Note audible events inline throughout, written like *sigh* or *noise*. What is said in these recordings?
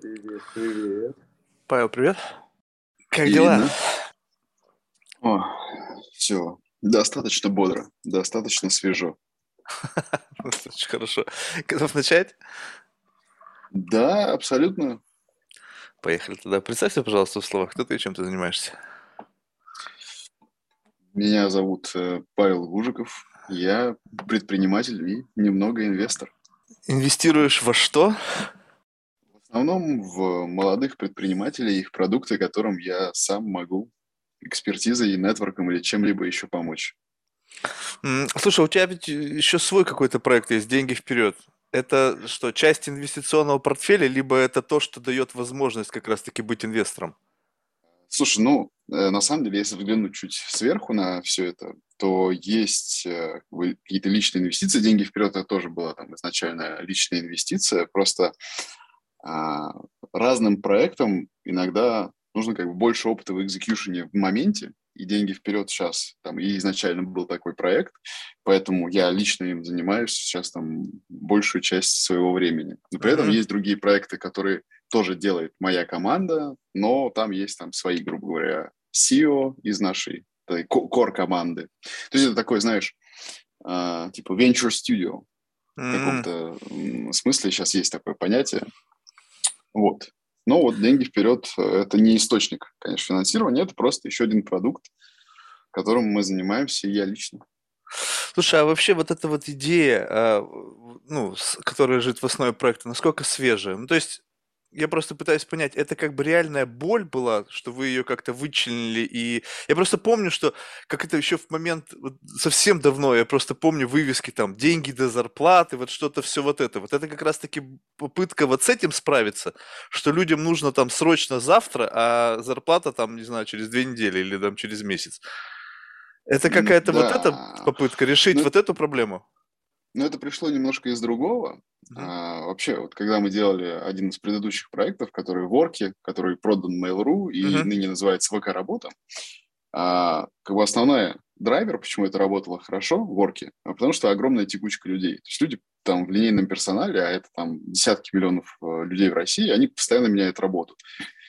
Привет, привет. Павел, привет. Как Ирина. дела? О, все, достаточно бодро, достаточно свежо. *laughs* Очень хорошо. Готов начать? Да, абсолютно. Поехали тогда. Представься, пожалуйста, в словах, кто ты и чем ты занимаешься. Меня зовут э, Павел Гужиков. Я предприниматель и немного инвестор. Инвестируешь во что? В основном в молодых предпринимателей их продукты, которым я сам могу экспертизой и нетворком или чем-либо еще помочь. Слушай, у тебя ведь еще свой какой-то проект есть, деньги вперед. Это что, часть инвестиционного портфеля, либо это то, что дает возможность как раз-таки быть инвестором? Слушай, ну, э, на самом деле, если взглянуть чуть сверху на все это, то есть э, как бы какие-то личные инвестиции. Деньги вперед это тоже была там изначально личная инвестиция. Просто а, разным проектам иногда нужно как бы больше опыта в экзекьюшене в моменте, и деньги вперед сейчас, там, и изначально был такой проект, поэтому я лично им занимаюсь сейчас там большую часть своего времени. Но при этом есть другие проекты, которые тоже делает моя команда, но там есть там свои, грубо говоря, SEO из нашей этой ко- core команды. То есть это такой, знаешь, а, типа venture studio в каком-то смысле сейчас есть такое понятие. Вот. Но вот деньги вперед – это не источник, конечно, финансирования, это просто еще один продукт, которым мы занимаемся, и я лично. Слушай, а вообще вот эта вот идея, в- ну, которая лежит в основе проекта, насколько свежая? Ну, то есть я просто пытаюсь понять, это как бы реальная боль была, что вы ее как-то вычленили, и я просто помню, что как это еще в момент, вот совсем давно, я просто помню вывески там, деньги до зарплаты, вот что-то все вот это. Вот это как раз-таки попытка вот с этим справиться, что людям нужно там срочно завтра, а зарплата там, не знаю, через две недели или там через месяц. Это какая-то вот эта Да, попытка решить но, вот эту проблему? Но это пришло немножко из другого. Мгм. А, вообще, вот когда мы делали один из предыдущих проектов, который в Орке, который продан Mail.ru и Мгм. ныне называется ВК-работа, а, как бы основная драйвер, почему это работало хорошо в Орке, а потому что огромная текучка людей. То есть люди там в линейном персонале, а это там десятки миллионов э, людей в России, они постоянно меняют работу.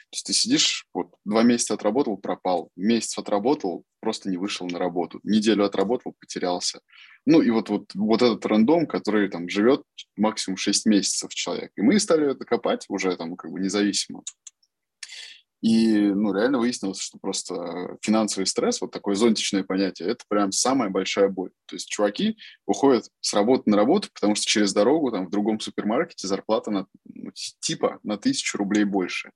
То есть ты сидишь, вот два месяца отработал, пропал, месяц отработал, просто не вышел на работу, неделю отработал, потерялся. Ну и вот, вот, вот этот рандом, который там живет максимум 6 месяцев человек. И мы стали это копать уже там как бы независимо. И, ну, реально выяснилось, что просто финансовый стресс, вот такое зонтичное понятие, это прям самая большая боль. То есть чуваки уходят с работы на работу, потому что через дорогу там в другом супермаркете зарплата на, ну, типа на тысячу рублей больше.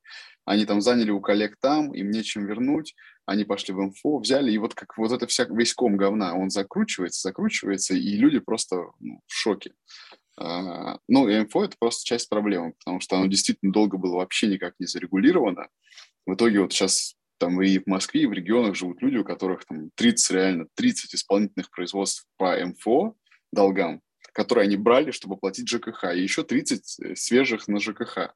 Они там заняли у коллег там, им нечем вернуть, они пошли в инфо, взяли, и вот как вот это вся, весь ком говна, он закручивается, закручивается, и люди просто ну, в шоке. А, Ну, инфо – это просто часть проблемы, потому что оно действительно долго было вообще никак не зарегулировано. В итоге вот сейчас там и в Москве, и в регионах живут люди, у которых там 30, реально 30 исполнительных производств по МФО долгам, которые они брали, чтобы платить ЖКХ, и еще 30 свежих на ЖКХ.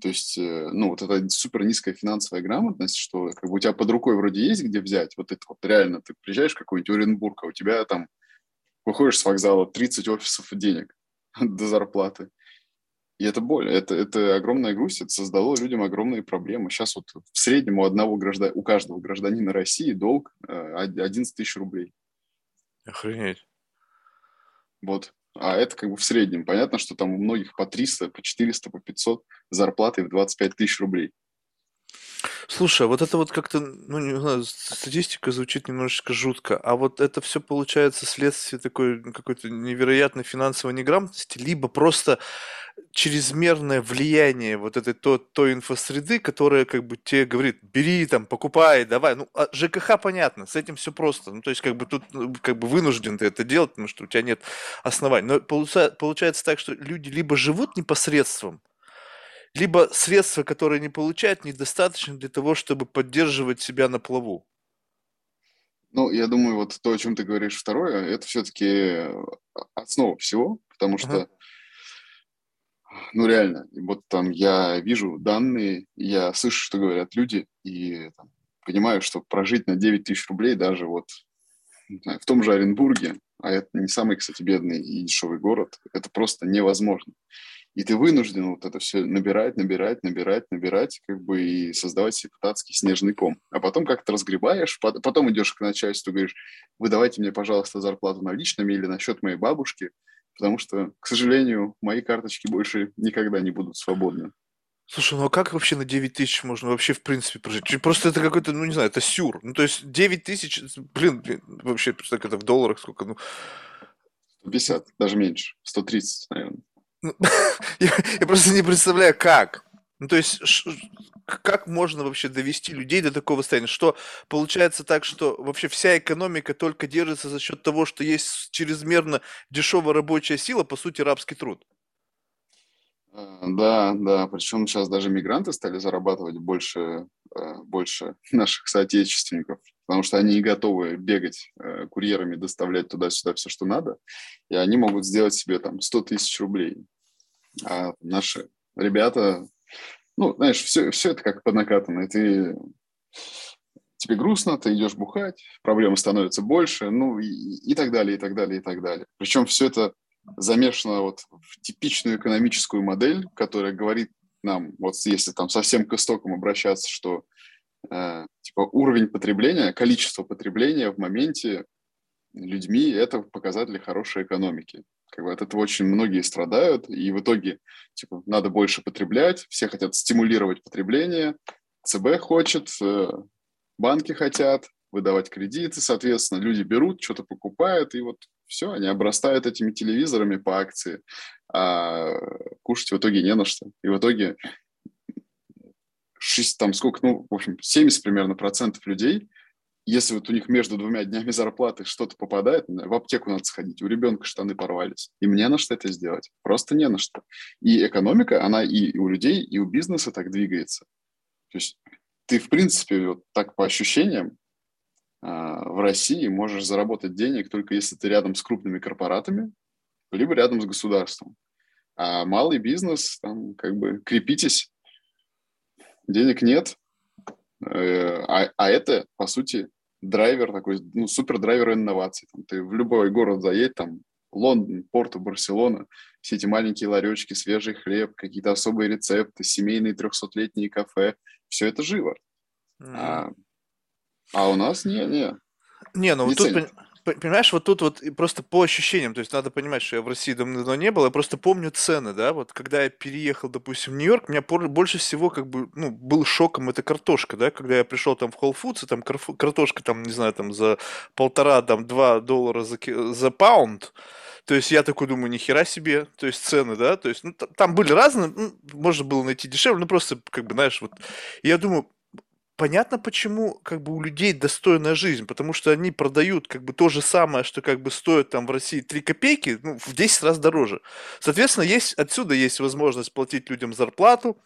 То есть, э, ну, вот это супер низкая финансовая грамотность, что как бы у тебя под рукой вроде есть где взять, вот это вот реально, ты приезжаешь в какой-нибудь Оренбург, а у тебя там выходишь с вокзала 30 офисов денег *laughs* до зарплаты. И это боль, это, это огромная грусть, это создало людям огромные проблемы. Сейчас вот в среднем у, одного граждан, у каждого гражданина России долг э, 11 тысяч рублей. Охренеть. Вот. А это как бы в среднем. Понятно, что там у многих по 300, по 400, по 500 зарплаты в 25 тысяч рублей. Слушай, а вот это вот как-то, ну, не знаю, статистика звучит немножечко жутко, а вот это все получается следствие такой ну, какой-то невероятной финансовой неграмотности, либо просто чрезмерное влияние вот этой то, той инфосреды, которая как бы тебе говорит, бери там, покупай, давай. Ну, а ЖКХ понятно, с этим все просто. Ну, то есть как бы тут ну, как бы вынужден ты это делать, потому что у тебя нет оснований. Но получа- получается так, что люди либо живут непосредством, либо средства, которые они получают, недостаточно для того, чтобы поддерживать себя на плаву. Ну, я думаю, вот то, о чем ты говоришь второе, это все-таки основа всего, потому Ага. что, ну, реально, вот там я вижу данные, я слышу, что говорят люди, и там, понимаю, что прожить на 9 тысяч рублей даже вот знаю, в том же Оренбурге, а это не самый, кстати, бедный и дешевый город, это просто невозможно. И ты вынужден вот это все набирать, набирать, набирать, набирать, как бы и создавать себе пятацкий снежный ком. А потом как-то разгребаешь, потом идешь к начальству, говоришь, вы давайте мне, пожалуйста, зарплату наличными или на счет моей бабушки, потому что, к сожалению, мои карточки больше никогда не будут свободны. Слушай, ну а как вообще на 9 тысяч можно вообще в принципе прожить? Просто это какой-то, ну не знаю, это сюр. Ну то есть 9 тысяч, блин, блин вообще, представь, это в долларах сколько, ну... 150, даже меньше, 130, наверное. Ну, *laughs* я, просто не представляю, как. Ну, то есть, как можно вообще довести людей до такого состояния? Что получается так, что вообще вся экономика только держится за счет того, что есть чрезмерно дешевая рабочая сила, по сути, рабский труд? Э, да, да, причем сейчас даже мигранты стали зарабатывать больше, э, больше *laughs* наших соотечественников, потому что они не готовы бегать э, курьерами, доставлять туда-сюда все, что надо, и они могут сделать себе там 100 тысяч рублей. А наши ребята, ну, знаешь, все, все это как по накатанной. Ты, тебе грустно, ты идешь бухать, проблемы становятся больше, ну, и, и так далее, и так далее, и так далее. Причем все это замешано вот в типичную экономическую модель, которая говорит нам, вот если там совсем к истокам обращаться, что э, типа уровень потребления, количество потребления в моменте людьми – это показатели хорошей экономики. Как бы от этого очень многие страдают, и в итоге типа, надо больше потреблять, все хотят стимулировать потребление, ЦБ хочет, э, банки хотят выдавать кредиты, соответственно, люди берут, что-то покупают, и вот все, они обрастают этими телевизорами по акции, а кушать в итоге не на что. И в итоге 6, там сколько, ну, в общем, 70 примерно процентов людей, если вот у них между двумя днями зарплаты что-то попадает, в аптеку надо сходить, у ребенка штаны порвались. И мне на что это сделать. Просто не на что. И экономика, она и у людей, и у бизнеса так двигается. То есть ты, в принципе, вот так по ощущениям, а, в России можешь заработать денег только если ты рядом с крупными корпоратами, либо рядом с государством. А малый бизнес, там, как бы, крепитесь, денег нет. Э, а, а это, по сути, драйвер такой, ну, супер драйвер инноваций. Там, ты в любой город заедь, там, Лондон, Порту, Барселона, все эти маленькие ларечки, свежий хлеб, какие-то особые рецепты, семейные трехсотлетние кафе, все это живо. Mm. А а у нас не, не. Не, ну вот тут, понимаешь, вот тут вот просто по ощущениям, то есть надо понимать, что я в России давно не был, я просто помню цены, да, вот когда я переехал, допустим, в Нью-Йорк, меня больше всего как бы, ну, был шоком это картошка, да, когда я пришел там в Whole Foods, и там картошка там, не знаю, там за полтора, там, два доллара за, за паунд, то есть я такой думаю, нихера себе, то есть цены, да, то есть ну, там были разные, ну, можно было найти дешевле, ну просто как бы, знаешь, вот, я думаю, понятно, почему как бы у людей достойная жизнь, потому что они продают как бы то же самое, что как бы стоит там в России 3 копейки, ну, в 10 раз дороже. Соответственно, есть, отсюда есть возможность платить людям зарплату,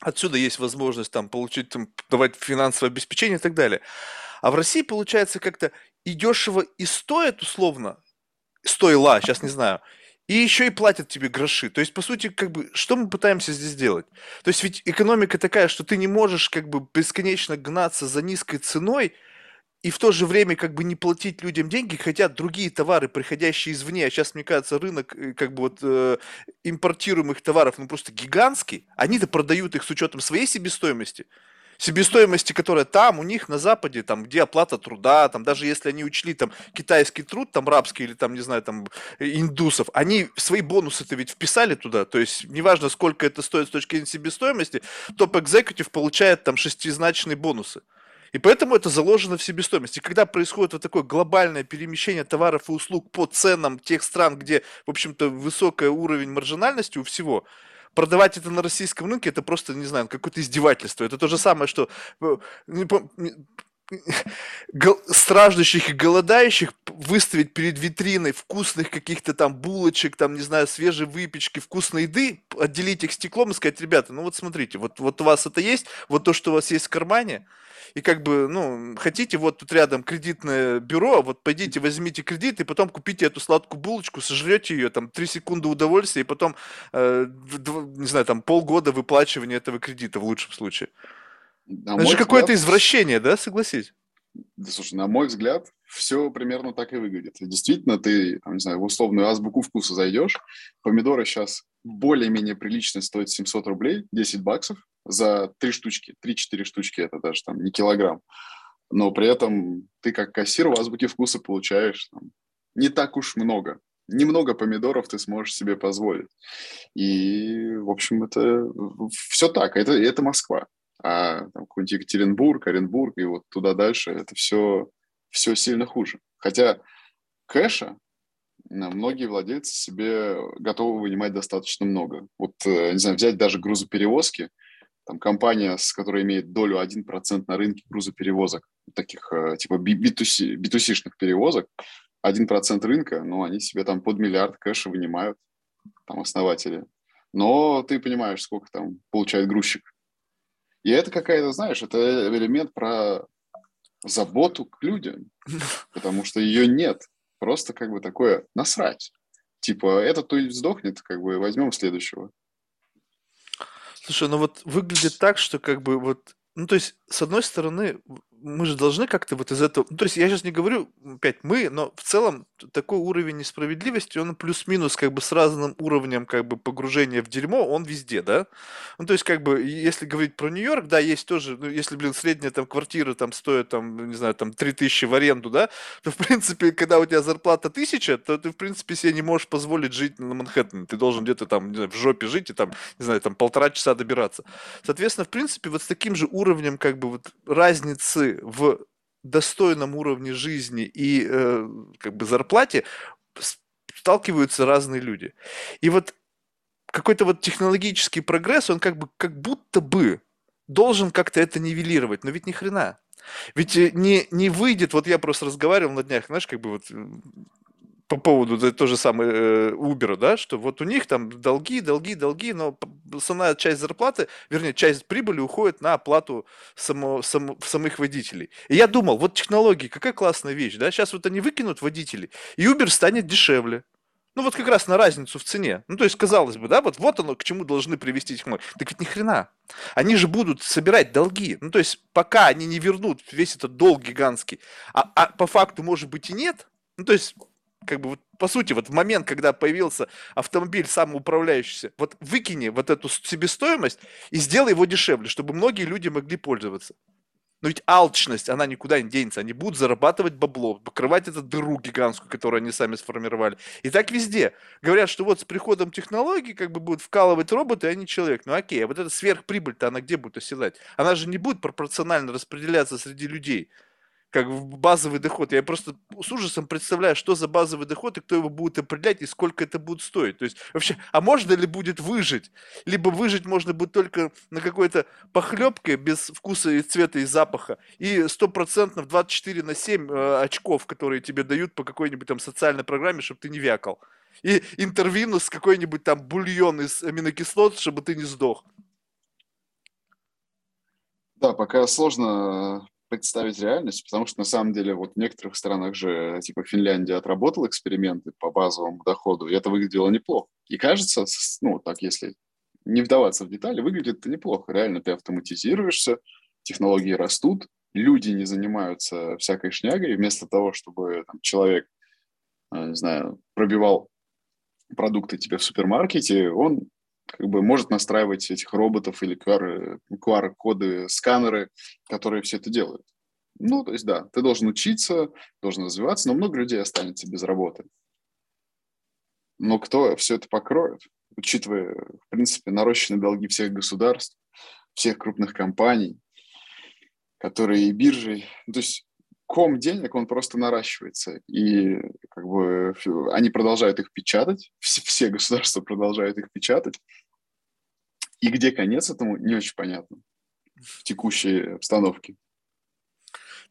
отсюда есть возможность там получить, там, давать финансовое обеспечение и так далее. А в России получается как-то и дешево, и стоит условно, стоила, сейчас не знаю, и еще и платят тебе гроши. То есть, по сути, как бы, что мы пытаемся здесь сделать? То есть, ведь экономика такая, что ты не можешь как бы бесконечно гнаться за низкой ценой, и в то же время как бы не платить людям деньги, хотя другие товары, приходящие извне, а сейчас, мне кажется, рынок э, как бы вот э, импортируемых товаров, ну просто гигантский, они-то продают их с учетом своей себестоимости себестоимости, которая там у них на Западе, там, где оплата труда, там, даже если они учли там китайский труд, там, рабский или там, не знаю, там, индусов, они свои бонусы-то ведь вписали туда, то есть неважно, сколько это стоит с точки зрения себестоимости, топ-экзекутив получает там шестизначные бонусы. И поэтому это заложено в себестоимости. Когда происходит вот такое глобальное перемещение товаров и услуг по ценам тех стран, где, в общем-то, высокий уровень маржинальности у всего, продавать это на российском рынке, это просто, не знаю, какое-то издевательство. Это то же самое, что э, страждущих и голодающих выставить перед витриной вкусных каких-то там булочек, там, не знаю, свежей выпечки, вкусной еды, отделить их стеклом и сказать, ребята, ну вот смотрите, вот, вот у вас это есть, вот то, что у вас есть в кармане, и как бы, ну, хотите, вот тут рядом кредитное бюро, вот пойдите, возьмите кредит, и потом купите эту сладкую булочку, сожрете ее, там, три секунды удовольствия, и потом, э, не знаю, там, полгода выплачивания этого кредита в лучшем случае. На Это же какое-то извращение, да, согласись? Да, слушай, на мой взгляд, все примерно так и выглядит. действительно, ты, не знаю, в условную азбуку вкуса зайдешь, помидоры сейчас более-менее прилично стоят 700 рублей, 10 баксов за 3 штучки, 3-4 штучки, это даже там не килограмм. Но при этом ты как кассир в азбуке вкуса получаешь там, не так уж много. Немного помидоров ты сможешь себе позволить. И, в общем, это все так. Это, это Москва а там, какой-нибудь Екатеринбург, Оренбург и вот туда дальше, это все, все сильно хуже. Хотя кэша многие владельцы себе готовы вынимать достаточно много. Вот, э, не знаю, взять даже грузоперевозки, там компания, с которой имеет долю 1% на рынке грузоперевозок, таких э, типа B2C, B2C-шных перевозок, 1% рынка, ну, они себе там под миллиард кэша вынимают, там, основатели. Но ты понимаешь, сколько там получает грузчик. И это какая-то, знаешь, это элемент про заботу к людям, *laughs* потому что ее нет. Просто как бы такое насрать. Типа, этот то сдохнет, как бы возьмем следующего. Слушай, ну вот выглядит так, что как бы вот, ну то есть, с одной стороны, мы же должны как-то вот из этого... Ну, то есть я сейчас не говорю, опять, мы, но в целом такой уровень несправедливости, он плюс-минус как бы с разным уровнем как бы погружения в дерьмо, он везде, да? Ну, то есть как бы, если говорить про Нью-Йорк, да, есть тоже, ну, если, блин, средняя там квартира там стоит там, не знаю, там 3000 в аренду, да, то, в принципе, когда у тебя зарплата 1000, то ты, в принципе, себе не можешь позволить жить на Манхэттене. Ты должен где-то там, не знаю, в жопе жить и там, не знаю, там полтора часа добираться. Соответственно, в принципе, вот с таким же уровнем как бы вот разницы в достойном уровне жизни и э, как бы зарплате сталкиваются разные люди. И вот какой-то вот технологический прогресс, он как бы как будто бы должен как-то это нивелировать, но ведь ни хрена. Ведь э, не, не выйдет, вот я просто разговаривал на днях, знаешь, как бы вот по поводу да, то же самое э, Uber, да, что вот у них там долги, долги, долги, но основная часть зарплаты, вернее, часть прибыли уходит на оплату само, само, самых водителей. И я думал, вот технологии, какая классная вещь, да, сейчас вот они выкинут водителей, и Uber станет дешевле. Ну вот как раз на разницу в цене. Ну то есть, казалось бы, да, вот, вот оно к чему должны привести технологии. Так ведь ни хрена. Они же будут собирать долги. Ну то есть, пока они не вернут весь этот долг гигантский, а, а по факту, может быть, и нет, ну то есть как бы вот, по сути, вот в момент, когда появился автомобиль самоуправляющийся, вот выкини вот эту себестоимость и сделай его дешевле, чтобы многие люди могли пользоваться. Но ведь алчность, она никуда не денется. Они будут зарабатывать бабло, покрывать эту дыру гигантскую, которую они сами сформировали. И так везде. Говорят, что вот с приходом технологий как бы будут вкалывать роботы, а не человек. Ну окей, а вот эта сверхприбыль-то она где будет оседать? Она же не будет пропорционально распределяться среди людей как базовый доход. Я просто с ужасом представляю, что за базовый доход и кто его будет определять и сколько это будет стоить. То есть вообще, а можно ли будет выжить? Либо выжить можно будет только на какой-то похлебке без вкуса и цвета и запаха и стопроцентно 24 на 7 э, очков, которые тебе дают по какой-нибудь там социальной программе, чтобы ты не вякал. И интервину с какой-нибудь там бульон из аминокислот, чтобы ты не сдох. Да, пока сложно представить реальность, потому что на самом деле вот в некоторых странах же, типа Финляндия, отработала эксперименты по базовому доходу, и это выглядело неплохо. И кажется, ну, так если не вдаваться в детали, выглядит это неплохо. Реально ты автоматизируешься, технологии растут, люди не занимаются всякой шнягой, вместо того, чтобы там, человек, э, не знаю, пробивал продукты тебе в супермаркете, он как бы может настраивать этих роботов или QR, QR-коды, сканеры, которые все это делают. Ну, то есть, да, ты должен учиться, должен развиваться, но много людей останется без работы. Но кто все это покроет, учитывая, в принципе, нарощенные долги всех государств, всех крупных компаний, которые и биржи, то есть ком денег, он просто наращивается. И как бы они продолжают их печатать, *laughs* все, все государства продолжают их печатать. И где конец этому, не очень понятно в текущей обстановке.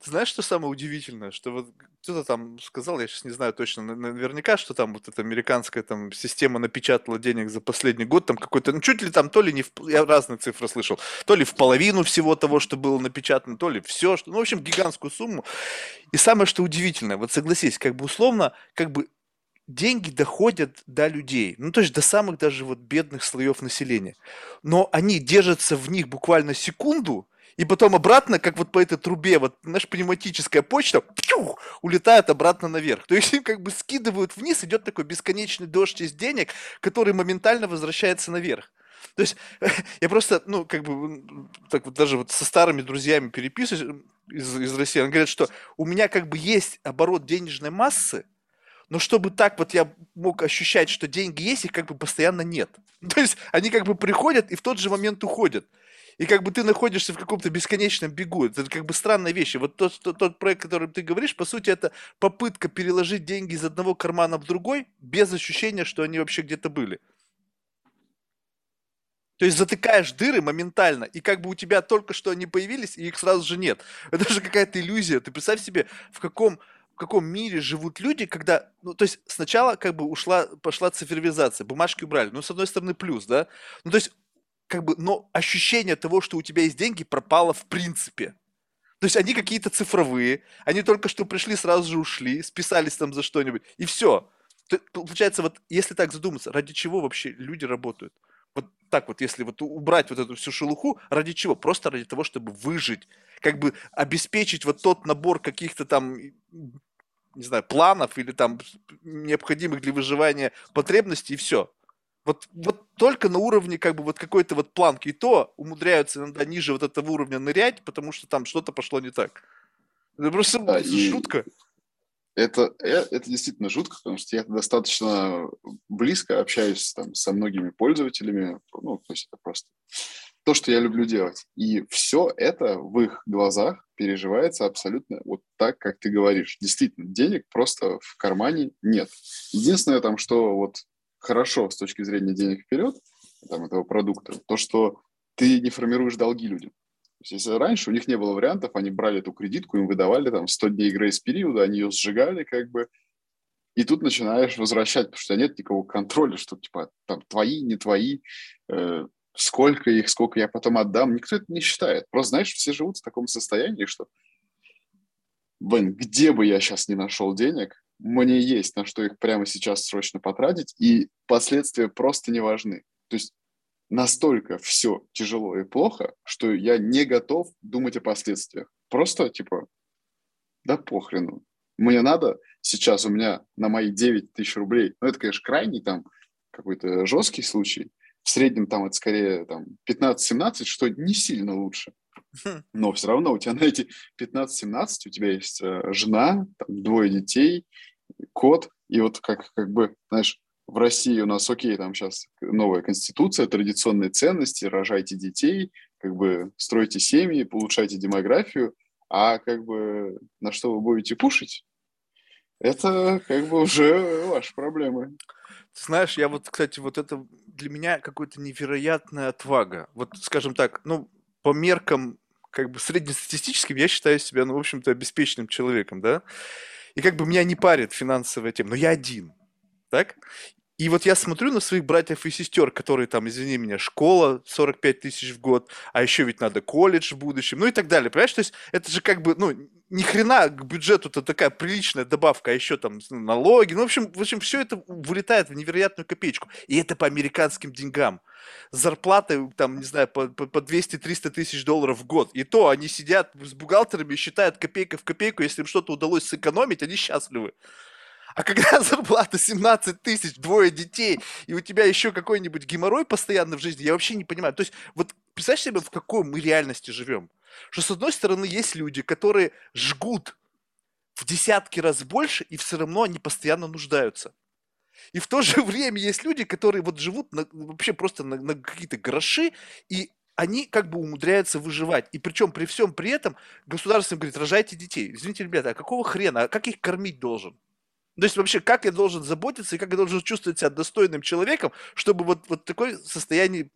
Знаешь, что самое удивительное? Что вот кто-то там сказал, я сейчас не знаю точно наверняка, что там вот эта американская там система напечатала денег за последний год, там какой-то, ну чуть ли там, то ли не в, я разные цифры слышал, то ли в половину всего того, что было напечатано, то ли все, что, ну в общем гигантскую сумму. И самое, что удивительное, вот согласись, как бы условно, как бы деньги доходят до людей, ну то есть до самых даже вот бедных слоев населения, но они держатся в них буквально секунду, И потом обратно, как вот по этой трубе, вот, знаешь, пневматическая почта, пью, улетает обратно наверх. То есть им как бы скидывают вниз, идет такой бесконечный дождь из денег, который моментально возвращается наверх. То есть *laughs* я просто, ну, как бы, так вот даже вот со старыми друзьями переписываюсь из, из России, они говорят, что у меня как бы есть оборот денежной массы, но чтобы так вот я мог ощущать, что деньги есть, их как бы постоянно нет. *laughs* То есть они как бы приходят и в тот же момент уходят. И как бы ты находишься в каком-то бесконечном бегу. Это как бы странная вещь. вот тот, тот, тот проект, о котором ты говоришь, по сути, это попытка переложить деньги из одного кармана в другой без ощущения, что они вообще где-то были. То есть затыкаешь дыры моментально, и как бы у тебя только что они появились, и их сразу же нет. Это же какая-то иллюзия. Ты представь себе, в каком в каком мире живут люди, когда, ну, то есть сначала как бы ушла, пошла цифровизация, бумажки убрали, ну, с одной стороны, плюс, да, ну, то есть, как бы, но ощущение того, что у тебя есть деньги, пропало в принципе. То есть они какие-то цифровые, они только что пришли, сразу же ушли, списались там за что-нибудь, и все. Получается, вот если так задуматься, ради чего вообще люди работают? Вот так вот, если вот убрать вот эту всю шелуху, ради чего? Просто ради того, чтобы выжить, как бы обеспечить вот тот набор каких-то там, не знаю, планов или там необходимых для выживания потребностей и все. Вот, вот только на уровне как бы вот какой-то вот планки и то умудряются иногда ниже вот этого уровня нырять, потому что там что-то пошло не так. Это просто да, жутко. Это, э, это действительно жутко, потому что я достаточно близко общаюсь там, со многими пользователями. Ну, то есть это просто то, что я люблю делать. И все это в их глазах переживается абсолютно вот так, как ты говоришь. Действительно, денег просто в кармане нет. Единственное там, что вот хорошо с точки зрения денег вперед, там, этого продукта, то, что ты не формируешь долги людям есть, если раньше у них не было вариантов, они брали эту кредитку, им выдавали там 100 дней грейс-периода, они ее сжигали как бы, и тут начинаешь возвращать, потому что нет никакого контроля, что типа там твои, не твои, э, сколько их, сколько я потом отдам. Никто это не считает. Просто, знаешь, все живут в таком состоянии, что, блин, где бы я сейчас не нашел денег, мне есть на что их прямо сейчас срочно потратить, и последствия просто не важны. То есть настолько все тяжело и плохо, что я не готов думать о последствиях. Просто, типа, да похрену. Мне надо сейчас у меня на мои 9 тысяч рублей, ну, это, конечно, крайний там какой-то жесткий случай, в среднем там это скорее там 15-17, что не сильно лучше. Хм. Но все равно у тебя на эти 15-17 у тебя есть э, жена, там, двое детей, кот, и вот как, как бы, знаешь, в России у нас, окей, там сейчас новая конституция, традиционные ценности, рожайте детей, как бы стройте семьи, улучшайте демографию, а как бы на что вы будете кушать, это как бы уже ваши проблемы. Ты знаешь, я вот, кстати, вот это для меня какая-то невероятная отвага. Вот, скажем так, ну, по меркам как бы среднестатистическим я считаю себя, ну, в общем-то, обеспеченным человеком, да, и как бы меня не парит финансовая тема, но я один, так? И вот я смотрю на своих братьев и сестер, которые там, извини меня, школа 45 тысяч в год, а еще ведь надо колледж в будущем, ну и так далее. Понимаешь, то есть это же как бы, ну, ни хрена к бюджету-то такая приличная добавка, а еще там налоги. Ну, в общем, в общем, все это вылетает в невероятную копеечку. И это по американским деньгам. Зарплаты, там, не знаю, по, по 200-300 тысяч долларов в год. И то они сидят с бухгалтерами считают копейка в копейку. Если им что-то удалось сэкономить, они счастливы. А когда *laughs* зарплата 17 тысяч, двое детей, и у тебя еще какой-нибудь геморрой постоянно в жизни, я вообще не понимаю. То есть, вот представь себе, в какой мы реальности живем. Что, с одной стороны, есть люди, которые жгут в десятки раз больше, и все равно они постоянно нуждаются. И в то же *laughs* время есть люди, которые вот живут на, вообще просто на, на какие-то гроши, и они как бы умудряются выживать. И причем при всем при этом государство им говорит, рожайте детей. Извините, ребята, а какого хрена? А как их кормить должен? То есть вообще, как я должен заботиться и как я должен чувствовать себя достойным человеком, чтобы вот, вот такое состояние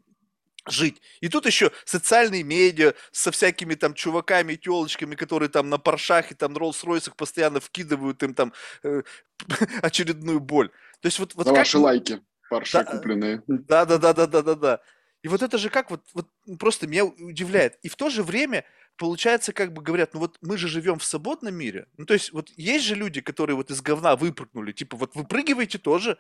жить. И тут еще социальные медиа со всякими там чуваками и телочками, которые там на паршах и там на Роллс-Ройсах постоянно вкидывают им там э, *laughs* очередную боль. То есть вот, вот За как... ваши лайки, парши да, купленные. Да, да, да, да, да, да, да. И вот это же как вот, вот просто меня удивляет. И в то же время получается, как бы говорят, ну вот мы же живем в свободном мире. Ну то есть вот есть же люди, которые вот из говна выпрыгнули, типа вот выпрыгивайте тоже.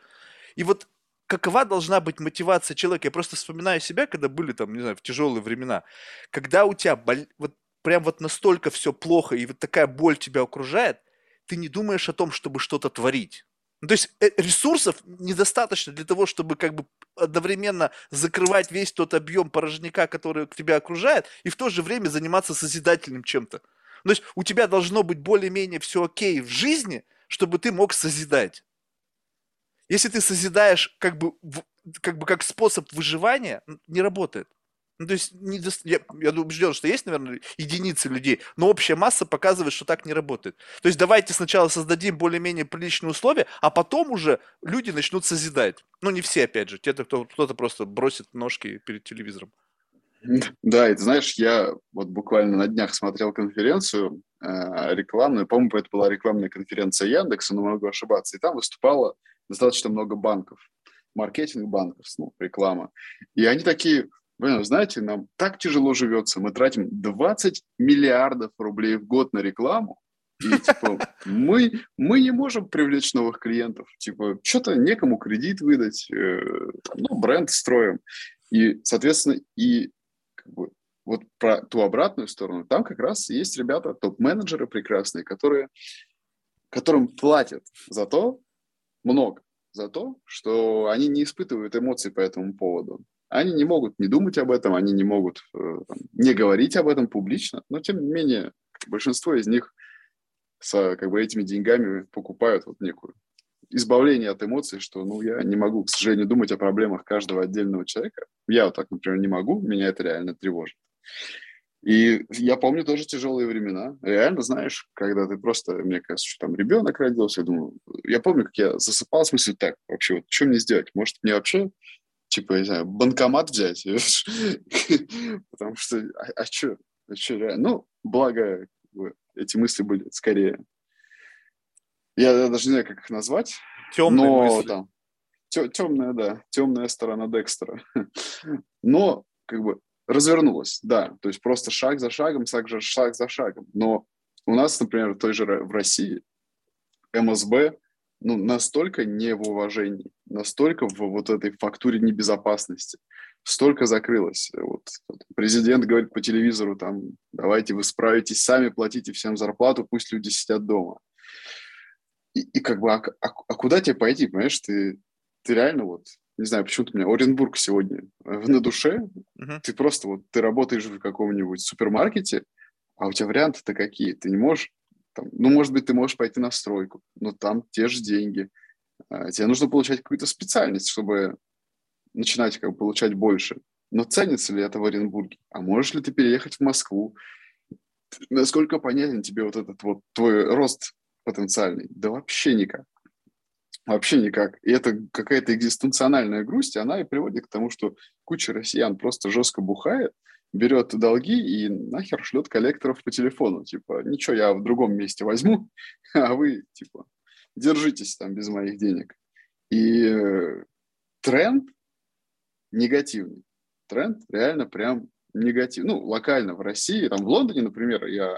И вот какова должна быть мотивация человека? Я просто вспоминаю себя, когда были там, не знаю, в тяжелые времена. Когда у тебя бол... вот прям вот настолько все плохо, и вот такая боль тебя окружает, ты не думаешь о том, чтобы что-то творить. Ну, то есть э, ресурсов недостаточно для того, чтобы как бы одновременно закрывать весь тот объем порожняка, который тебя окружает, и в то же время заниматься созидательным чем-то. То есть у тебя должно быть более-менее все окей в жизни, чтобы ты мог созидать. Если ты созидаешь как бы, как бы как способ выживания, не работает. Ну, то есть, не, я, я убежден, что есть, наверное, единицы людей, но общая масса показывает, что так не работает. То есть давайте сначала создадим более-менее приличные условия, а потом уже люди начнут созидать. Ну, не все, опять же, те-то, кто, кто-то просто бросит ножки перед телевизором. Да, и ты знаешь, я вот буквально на днях смотрел конференцию э, рекламную, по-моему, это была рекламная конференция Яндекса, но могу ошибаться, и там выступало достаточно много банков, маркетинг банков, ну, реклама. И они такие, вы знаете, нам так тяжело живется, мы тратим 20 миллиардов рублей в год на рекламу, и, типа, мы, мы не можем привлечь новых клиентов. Типа, что-то некому кредит выдать, э, ну, бренд строим. И, соответственно, и как бы, вот про ту обратную сторону, там как раз есть ребята, топ-менеджеры прекрасные, которые, которым платят за то много, за то, что они не испытывают эмоций по этому поводу. Они не могут не думать об этом, они не могут э, там, не говорить об этом публично, но тем не менее большинство из них с как бы этими деньгами покупают вот некую избавление от эмоций, что ну я не могу, к сожалению, думать о проблемах каждого отдельного человека. Я вот так, например, не могу, меня это реально тревожит. И я помню тоже тяжелые времена. Реально, знаешь, когда ты просто, мне кажется, что там ребенок родился, я думаю, я помню, как я засыпал, в смысле, так, вообще, вот что мне сделать? Может, мне вообще типа, не знаю, банкомат взять, *laughs* потому что, а, а что, а что, ну, благо, эти мысли были скорее, я даже не знаю, как их назвать, темные мысли. Там, темная, да, темная сторона Декстера, *laughs* но, как бы, развернулась, да, то есть просто шаг за шагом, шаг за, шаг за шагом, но у нас, например, в той же в России МСБ ну, настолько не в уважении, настолько в вот этой фактуре небезопасности, столько закрылось. Вот, президент говорит по телевизору, там, давайте вы справитесь сами, платите всем зарплату, пусть люди сидят дома. И, и как бы, а, а, а куда тебе пойти, понимаешь, ты, ты реально вот, не знаю, почему-то у меня Оренбург сегодня на душе, uh-huh. ты просто вот, ты работаешь в каком-нибудь супермаркете, а у тебя варианты-то какие? Ты не можешь там, ну, может быть, ты можешь пойти на стройку, но там те же деньги. А, тебе нужно получать какую-то специальность, чтобы начинать как бы, получать больше. Но ценится ли это в Оренбурге? А можешь ли ты переехать в Москву? Насколько понятен тебе вот этот вот твой рост потенциальный? Да вообще никак. Вообще никак. И это какая-то экзистенциональная грусть, она и приводит к тому, что куча россиян просто жестко бухает, берет долги и нахер шлет коллекторов по телефону. Типа, ничего, я в другом месте возьму, *laughs* а вы, типа, держитесь там без моих денег. И э, тренд негативный. Тренд реально прям негативный. Ну, локально в России, там в Лондоне, например, я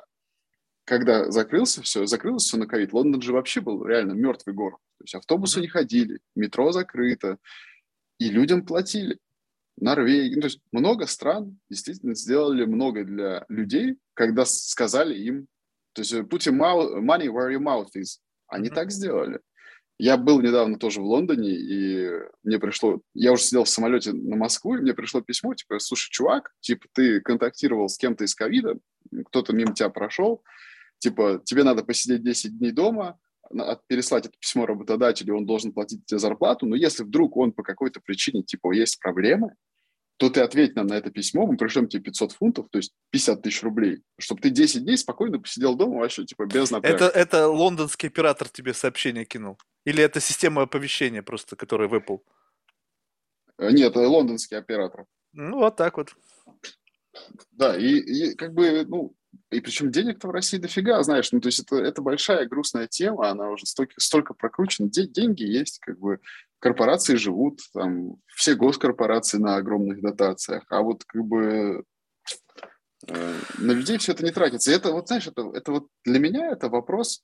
когда закрылся все, закрылось все на ковид, Лондон же вообще был реально мертвый город. То есть автобусы не ходили, метро закрыто, и людям платили. Норвегия, ну, то есть много стран действительно сделали много для людей, когда сказали им, то есть put your money where your mouth is. Они mm-hmm. так сделали. Я был недавно тоже в Лондоне, и мне пришло, я уже сидел в самолете на Москву, и мне пришло письмо, типа, слушай, чувак, типа, ты контактировал с кем-то из ковида, кто-то мимо тебя прошел, типа, тебе надо посидеть 10 дней дома, переслать это письмо работодателю, он должен платить тебе зарплату, но если вдруг он по какой-то причине, типа, есть проблемы, то ты ответь нам на это письмо, мы пришлем тебе 500 фунтов, то есть 50 тысяч рублей, чтобы ты 10 дней спокойно посидел дома вообще, типа, без напряга. Это, это лондонский оператор тебе сообщение кинул? Или это система оповещения просто, которая в Apple? Э, нет, это лондонский оператор. Ну, вот так вот. Да, и, и как бы, ну, и причем денег-то в России дофига, знаешь, ну, то есть это, это большая грустная тема, она уже столько, столько прокручена, Де, деньги есть, как бы, корпорации живут, там, все госкорпорации на огромных дотациях, а вот как бы э, на людей все это не тратится. И это вот, знаешь, это, это вот для меня это вопрос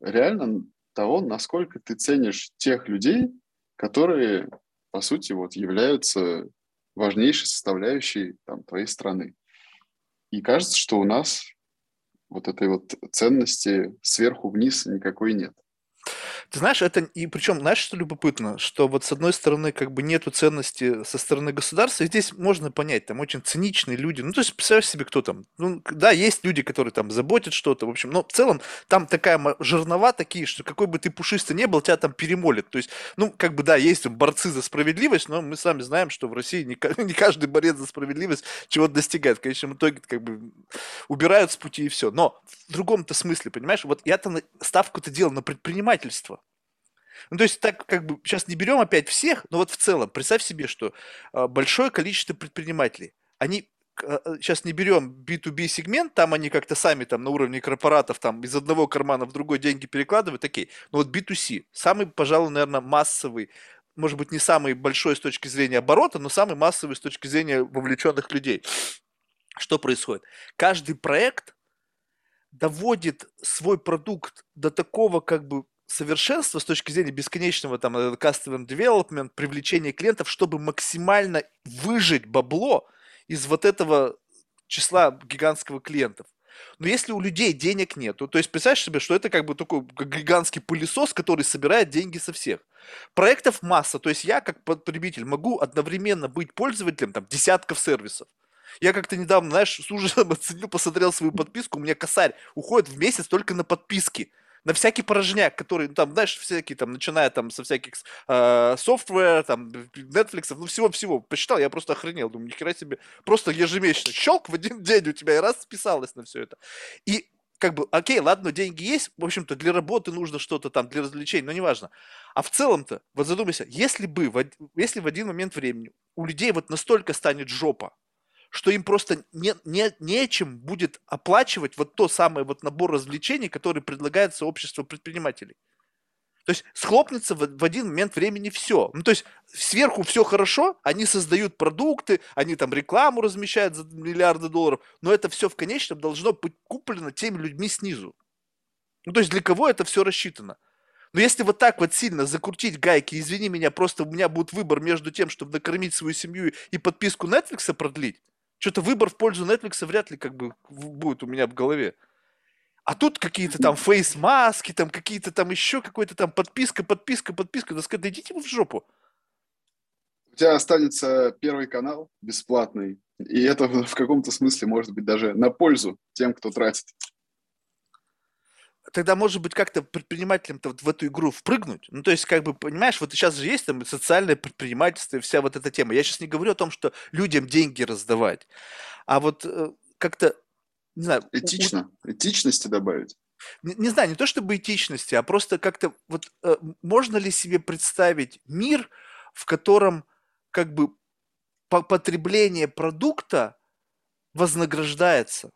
реально того, насколько ты ценишь тех людей, которые по сути, вот являются важнейшей составляющей там, твоей страны. И кажется, что у нас вот этой вот ценности сверху вниз никакой нет. Ты знаешь, это и причем, знаешь, что любопытно, что вот с одной стороны как бы нету ценности со стороны государства, и здесь можно понять, там очень циничные люди, ну то есть представляешь себе, кто там, ну да, есть люди, которые там заботят что-то, в общем, но в целом там такая жернова такие, что какой бы ты пушистый не был, тебя там перемолят, то есть, ну как бы да, есть борцы за справедливость, но мы сами знаем, что в России не, *laughs* не каждый борец за справедливость чего-то достигает, в конечном итоге как бы убирают с пути и все, но в другом-то смысле, понимаешь, вот я-то ставку-то делал на предпринимательство, ну, то есть так как бы сейчас не берем опять всех, но вот в целом представь себе, что э, большое количество предпринимателей, они сейчас а, не берем B2B сегмент, там они как-то сами там на уровне корпоратов там из одного кармана в другой деньги перекладывают, окей. Но вот B2C, самый, пожалуй, наверное, массовый, может быть, не самый большой с точки зрения оборота, но самый массовый с точки зрения вовлеченных людей. Что происходит? Каждый проект доводит свой продукт до такого как бы совершенства с точки зрения бесконечного там э, customer development, привлечения клиентов, чтобы максимально выжить бабло из вот этого числа гигантского клиентов. Но если у людей денег нет, то есть представь себе, что это как бы такой гигантский пылесос, который собирает деньги со всех. Проектов масса, то есть я как потребитель могу одновременно быть пользователем там десятков сервисов. Я как-то недавно, знаешь, с ужасом *laughs* оценил, посмотрел свою подписку, у меня косарь уходит в месяц только на подписки на всякий порожняк, который, ну, там, знаешь, всякие, там, начиная там со всяких э, софтвера, там, Netflix, ну, всего-всего. Посчитал, я просто охренел. Думаю, нихера себе. Просто ежемесячно щелк в один день у тебя и раз списалось на все это. И как бы, окей, ладно, деньги есть, в общем-то, для работы нужно что-то там, для развлечений, но неважно. А в целом-то, вот задумайся, если бы, если в один момент времени у людей вот настолько станет жопа, что им просто не, не, нечем будет оплачивать вот то самое вот набор развлечений, который предлагает сообщество предпринимателей. То есть схлопнется в, в один момент времени все. Ну, то есть сверху все хорошо, они создают продукты, они там рекламу размещают за миллиарды долларов, но это все в конечном должно быть куплено теми людьми снизу. Ну, то есть для кого это все рассчитано? Но если вот так вот сильно закрутить гайки, извини меня, просто у меня будет выбор между тем, чтобы накормить свою семью и подписку Netflix продлить, что-то выбор в пользу Netflix вряд ли как бы будет у меня в голове. А тут какие-то там фейс-маски, там какие-то там еще какой-то там подписка, подписка, подписка. Да сказать, да идите вы в жопу. У тебя останется первый канал бесплатный, и это в каком-то смысле может быть даже на пользу тем, кто тратит тогда, может быть, как-то предпринимателям-то вот в эту игру впрыгнуть. Ну, то есть, как бы, понимаешь, вот сейчас же есть там социальное предпринимательство и вся вот эта тема. Я сейчас не говорю о том, что людям деньги раздавать, а вот э, как-то, не знаю... Этично, у... этичности добавить. Не, не знаю, не то чтобы этичности, а просто как-то вот э, можно ли себе представить мир, в котором как бы потребление продукта вознаграждается?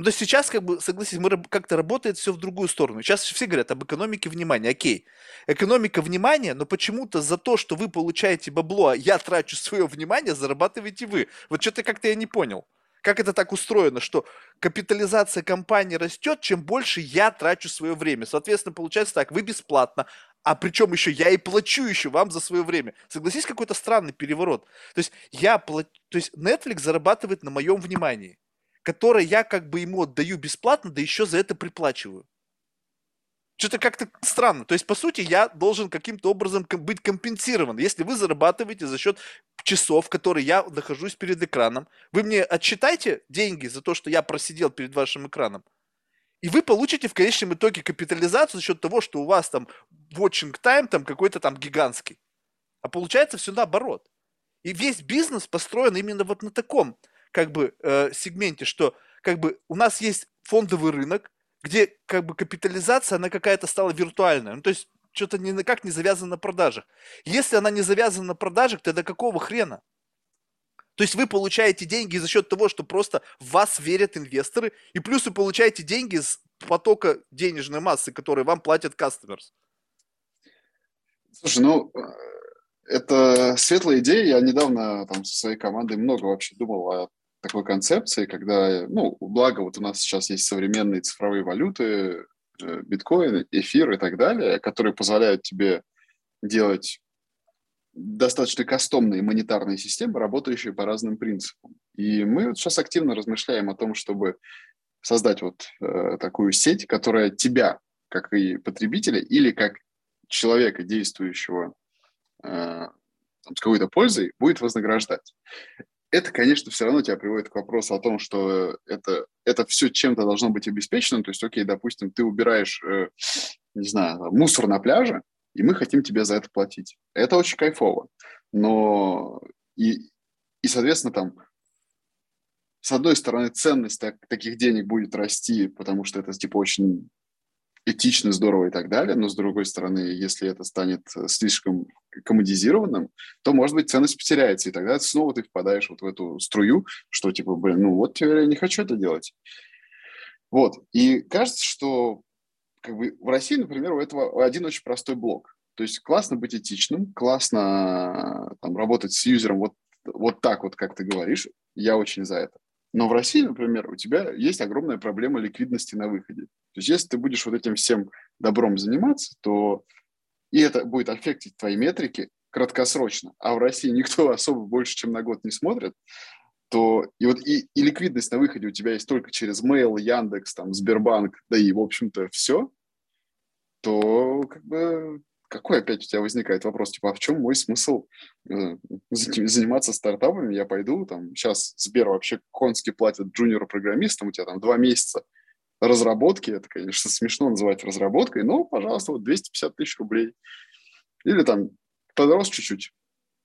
Ну, то есть сейчас, как бы, согласитесь, мы как-то работает все в другую сторону. Сейчас все говорят об экономике внимания. Окей, экономика внимания, но почему-то за то, что вы получаете бабло, а я трачу свое внимание, зарабатываете вы. Вот что-то как-то я не понял. Как это так устроено, что капитализация компании растет, чем больше я трачу свое время. Соответственно, получается так, вы бесплатно, а причем еще я и плачу еще вам за свое время. Согласись, какой-то странный переворот. То есть я плачу, то есть Netflix зарабатывает на моем внимании которое я как бы ему отдаю бесплатно, да еще за это приплачиваю. Что-то как-то странно. То есть, по сути, я должен каким-то образом быть компенсирован. Если вы зарабатываете за счет часов, которые я нахожусь перед экраном, вы мне отчитайте деньги за то, что я просидел перед вашим экраном. И вы получите в конечном итоге капитализацию за счет того, что у вас там watching time там какой-то там гигантский. А получается все наоборот. И весь бизнес построен именно вот на таком как бы э, сегменте, что как бы у нас есть фондовый рынок, где как бы капитализация, она какая-то стала виртуальная. Ну, то есть что-то ни на как не завязано на продажах. Если она не завязана на продажах, тогда какого хрена? То есть вы получаете деньги за счет того, что просто в вас верят инвесторы, и плюс вы получаете деньги с потока денежной массы, которые вам платят customers. Слушай, ну, э, это светлая идея. Я недавно там со своей командой много вообще думал о такой концепции, когда, ну, благо вот у нас сейчас есть современные цифровые валюты, э, биткоин, эфир и так далее, которые позволяют тебе делать достаточно кастомные монетарные системы, работающие по разным принципам. И мы вот сейчас активно размышляем о том, чтобы создать вот э, такую сеть, которая тебя, как и потребителя, или как человека, действующего э, с какой-то пользой, будет вознаграждать. Это, конечно, все равно тебя приводит к вопросу о том, что это, это все чем-то должно быть обеспечено. То есть, окей, допустим, ты убираешь, э, не знаю, мусор на пляже, и мы хотим тебе за это платить. Это очень кайфово. Но и, и соответственно, там, с одной стороны, ценность так, таких денег будет расти, потому что это, типа, очень этично, здорово и так далее, но с другой стороны, если это станет слишком коммодизированным, то, может быть, ценность потеряется, и тогда снова ты впадаешь вот в эту струю, что типа, блин, ну вот теперь я не хочу это делать. Вот, и кажется, что как бы в России, например, у этого один очень простой блок. То есть классно быть этичным, классно там, работать с юзером вот, вот так вот, как ты говоришь. Я очень за это. Но в России, например, у тебя есть огромная проблема ликвидности на выходе. То есть если ты будешь вот этим всем добром заниматься, то и это будет аффектить твои метрики краткосрочно, а в России никто *laughs* особо больше, чем на год не смотрит, то и вот и, и ликвидность на выходе у тебя есть только через Mail, Яндекс, там, Сбербанк, да и, в общем-то, все, то как бы какой опять у тебя возникает вопрос, типа, а в чем мой смысл э, заниматься стартапами? Я пойду, там, сейчас Сбер вообще конски платит джуниор-программистам, у тебя там два месяца разработки, это, конечно, смешно называть разработкой, но, пожалуйста, вот 250 тысяч рублей. Или там подрос чуть-чуть,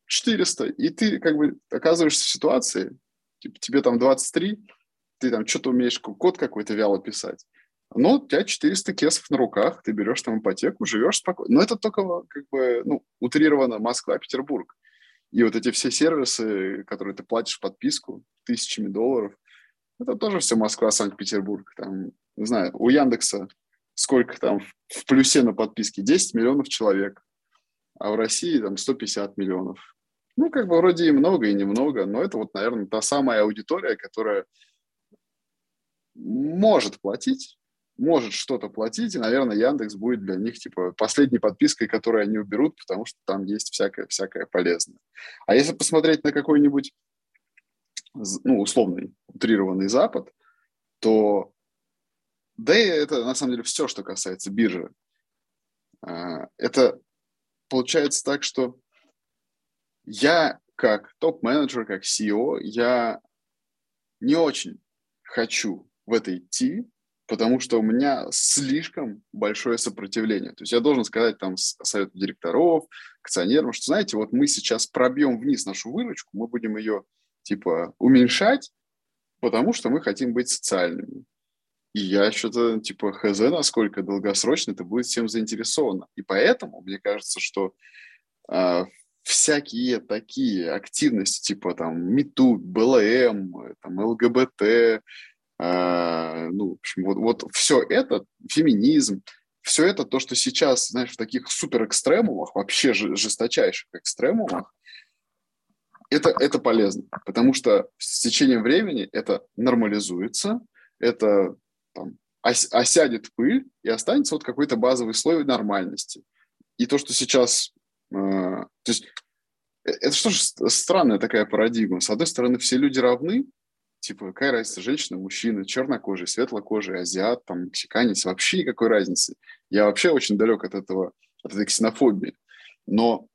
400, и ты как бы оказываешься в ситуации, типа, тебе там 23, ты там что-то умеешь код какой-то вяло писать, но у тебя 400 кесов на руках, ты берешь там ипотеку, живешь спокойно. Но это только как бы, ну, утрированно Москва, Петербург. И вот эти все сервисы, которые ты платишь подписку тысячами долларов, это тоже все Москва, Санкт-Петербург. Там, не знаю, у Яндекса сколько там в плюсе на подписке? 10 миллионов человек. А в России там 150 миллионов. Ну, как бы вроде и много, и немного, но это вот, наверное, та самая аудитория, которая может платить, может что-то платить, и, наверное, Яндекс будет для них, типа, последней подпиской, которую они уберут, потому что там есть всякое-всякое полезное. А если посмотреть на какой-нибудь, ну, условный, утрированный Запад, то да и это, на самом деле, все, что касается биржи. А, это получается так, что я как топ-менеджер, как CEO, я не очень хочу в это идти, потому что у меня слишком большое сопротивление. То есть я должен сказать там совету директоров, акционерам, что, знаете, вот мы сейчас пробьем вниз нашу выручку, мы будем ее, типа, уменьшать, потому что мы хотим быть социальными. И я что-то, типа, хз, насколько долгосрочно это будет всем заинтересовано. И поэтому, мне кажется, что э, всякие такие активности, типа, там, МИТУ, БЛМ, там, ЛГБТ, а, ну, в общем, вот, вот все это, феминизм, все это то, что сейчас, знаешь, в таких супер экстремумах, вообще жесточайших экстремумах, это, это полезно, потому что с течением времени это нормализуется, это там, ос, осядет пыль и останется вот какой-то базовый слой нормальности. И то, что сейчас... Э, то есть э, это что же странная такая парадигма. С одной стороны, все люди равны, Типа, какая разница, женщина, мужчина, чернокожий, светлокожий, азиат, там, мексиканец, вообще никакой разницы. Я вообще очень далек от этого, от этой ксенофобии. Но,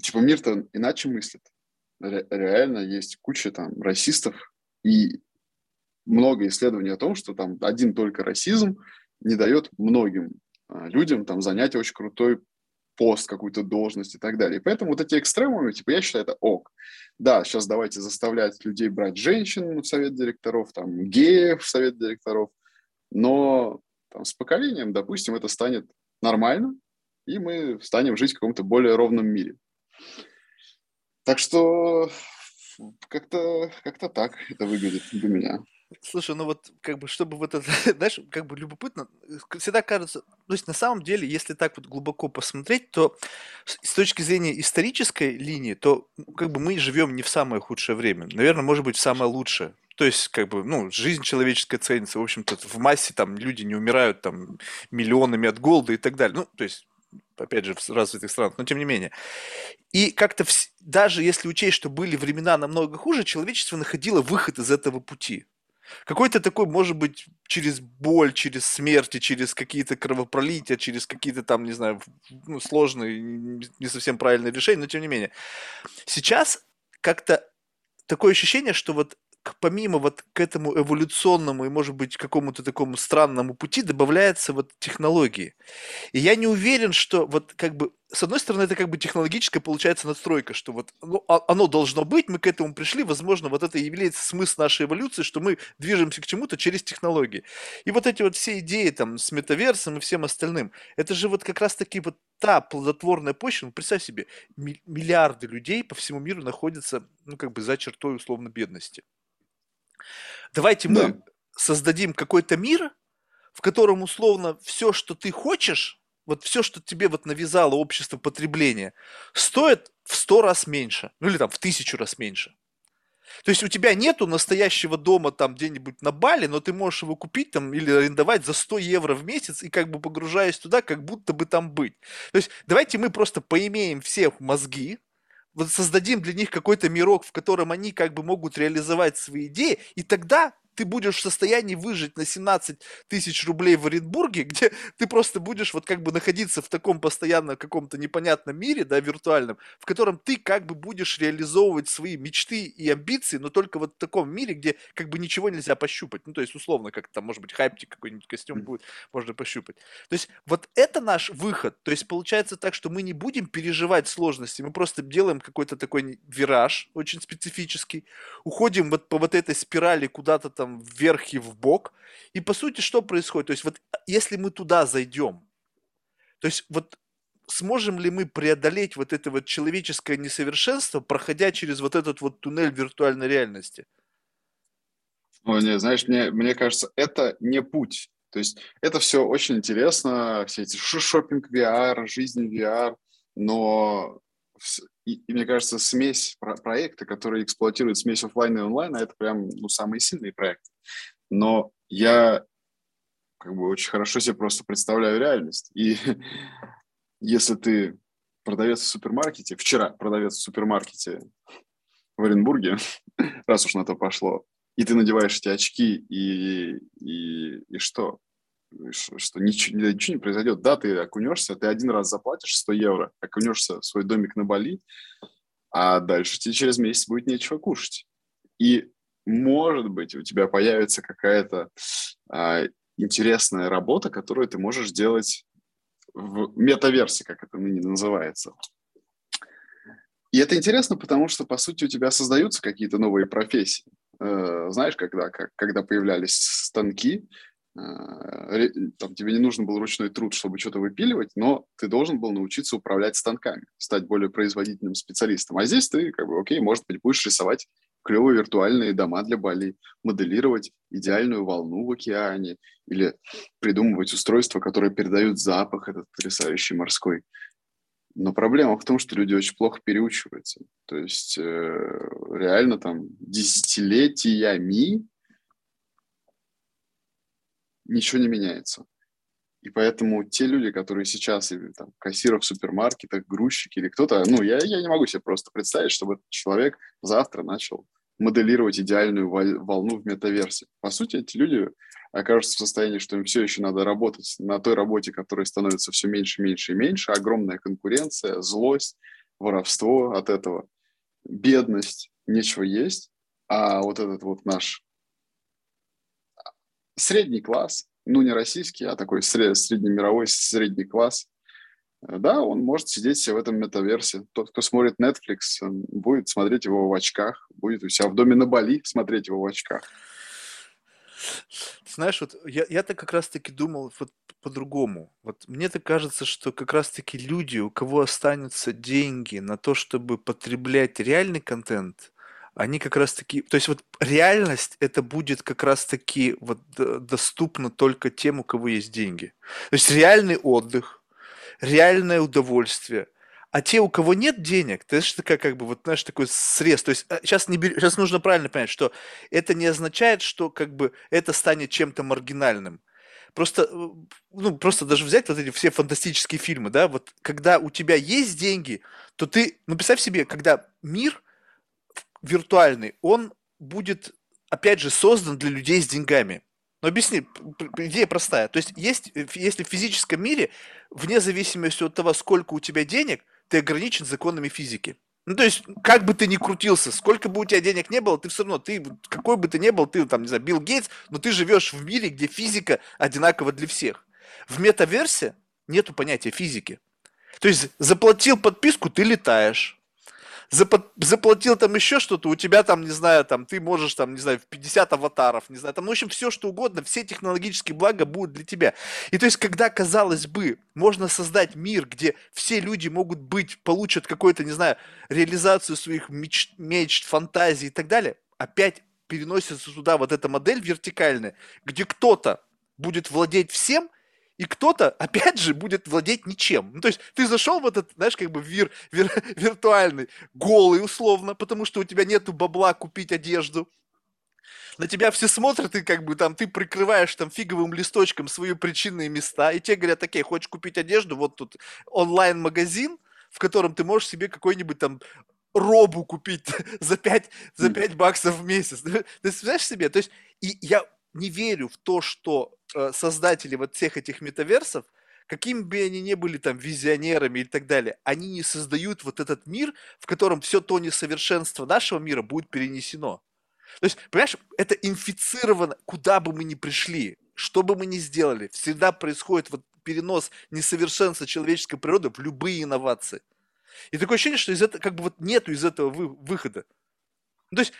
типа, мир-то иначе мыслит. Ре- реально есть куча там расистов и много исследований о том, что там один только расизм не дает многим а, людям там занять очень крутой пост, какую-то должность и так далее. И поэтому вот эти экстремумы, типа, я считаю, это ок. Да, сейчас давайте заставлять людей брать женщин в совет директоров, там, геев в совет директоров, но там, с поколением, допустим, это станет нормально, и мы станем жить в каком-то более ровном мире. Так что как-то как так это выглядит для меня. Слушай, ну вот, как бы, чтобы вот это, *laughs* знаешь, как бы любопытно, всегда кажется, то есть на самом деле, если так вот глубоко посмотреть, то с точки зрения исторической линии, то как бы мы живем не в самое худшее время, наверное, может быть, в самое лучшее. То есть, как бы, ну, жизнь человеческая ценится, в общем-то, в массе там люди не умирают там миллионами от голода и так далее. Ну, то есть, опять же, в развитых странах, но тем не менее. И как-то вс... даже если учесть, что были времена намного хуже, человечество находило выход из этого пути. Какой-то такой, может быть, через боль, через смерти, через какие-то кровопролития, через какие-то там, не знаю, ну, сложные, не совсем правильные решения, но тем не менее. Сейчас как-то такое ощущение, что вот помимо вот к этому эволюционному и, может быть, какому-то такому странному пути добавляются вот технологии. И я не уверен, что вот как бы, с одной стороны, это как бы технологическая получается надстройка, что вот ну, а, оно должно быть, мы к этому пришли, возможно, вот это и является смысл нашей эволюции, что мы движемся к чему-то через технологии. И вот эти вот все идеи там с метаверсом и всем остальным, это же вот как раз-таки вот та плодотворная почва, ну, представь себе, миллиарды людей по всему миру находятся, ну, как бы за чертой условно бедности. Давайте мы да. создадим какой-то мир, в котором условно все, что ты хочешь, вот все, что тебе вот навязало общество потребления, стоит в сто раз меньше, ну или там в тысячу раз меньше. То есть у тебя нету настоящего дома там где-нибудь на Бали, но ты можешь его купить там или арендовать за 100 евро в месяц и как бы погружаясь туда, как будто бы там быть. То есть давайте мы просто поимеем всех мозги, вот создадим для них какой-то мирок, в котором они как бы могут реализовать свои идеи, и тогда ты будешь в состоянии выжить на 17 тысяч рублей в Оренбурге, *laughs* где ты просто будешь вот как бы находиться в таком постоянно каком-то непонятном мире, да, виртуальном, в котором ты как бы будешь реализовывать свои мечты и амбиции, но только вот в таком мире, где как бы ничего нельзя пощупать. Ну, то есть, условно, как там, может быть, хайптик какой-нибудь костюм будет, можно пощупать. То есть, вот это наш выход. То есть, получается так, что мы не будем переживать сложности, мы просто делаем какой-то такой вираж очень специфический, уходим вот по вот этой спирали куда-то там там вверх и в бок. И по сути, что происходит? То есть вот если мы туда зайдем, то есть вот сможем ли мы преодолеть вот это вот человеческое несовершенство, проходя через вот этот вот туннель виртуальной реальности? Ой, не, знаешь, мне, мне кажется, это не путь. То есть это все очень интересно, все эти шопинг VR, жизнь VR, но и, и мне кажется, смесь про проекта, которые эксплуатируют смесь офлайна и онлайна, это прям ну, самые сильные проекты. Но я как бы очень хорошо себе просто представляю реальность. И *laughs* если ты продавец в супермаркете, вчера продавец в супермаркете в Оренбурге, *laughs* раз уж на то пошло, и ты надеваешь эти очки, и, и, и что? Что ничего, ничего не произойдет. Да, ты окунешься, ты один раз заплатишь 100 евро, окунешься в свой домик на Бали, а дальше тебе через месяц будет нечего кушать. И, может быть, у тебя появится какая-то а, интересная работа, которую ты можешь делать в метаверсии, как это ныне называется. И это интересно, потому что, по сути, у тебя создаются какие-то новые профессии. Э, знаешь, когда, как, когда появлялись станки, Э, там, тебе не нужен был ручной труд, чтобы что-то выпиливать, но ты должен был научиться управлять станками, стать более производительным специалистом. А здесь ты, как бы, окей, может быть, будешь рисовать клевые виртуальные дома для Бали, моделировать идеальную волну в океане или придумывать устройства, которые передают запах этот потрясающий морской. Но проблема в том, что люди очень плохо переучиваются. То есть э, реально там десятилетиями ничего не меняется. И поэтому те люди, которые сейчас или там кассиры в супермаркетах, грузчики или кто-то, ну, я, я не могу себе просто представить, чтобы этот человек завтра начал моделировать идеальную волну в метаверсе. По сути, эти люди окажутся в состоянии, что им все еще надо работать на той работе, которая становится все меньше, меньше и меньше, огромная конкуренция, злость, воровство от этого, бедность, нечего есть, а вот этот вот наш средний класс, ну не российский, а такой среднемировой средний класс, э, да, он может сидеть себе в этом метаверсе. Тот, кто смотрит Netflix, будет смотреть его в очках, будет у себя в доме на Бали смотреть его в очках. Знаешь, вот я, я-то как раз-таки думал вот по-другому. Вот мне так кажется, что как раз-таки люди, у кого останутся деньги на то, чтобы потреблять реальный контент, они как раз таки, то есть вот реальность это будет как раз таки вот доступно только тем, у кого есть деньги. То есть реальный отдых, реальное удовольствие. А те, у кого нет денег, это же такая, как бы, вот, знаешь, такой срез. То есть сейчас, не бер... сейчас нужно правильно понять, что это не означает, что как бы это станет чем-то маргинальным. просто, э, ну, просто даже взять вот эти все фантастические фильмы, да, вот когда у тебя есть деньги, то ты, ну, представь себе, когда мир виртуальный, он будет, опять же, создан для людей с деньгами. Ну, объясни, идея простая. То есть, есть, если в физическом мире, вне зависимости от того, сколько у тебя денег, ты ограничен законами физики. Ну, то есть, как бы ты ни крутился, сколько бы у тебя денег не было, ты все равно, ты, какой бы ты ни был, ты там, не знаю, Билл Гейтс, но ты живешь в мире, где физика одинакова для всех. В метаверсе нету понятия физики. То есть, заплатил подписку, ты летаешь заплатил там еще что-то, у тебя там, не знаю, там, ты можешь там, не знаю, в 50 аватаров, не знаю, там, ну, в общем, все что угодно, все технологические блага будут для тебя. И то есть, когда, казалось бы, можно создать мир, где все люди могут быть, получат какую-то, не знаю, реализацию своих мечт, мечт фантазий и так далее, опять переносится туда вот эта модель вертикальная, где кто-то будет владеть всем, и кто-то, *laughs* опять же, будет владеть ничем. Ну, то есть ты зашел в этот, знаешь, как бы вир, вир, *laughs* виртуальный, голый условно, потому что у тебя нету бабла купить одежду. На тебя все смотрят, и как бы там ты прикрываешь там фиговым листочком свои причинные места, и те говорят, окей, хочешь купить одежду, вот тут онлайн-магазин, в котором ты можешь себе какой-нибудь там робу купить *laughs* за 5, за 5 баксов в месяц. Ты представляешь себе? То есть, и я не верю в то, что создатели вот всех этих метаверсов, какими бы они ни были там визионерами и так далее, они не создают вот этот мир, в котором все то несовершенство нашего мира будет перенесено. То есть, понимаешь, это инфицировано, куда бы мы ни пришли, что бы мы ни сделали, всегда происходит вот перенос несовершенства человеческой природы в любые инновации. И такое ощущение, что из этого как бы вот нету из этого вы, выхода. То есть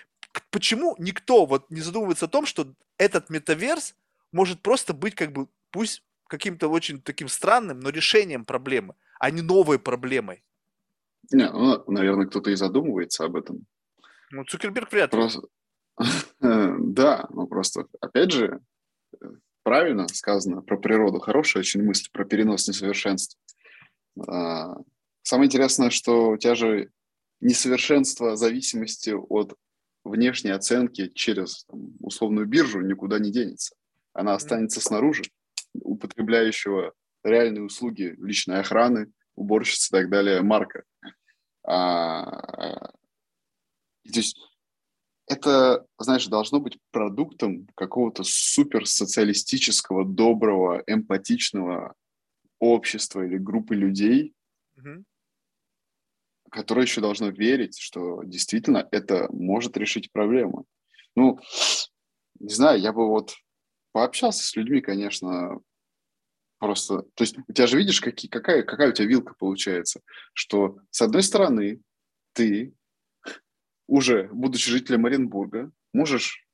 почему никто вот не задумывается о том, что этот метаверс может просто быть как бы, пусть каким-то очень таким странным, но решением проблемы, а не новой проблемой. Не, ну, наверное, кто-то и задумывается об этом. Ну, Цукерберг вряд ли. Просто... *laughs* да, ну просто, опять же, правильно сказано про природу, хорошая очень мысль про перенос несовершенств. А, самое интересное, что у тебя же несовершенство зависимости от внешней оценки через там, условную биржу никуда не денется. Она останется снаружи, употребляющего реальные услуги личной охраны, уборщицы и так далее, марка. А, то есть это, знаешь, должно быть продуктом какого-то супер социалистического, доброго, эмпатичного общества или группы людей, mm-hmm которое еще должно верить, что действительно это может решить проблему. Ну, не знаю, я бы вот пообщался с людьми, конечно, просто... То есть у тебя же видишь, какие, какая, какая у тебя вилка получается, что с одной стороны ты уже, будучи жителем Оренбурга, можешь,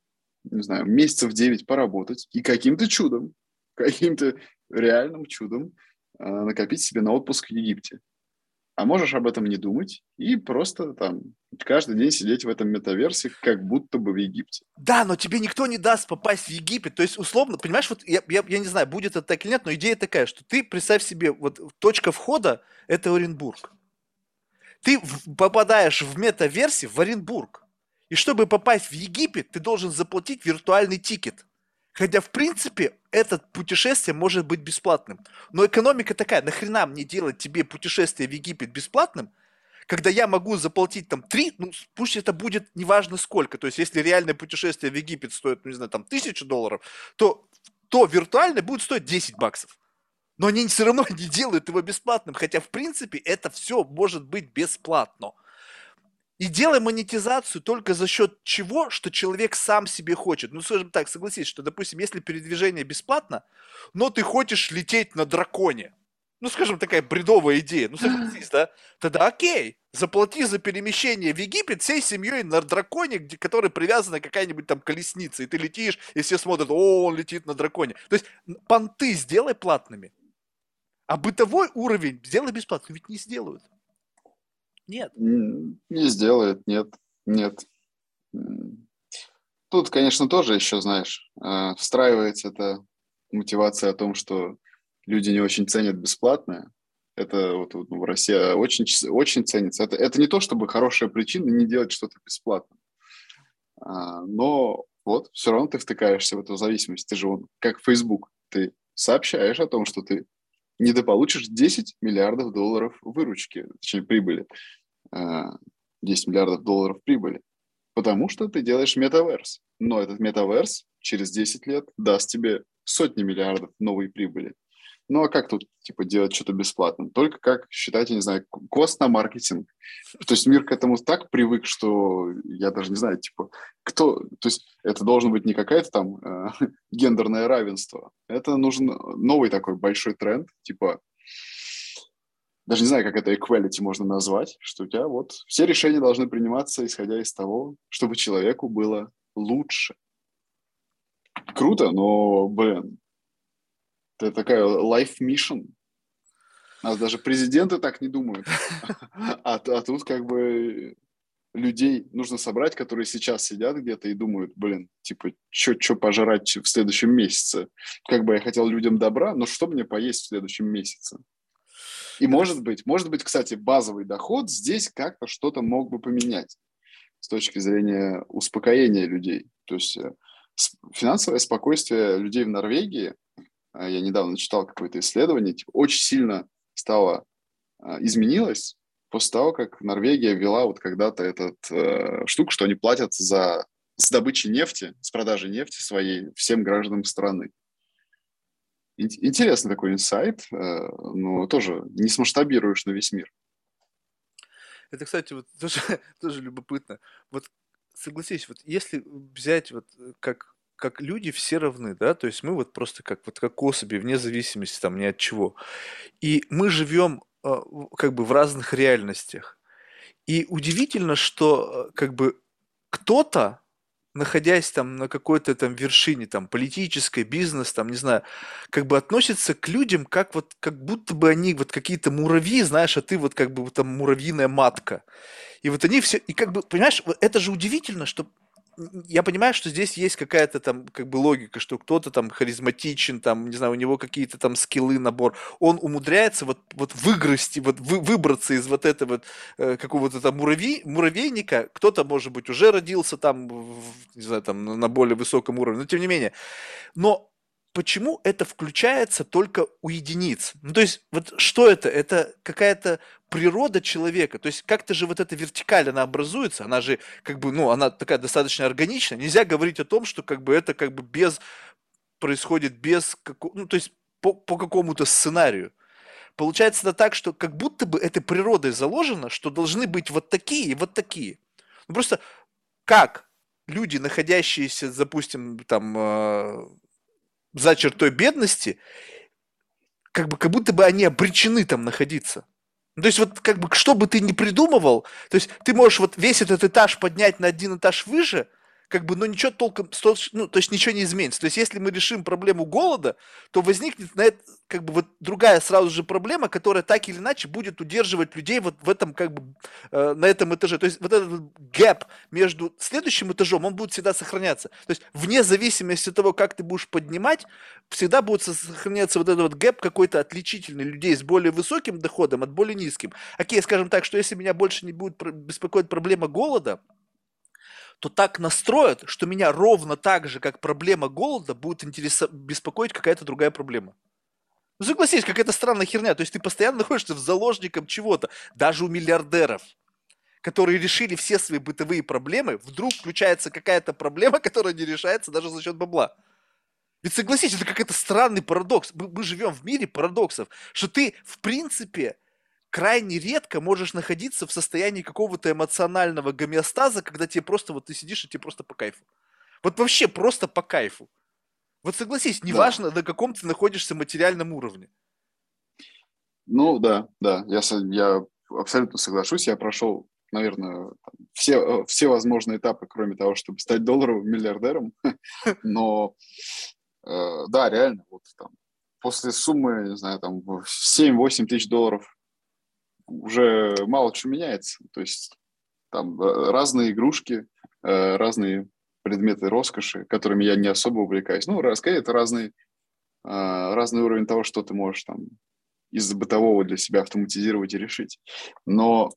не знаю, месяцев 9 поработать и каким-то чудом, *laughs* каким-то реальным чудом э, накопить себе на отпуск в Египте а можешь об этом не думать и просто там каждый день сидеть в этом метаверсе, как будто бы в Египте. Да, но тебе никто не даст попасть в Египет. То есть, условно, понимаешь, вот я, я, я не знаю, будет это так или нет, но идея такая, что ты, представь себе, вот точка входа – это Оренбург. Ты в, попадаешь в метаверсе в Оренбург. И чтобы попасть в Египет, ты должен заплатить виртуальный тикет – Хотя, в принципе, это путешествие может быть бесплатным. Но экономика такая, нахрена мне делать тебе путешествие в Египет бесплатным, когда я могу заплатить там 3, ну пусть это будет неважно сколько. То есть, если реальное путешествие в Египет стоит, ну не знаю, там тысячу долларов, то, то виртуальное будет стоить 10 баксов. Но они все равно *laughs* не делают его бесплатным, хотя в принципе это все может быть бесплатно. И делай монетизацию только за счет чего, что человек сам себе хочет. Ну, скажем так, согласись, что, допустим, если передвижение бесплатно, но ты хочешь лететь на драконе, ну, скажем, такая бредовая идея, ну, согласись, да, тогда окей, заплати за перемещение в Египет всей семьей на драконе, где, который привязана какая-нибудь там колесница, и ты летишь, и все смотрят, о, он летит на драконе. То есть понты сделай платными, а бытовой уровень сделай бесплатно, ведь не сделают. Нет. Не сделает, нет, нет. Тут, конечно, тоже еще, знаешь, э, встраивается эта мотивация о том, что люди не очень ценят бесплатное. Это вот, вот в России очень, очень ценится. Это, это не то, чтобы хорошая причина не делать что-то бесплатно. А, но вот, все равно ты втыкаешься в эту зависимость. Ты же вот, как Facebook, ты сообщаешь о том, что ты недополучишь 10 миллиардов долларов выручки, точнее прибыли, 10 а, миллиардов долларов прибыли, потому что ты делаешь метаверс. Но этот метаверс через 10 лет даст тебе сотни миллиардов новой прибыли. Ну а как тут, типа, делать что-то бесплатным? Только как считать, я не знаю, кост на маркетинг. То есть мир к этому так привык, что я даже не знаю, типа, кто... То есть это должно быть не какая-то там э, *laughs* гендерное равенство. Это нужен новый такой большой тренд, типа, даже не знаю, как это equality можно назвать, что у тебя вот все решения должны приниматься, исходя из того, чтобы человеку было лучше. Круто, но, блин, это такая life mission. У нас даже президенты так не думают. *laughs* А, а тут как бы людей нужно собрать, которые сейчас сидят где-то и думают, блин, типа, что пожрать в следующем месяце? Как бы я хотел людям добра, но что мне поесть в следующем месяце? И может быть, может быть, кстати, базовый доход здесь как-то что-то мог бы поменять с точки зрения успокоения людей. То есть э, финансовое спокойствие людей в Норвегии а, я недавно читал какое-то исследование, типа, очень сильно стало а, изменилось после того, как Норвегия ввела вот когда-то этот э, штуку, что они платят за с добычей нефти, с продажей нефти своей всем гражданам страны. Интересный такой инсайт, э, но тоже не смасштабируешь на весь мир. Это, кстати, вот *laughs* тоже, тоже любопытно. Вот согласись, вот если взять вот э, как как люди все равны, да, то есть мы вот просто как вот как особи, вне зависимости там ни от чего. И мы живем э, как бы в разных реальностях. И удивительно, что э, как бы кто-то, находясь там на какой-то там вершине, там, политической, бизнес, там, не знаю, как бы относится к людям, как вот, как будто бы они вот какие-то муравьи, знаешь, а ты вот как бы вот там муравьиная матка. И вот они все, и как бы, понимаешь, это же удивительно, что я понимаю, что здесь есть какая-то там как бы логика, что кто-то там харизматичен, там, не знаю, у него какие-то там скиллы, набор. Он умудряется вот, вот выгрызти, вот вы, выбраться из вот этого э, какого-то там муравей, муравейника. Кто-то, может быть, уже родился там, в, не знаю, там на более высоком уровне, но тем не менее. Но почему это включается только у единиц? Ну, то есть, вот что это? Это какая-то природа человека. То есть, как-то же вот эта вертикаль, она образуется, она же, как бы, ну, она такая достаточно органичная. Нельзя говорить о том, что, как бы, это, как бы, без, происходит без, ну, то есть, по, по какому-то сценарию. Получается это так, что как будто бы это природой заложено, что должны быть вот такие и вот такие. Ну, просто как люди, находящиеся, допустим, там, э, за чертой бедности, как бы как будто бы они обречены там находиться. Ну, то есть вот как бы что бы ты ни придумывал, то есть ты можешь вот весь этот этаж поднять на один этаж выше – как бы, ну, ничего толком, ну, то есть ничего не изменится. То есть если мы решим проблему голода, то возникнет на это, как бы, вот другая сразу же проблема, которая так или иначе будет удерживать людей вот в этом, как бы, э, на этом этаже. То есть вот этот gap между следующим этажом, он будет всегда сохраняться. То есть вне зависимости от того, как ты будешь поднимать, всегда будет сохраняться вот этот вот gap какой-то отличительный людей с более высоким доходом от более низким. Окей, скажем так, что если меня больше не будет беспокоить проблема голода, то так настроят, что меня ровно так же, как проблема голода, будет интересо- беспокоить какая-то другая проблема. Ну, согласись, какая-то странная херня. То есть ты постоянно находишься в заложником чего-то. Даже у миллиардеров, которые решили все свои бытовые проблемы, вдруг включается какая-то проблема, *laughs* которая не решается даже за счет бабла. Ведь согласись, это какой-то странный парадокс. Мы, мы живем в мире парадоксов, что ты, в принципе, крайне редко можешь находиться в состоянии какого-то эмоционального гомеостаза, когда тебе просто, вот ты сидишь и тебе просто по кайфу. Вот вообще просто по кайфу. Вот согласись, неважно, да. на каком ты находишься материальном уровне. Ну да, да, я, я абсолютно соглашусь. Я прошел, наверное, все, э, все возможные этапы, кроме того, чтобы стать долларовым миллиардером. *laughs* Но э, да, реально, вот там после суммы, не знаю, там 7-8 тысяч долларов уже мало что меняется. То есть там э, разные игрушки, э, разные предметы роскоши, которыми я не особо увлекаюсь. Ну, скорее, это разный, э, разный уровень того, что ты можешь там из бытового для себя автоматизировать и решить. Но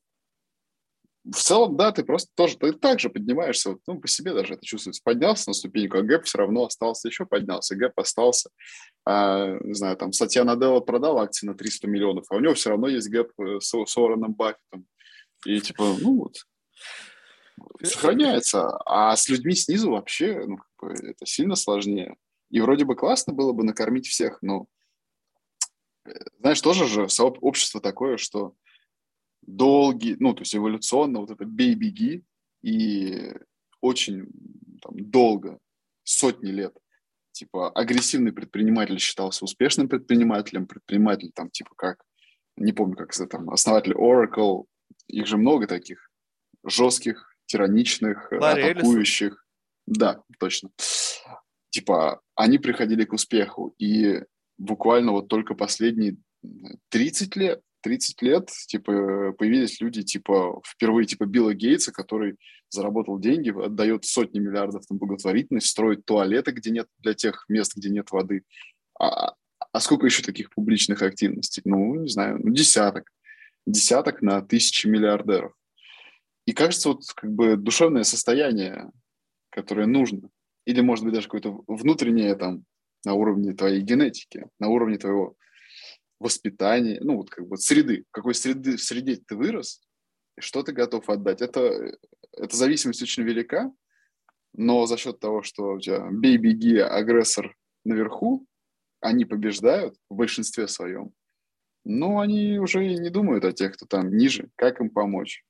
в целом, да, ты просто тоже ты так же поднимаешься, вот, ну, по себе даже это чувствуется. Поднялся на ступеньку, а gap все равно остался, еще поднялся, gap остался. А, не знаю, там, Сатья Наделла продал акции на 300 миллионов, а у него все равно есть gap э, с, с Уорреном Баффетом. И типа, ну вот, сохраняется. А с людьми снизу вообще, ну, как бы, это сильно сложнее. И вроде бы классно было бы накормить всех, но, э, знаешь, тоже же общество такое, что долгий, ну, то есть эволюционно вот это бей-беги, и очень там, долго, сотни лет, типа, агрессивный предприниматель считался успешным предпринимателем, предприниматель там, типа, как, не помню, как это там, основатель Oracle, их же много таких, жестких, тираничных, Ларри атакующих. Эллисон. Да, точно. Типа, они приходили к успеху, и буквально вот только последние 30 лет 30 лет, типа, появились люди, типа, впервые, типа, Билла Гейтса, который заработал деньги, отдает сотни миллиардов на благотворительность, строит туалеты, где нет, для тех мест, где нет воды. А, а сколько еще таких публичных активностей? Ну, не знаю, ну, десяток. Десяток на тысячи миллиардеров. И кажется, вот как бы душевное состояние, которое нужно, или, может быть, даже какое-то внутреннее там на уровне твоей генетики, на уровне твоего воспитания, ну вот как бы среды, какой среды, в среде ты вырос, что ты готов отдать. Это, эта зависимость очень велика, но за счет того, что у тебя бей, беги, агрессор наверху, они побеждают в большинстве своем, но они уже не думают о тех, кто там ниже, как им помочь.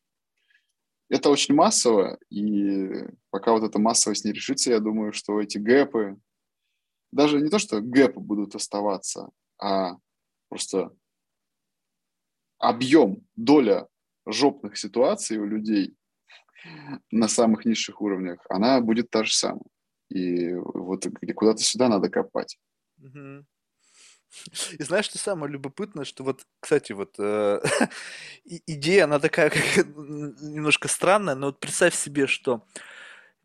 Это очень массово, и пока вот эта массовость не решится, я думаю, что эти гэпы, даже не то, что гэпы будут оставаться, а просто объем, доля жопных ситуаций у людей на самых низших уровнях, она будет та же самая. И вот куда-то сюда надо копать. И знаешь, что самое любопытное, что вот, кстати, вот э, *laughs* идея, она такая как, немножко странная, но вот представь себе, что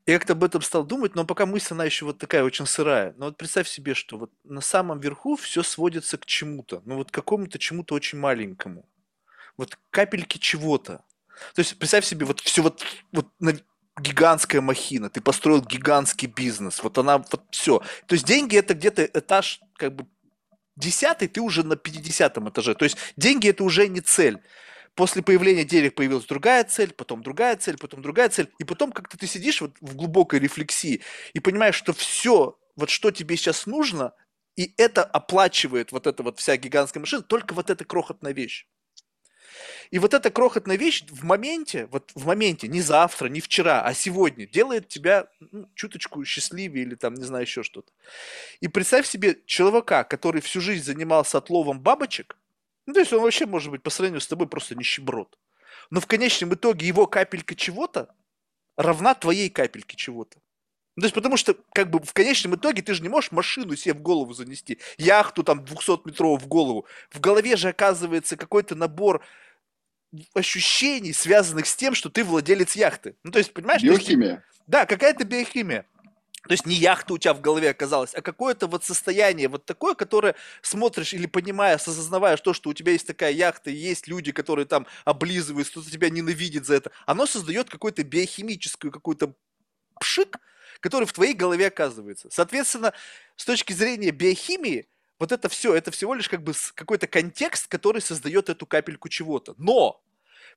я как-то об этом стал думать, но пока мысль, она еще вот такая очень сырая. Но вот представь себе, что вот на самом верху все сводится к чему-то. Ну вот к какому-то чему-то очень маленькому. Вот капельки чего-то. То есть представь себе, вот все вот, вот на, гигантская махина, ты построил гигантский бизнес, вот она, вот все. То есть деньги это где-то этаж, как бы, десятый, ты уже на 50 этаже. То есть деньги это уже не цель после появления денег появилась другая цель, потом другая цель, потом другая цель, и потом как-то ты сидишь вот в глубокой рефлексии и понимаешь, что все, вот что тебе сейчас нужно, и это оплачивает вот эта вот вся гигантская машина, только вот эта крохотная вещь. И вот эта крохотная вещь в моменте, вот в моменте, не завтра, не вчера, а сегодня, делает тебя ну, чуточку счастливее или там, не знаю, еще что-то. И представь себе человека, который всю жизнь занимался отловом бабочек, ну, то есть он вообще может быть по сравнению с тобой просто нищеброд. Но в конечном итоге его капелька чего-то равна твоей капельке чего-то. Ну, то есть потому что как бы в конечном итоге ты же не можешь машину себе в голову занести, яхту там 200-метровую в голову. В голове же оказывается какой-то набор ощущений, связанных с тем, что ты владелец яхты. Ну, то есть, понимаешь? Биохимия. Есть, да, какая-то биохимия. То есть не яхта у тебя в голове оказалась, а какое-то вот состояние вот такое, которое смотришь или понимая, осознавая то, что у тебя есть такая яхта, и есть люди, которые там облизывают, кто-то тебя ненавидит за это, оно создает какой-то биохимическую какой-то пшик, который в твоей голове оказывается. Соответственно, с точки зрения биохимии, вот это все, это всего лишь как бы какой-то контекст, который создает эту капельку чего-то. Но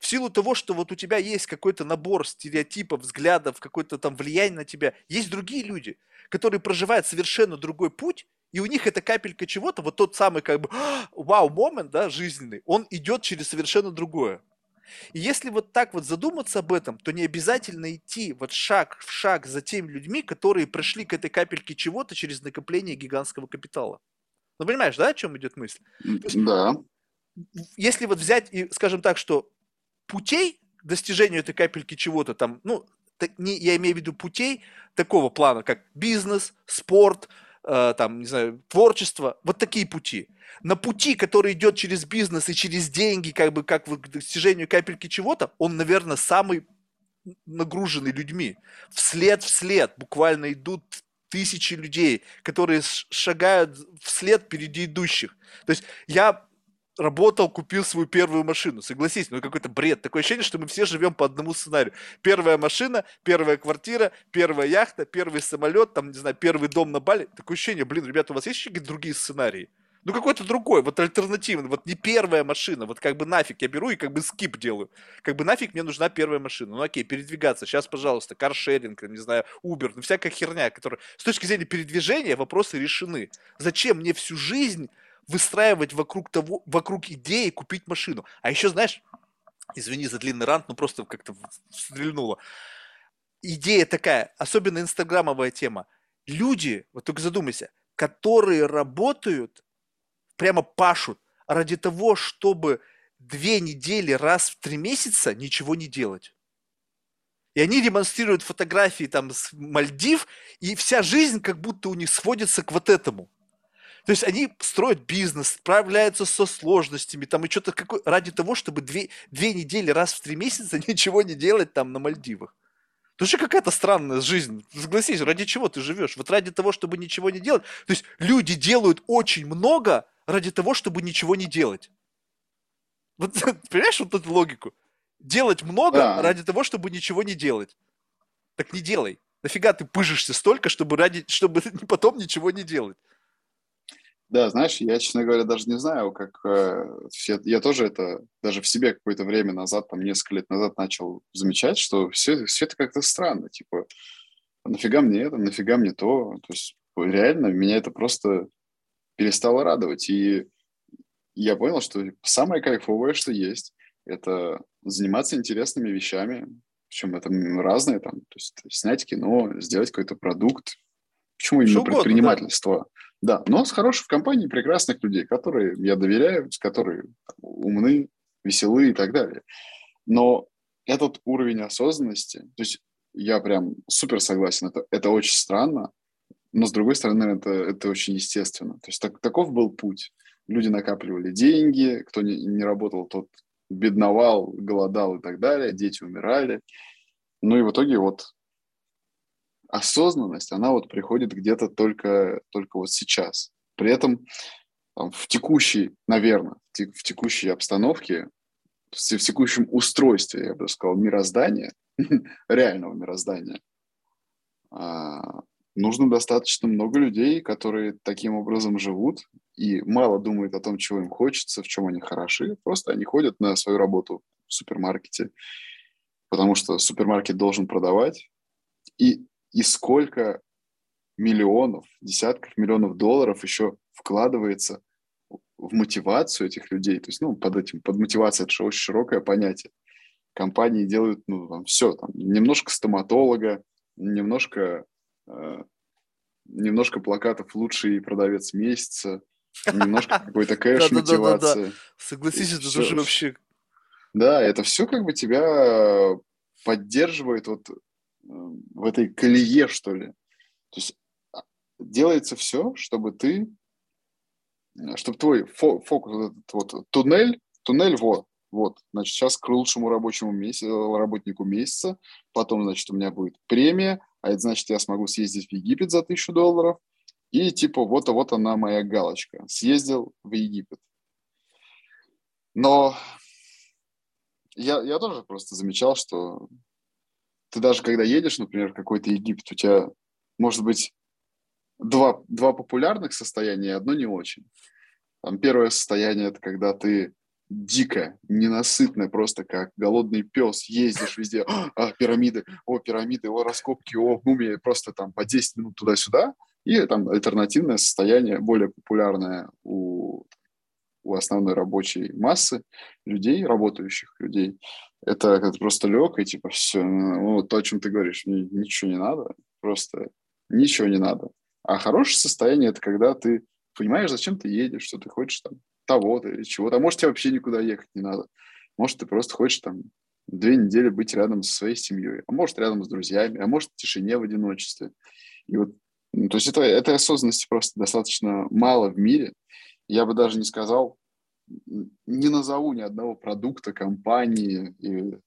в силу того, что вот у тебя есть какой-то набор стереотипов, взглядов, какое-то там влияние на тебя, есть другие люди, которые проживают совершенно другой путь, и у них эта капелька чего-то, вот тот самый как бы *gasps* вау-момент, да, жизненный, он идет через совершенно другое. И если вот так вот задуматься об этом, то не обязательно идти вот шаг в шаг за теми людьми, которые прошли к этой капельке чего-то через накопление гигантского капитала. Ну, понимаешь, да, о чем идет мысль? Есть, да. Если вот взять и, скажем так, что путей достижению этой капельки чего-то там, ну, не, я имею в виду путей такого плана, как бизнес, спорт, э, там, не знаю, творчество, вот такие пути. На пути, который идет через бизнес и через деньги, как бы как к достижению капельки чего-то, он, наверное, самый нагруженный людьми. Вслед вслед буквально идут тысячи людей, которые шагают вслед впереди идущих. То есть я работал, купил свою первую машину. Согласись, ну какой-то бред. Такое ощущение, что мы все живем по одному сценарию. Первая машина, первая квартира, первая яхта, первый самолет, там, не знаю, первый дом на Бали. Такое ощущение, блин, ребята, у вас есть какие-то другие сценарии? Ну, какой-то другой, вот альтернативный, вот не первая машина, вот как бы нафиг я беру и как бы скип делаю. Как бы нафиг мне нужна первая машина. Ну, окей, передвигаться. Сейчас, пожалуйста, каршеринг, не знаю, Uber, ну, всякая херня, которая... С точки зрения передвижения вопросы решены. Зачем мне всю жизнь выстраивать вокруг того, вокруг идеи купить машину? А еще, знаешь, извини за длинный рант, ну, просто как-то стрельнуло. Идея такая, особенно инстаграмовая тема. Люди, вот только задумайся, которые работают прямо пашут ради того, чтобы две недели раз в три месяца ничего не делать. И они демонстрируют фотографии там с Мальдив, и вся жизнь как будто у них сводится к вот этому. То есть они строят бизнес, справляются со сложностями, там и что-то какое, ради того, чтобы две, две недели раз в три месяца *laughs* ничего не делать там на Мальдивах. Тоже какая-то странная жизнь. Согласись, ради чего ты живешь? Вот ради того, чтобы ничего не делать. То есть люди делают очень много, ради того, чтобы ничего не делать. Вот, *laughs* понимаешь вот эту логику? Делать много да. ради того, чтобы ничего не делать. Так не делай. Нафига ты пыжишься столько, чтобы, ради, чтобы *laughs* потом ничего не делать? Да, знаешь, я, честно говоря, даже не знаю, как... Э, я, я тоже это даже в себе какое-то время назад, там, несколько лет назад начал замечать, что все, все это как-то странно. Типа, нафига мне это, нафига мне то? То есть реально меня это просто перестало радовать. И я понял, что самое кайфовое, что есть, это заниматься интересными вещами, причем это разные, там, то есть снять кино, сделать какой-то продукт. Почему именно угодно, предпринимательство? Да. Да, но с хорошей компанией прекрасных людей, которые я доверяю, с которые умны, веселые и так далее. Но этот уровень осознанности, то есть я прям супер согласен, это, это очень странно, но, с другой стороны, это, это очень естественно. То есть так, таков был путь. Люди накапливали деньги, кто не, не работал, тот бедновал, голодал и так далее, дети умирали. Ну и в итоге вот осознанность, она вот приходит где-то только, только вот сейчас. При этом там, в текущей, наверное, в текущей обстановке, в текущем устройстве, я бы сказал, мироздания, *laughs* реального мироздания, а, нужно достаточно много людей, которые таким образом живут и мало думают о том, чего им хочется, в чем они хороши. Просто они ходят на свою работу в супермаркете, потому что супермаркет должен продавать. И, и сколько миллионов, десятков миллионов долларов еще вкладывается в мотивацию этих людей. То есть, ну, под этим, под мотивацией, это же очень широкое понятие. Компании делают, ну, там, все, там, немножко стоматолога, немножко Э, немножко плакатов «Лучший продавец месяца», немножко *laughs* какой-то кэш мотивации. Согласись, это тоже вообще... Да, это все как бы тебя поддерживает вот в этой колее, что ли. То есть а, делается все, чтобы ты, чтобы твой фокус, этот вот туннель, туннель вот, вот, значит, сейчас к лучшему рабочему месяцу, работнику месяца, потом, значит, у меня будет премия, а это значит, я смогу съездить в Египет за тысячу долларов, и типа вот, вот она моя галочка. Съездил в Египет. Но я, я тоже просто замечал, что ты даже когда едешь, например, в какой-то Египет, у тебя может быть два, два популярных состояния, одно не очень. Там первое состояние – это когда ты дико, ненасытно, просто как голодный пес, ездишь везде, а, пирамиды, о, пирамиды, о, раскопки, о, мумии, просто там по 10 минут туда-сюда, и там альтернативное состояние, более популярное у, у основной рабочей массы людей, работающих людей, это как просто лег, и типа все, ну, то, о чем ты говоришь, ничего не надо, просто ничего не надо. А хорошее состояние – это когда ты понимаешь, зачем ты едешь, что ты хочешь там того-то или чего-то. А может, тебе вообще никуда ехать не надо. Может, ты просто хочешь там две недели быть рядом со своей семьей, а может, рядом с друзьями, а может, в тишине, в одиночестве. И вот, ну, то есть это, этой осознанности просто достаточно мало в мире. Я бы даже не сказал, не назову ни одного продукта, компании и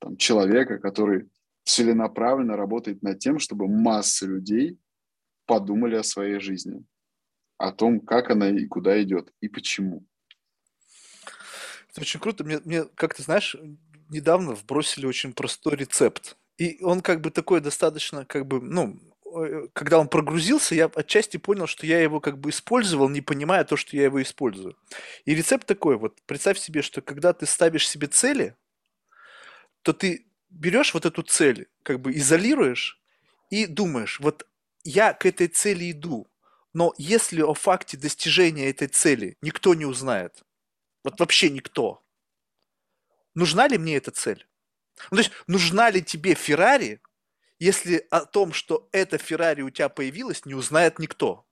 там, человека, который целенаправленно работает над тем, чтобы массы людей подумали о своей жизни о том, как она и куда идет, и почему. Это очень круто. Мне, мне как ты знаешь, недавно вбросили очень простой рецепт. И он как бы такой достаточно, как бы, ну, когда он прогрузился, я отчасти понял, что я его как бы использовал, не понимая то, что я его использую. И рецепт такой вот. Представь себе, что когда ты ставишь себе цели, то ты берешь вот эту цель, как бы изолируешь и думаешь, вот я к этой цели иду, но если о факте достижения этой цели никто не узнает, вот вообще никто, нужна ли мне эта цель? Ну, то есть, нужна ли тебе Феррари, если о том, что эта Феррари у тебя появилась, не узнает никто?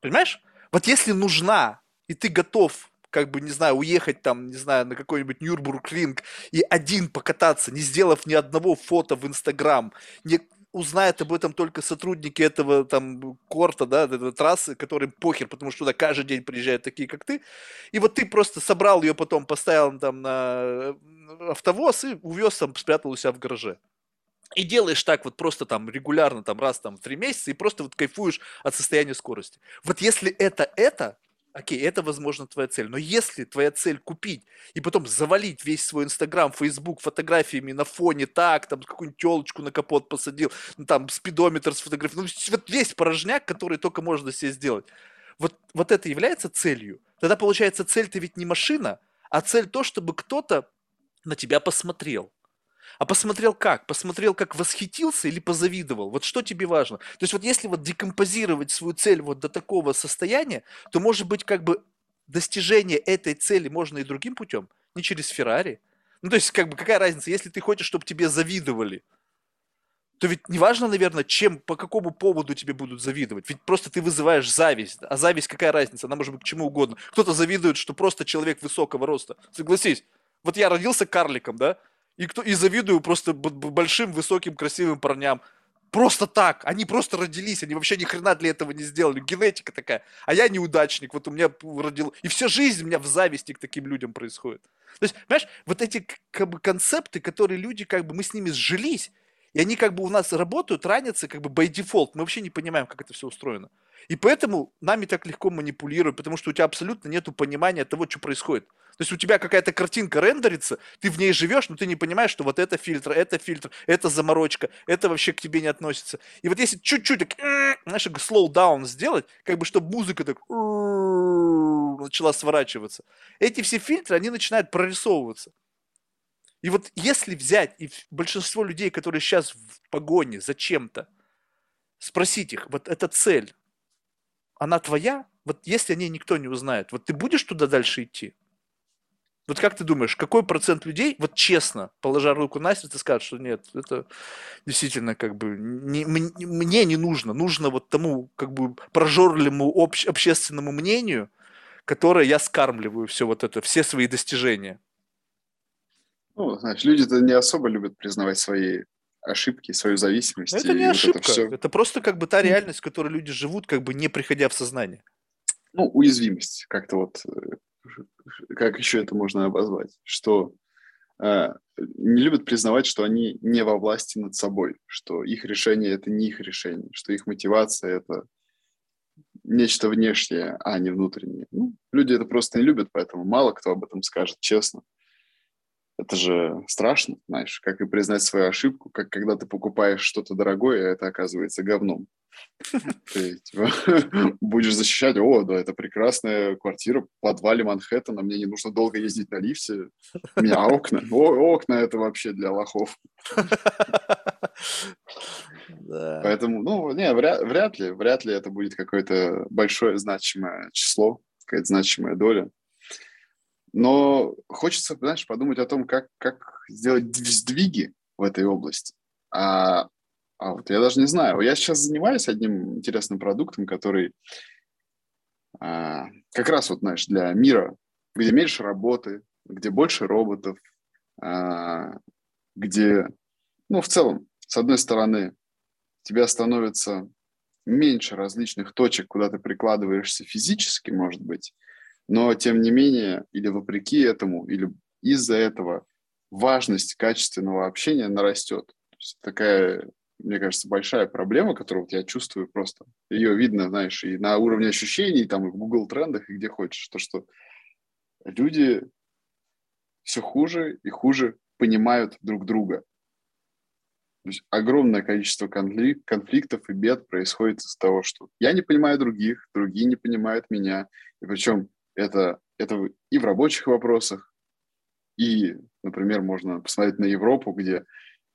Понимаешь? Вот если нужна, и ты готов как бы, не знаю, уехать там, не знаю, на какой-нибудь Нюрбург-ринг и один покататься, не сделав ни одного фото в Инстаграм, не узнают об этом только сотрудники этого там корта, да, этой трассы, которым похер, потому что туда каждый день приезжают такие, как ты. И вот ты просто собрал ее потом, поставил там на э, автовоз и увез там, спрятал у себя в гараже. И делаешь так вот просто там регулярно, там раз там в три месяца, и просто вот кайфуешь от состояния скорости. Вот если это это, окей, это, возможно, твоя цель. Но если твоя цель купить и потом завалить весь свой Инстаграм, Фейсбук фотографиями на фоне так, там какую-нибудь телочку на капот посадил, ну, там спидометр сфотографировал, ну, вот весь порожняк, который только можно себе сделать. Вот, вот это является целью. Тогда получается цель-то ведь не машина, а цель то, чтобы кто-то на тебя посмотрел. А посмотрел как? Посмотрел, как восхитился или позавидовал? Вот что тебе важно? То есть вот если вот декомпозировать свою цель вот до такого состояния, то может быть как бы достижение этой цели можно и другим путем, не через Феррари. Ну то есть как бы какая разница, если ты хочешь, чтобы тебе завидовали, то ведь не важно, наверное, чем, по какому поводу тебе будут завидовать. Ведь просто ты вызываешь зависть. А зависть какая разница? Она может быть к чему угодно. Кто-то завидует, что просто человек высокого роста. Согласись. Вот я родился карликом, да? И, кто, и завидую просто большим, высоким, красивым парням. Просто так. Они просто родились, они вообще ни хрена для этого не сделали. Генетика такая. А я неудачник. Вот у меня родил... И вся жизнь у меня в зависти к таким людям происходит. То есть, понимаешь, вот эти как бы концепты, которые люди, как бы, мы с ними сжились, и они как бы у нас работают, ранятся как бы by default. Мы вообще не понимаем, как это все устроено. И поэтому нами так легко манипулируют, потому что у тебя абсолютно нет понимания того, что происходит. То есть у тебя какая-то картинка рендерится, ты в ней живешь, но ты не понимаешь, что вот это фильтр, это фильтр, это заморочка, это вообще к тебе не относится. И вот если чуть-чуть так, *clears throat* знаешь, slow down сделать, как бы чтобы музыка так *clears throat* начала сворачиваться, эти все фильтры, они начинают прорисовываться. И вот если взять и большинство людей, которые сейчас в погоне за чем-то, спросить их, вот эта цель, она твоя? Вот если о ней никто не узнает, вот ты будешь туда дальше идти? Вот как ты думаешь, какой процент людей, вот честно, положа руку на сердце, скажет, что нет, это действительно как бы не, мне не нужно, нужно вот тому как бы прожорливому обще, общественному мнению, которое я скармливаю все вот это, все свои достижения. Ну, знаешь, люди-то не особо любят признавать свои ошибки, свою зависимость. Это не ошибка, это, все... это просто как бы та реальность, в которой люди живут, как бы не приходя в сознание. Ну, уязвимость, как-то вот э, как еще это можно обозвать, что э, не любят признавать, что они не во власти над собой, что их решение это не их решение, что их мотивация это нечто внешнее, а не внутреннее. Ну, люди это просто не любят, поэтому мало кто об этом скажет честно. Это же страшно, знаешь, как и признать свою ошибку, как когда ты покупаешь что-то дорогое, а это оказывается говном. *laughs* Ты типа, *laughs* будешь защищать, о, да, это прекрасная квартира в подвале Манхэттена, мне не нужно долго ездить на лифте, у меня окна, о, окна это вообще для лохов. *laughs* Да. Поэтому, ну, не, вряд, вряд ли, вряд ли это будет какое-то большое значимое число, какая-то значимая доля. Но хочется, знаешь, подумать о том, как, как сделать сдвиги в этой области. А а вот я даже не знаю. Я сейчас занимаюсь одним интересным продуктом, который а, как раз вот, знаешь, для мира, где меньше работы, где больше роботов, а, где, ну, в целом, с одной стороны, тебя становится меньше различных точек, куда ты прикладываешься физически, может быть, но тем не менее, или вопреки этому, или из-за этого важность качественного общения нарастет. Такая мне кажется, большая проблема, которую вот я чувствую просто. Ее видно, знаешь, и на уровне ощущений, там, и в Google трендах, и где хочешь. То, что люди все хуже и хуже понимают друг друга. То есть огромное количество конфликтов и бед происходит из-за того, что я не понимаю других, другие не понимают меня. И причем это, это и в рабочих вопросах, и, например, можно посмотреть на Европу, где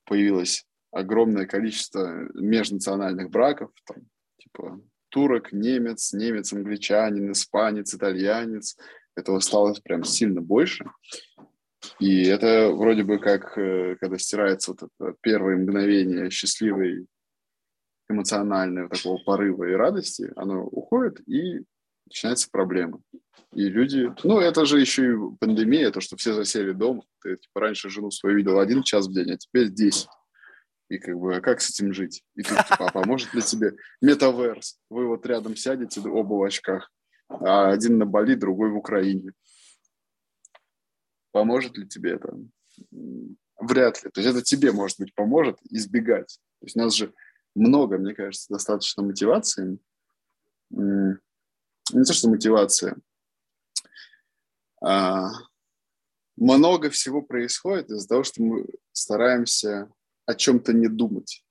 появилось огромное количество межнациональных браков, там, типа турок, немец, немец, англичанин, испанец, итальянец. Этого стало прям сильно больше. И это вроде бы как, э, когда стирается вот это первое мгновение счастливой эмоционального такого порыва и радости, оно уходит, и начинаются проблемы. И люди... Ну, это же еще и пандемия, то, что все засели дома. Ты типа, раньше жену свою видел один час в день, а теперь десять. И как бы, а как с этим жить? И тут, типа, а поможет ли тебе метаверс? Вы вот рядом сядете, оба в очках, а один на Бали, другой в Украине. Поможет ли тебе это? Вряд ли. То есть это тебе, может быть, поможет избегать. То есть у нас же много, мне кажется, достаточно мотивации. Не то, что мотивация. А много всего происходит из-за того, что мы стараемся о чем-то не думать.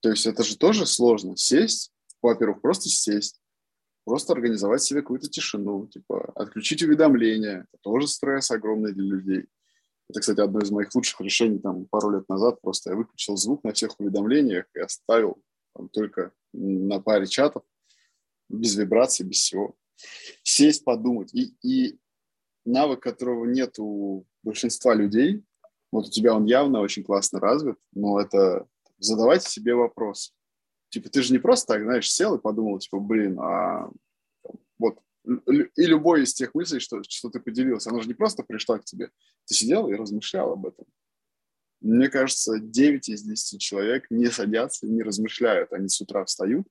То есть это же тоже сложно. Сесть, во-первых, просто сесть, просто организовать себе какую-то тишину, типа отключить уведомления. Это тоже стресс огромный для людей. Это, кстати, одно из моих лучших решений там пару лет назад. Просто я выключил звук на всех уведомлениях и оставил там, только на паре чатов, без вибраций, без всего. Сесть, подумать. И, и навык, которого нет у большинства людей, вот у тебя он явно очень классно развит, но это задавайте себе вопрос. Типа, ты же не просто так, знаешь, сел и подумал, типа, блин, а вот и любой из тех мыслей, что, что ты поделился, она же не просто пришла к тебе. Ты сидел и размышлял об этом. Мне кажется, 9 из 10 человек не садятся, не размышляют. Они с утра встают,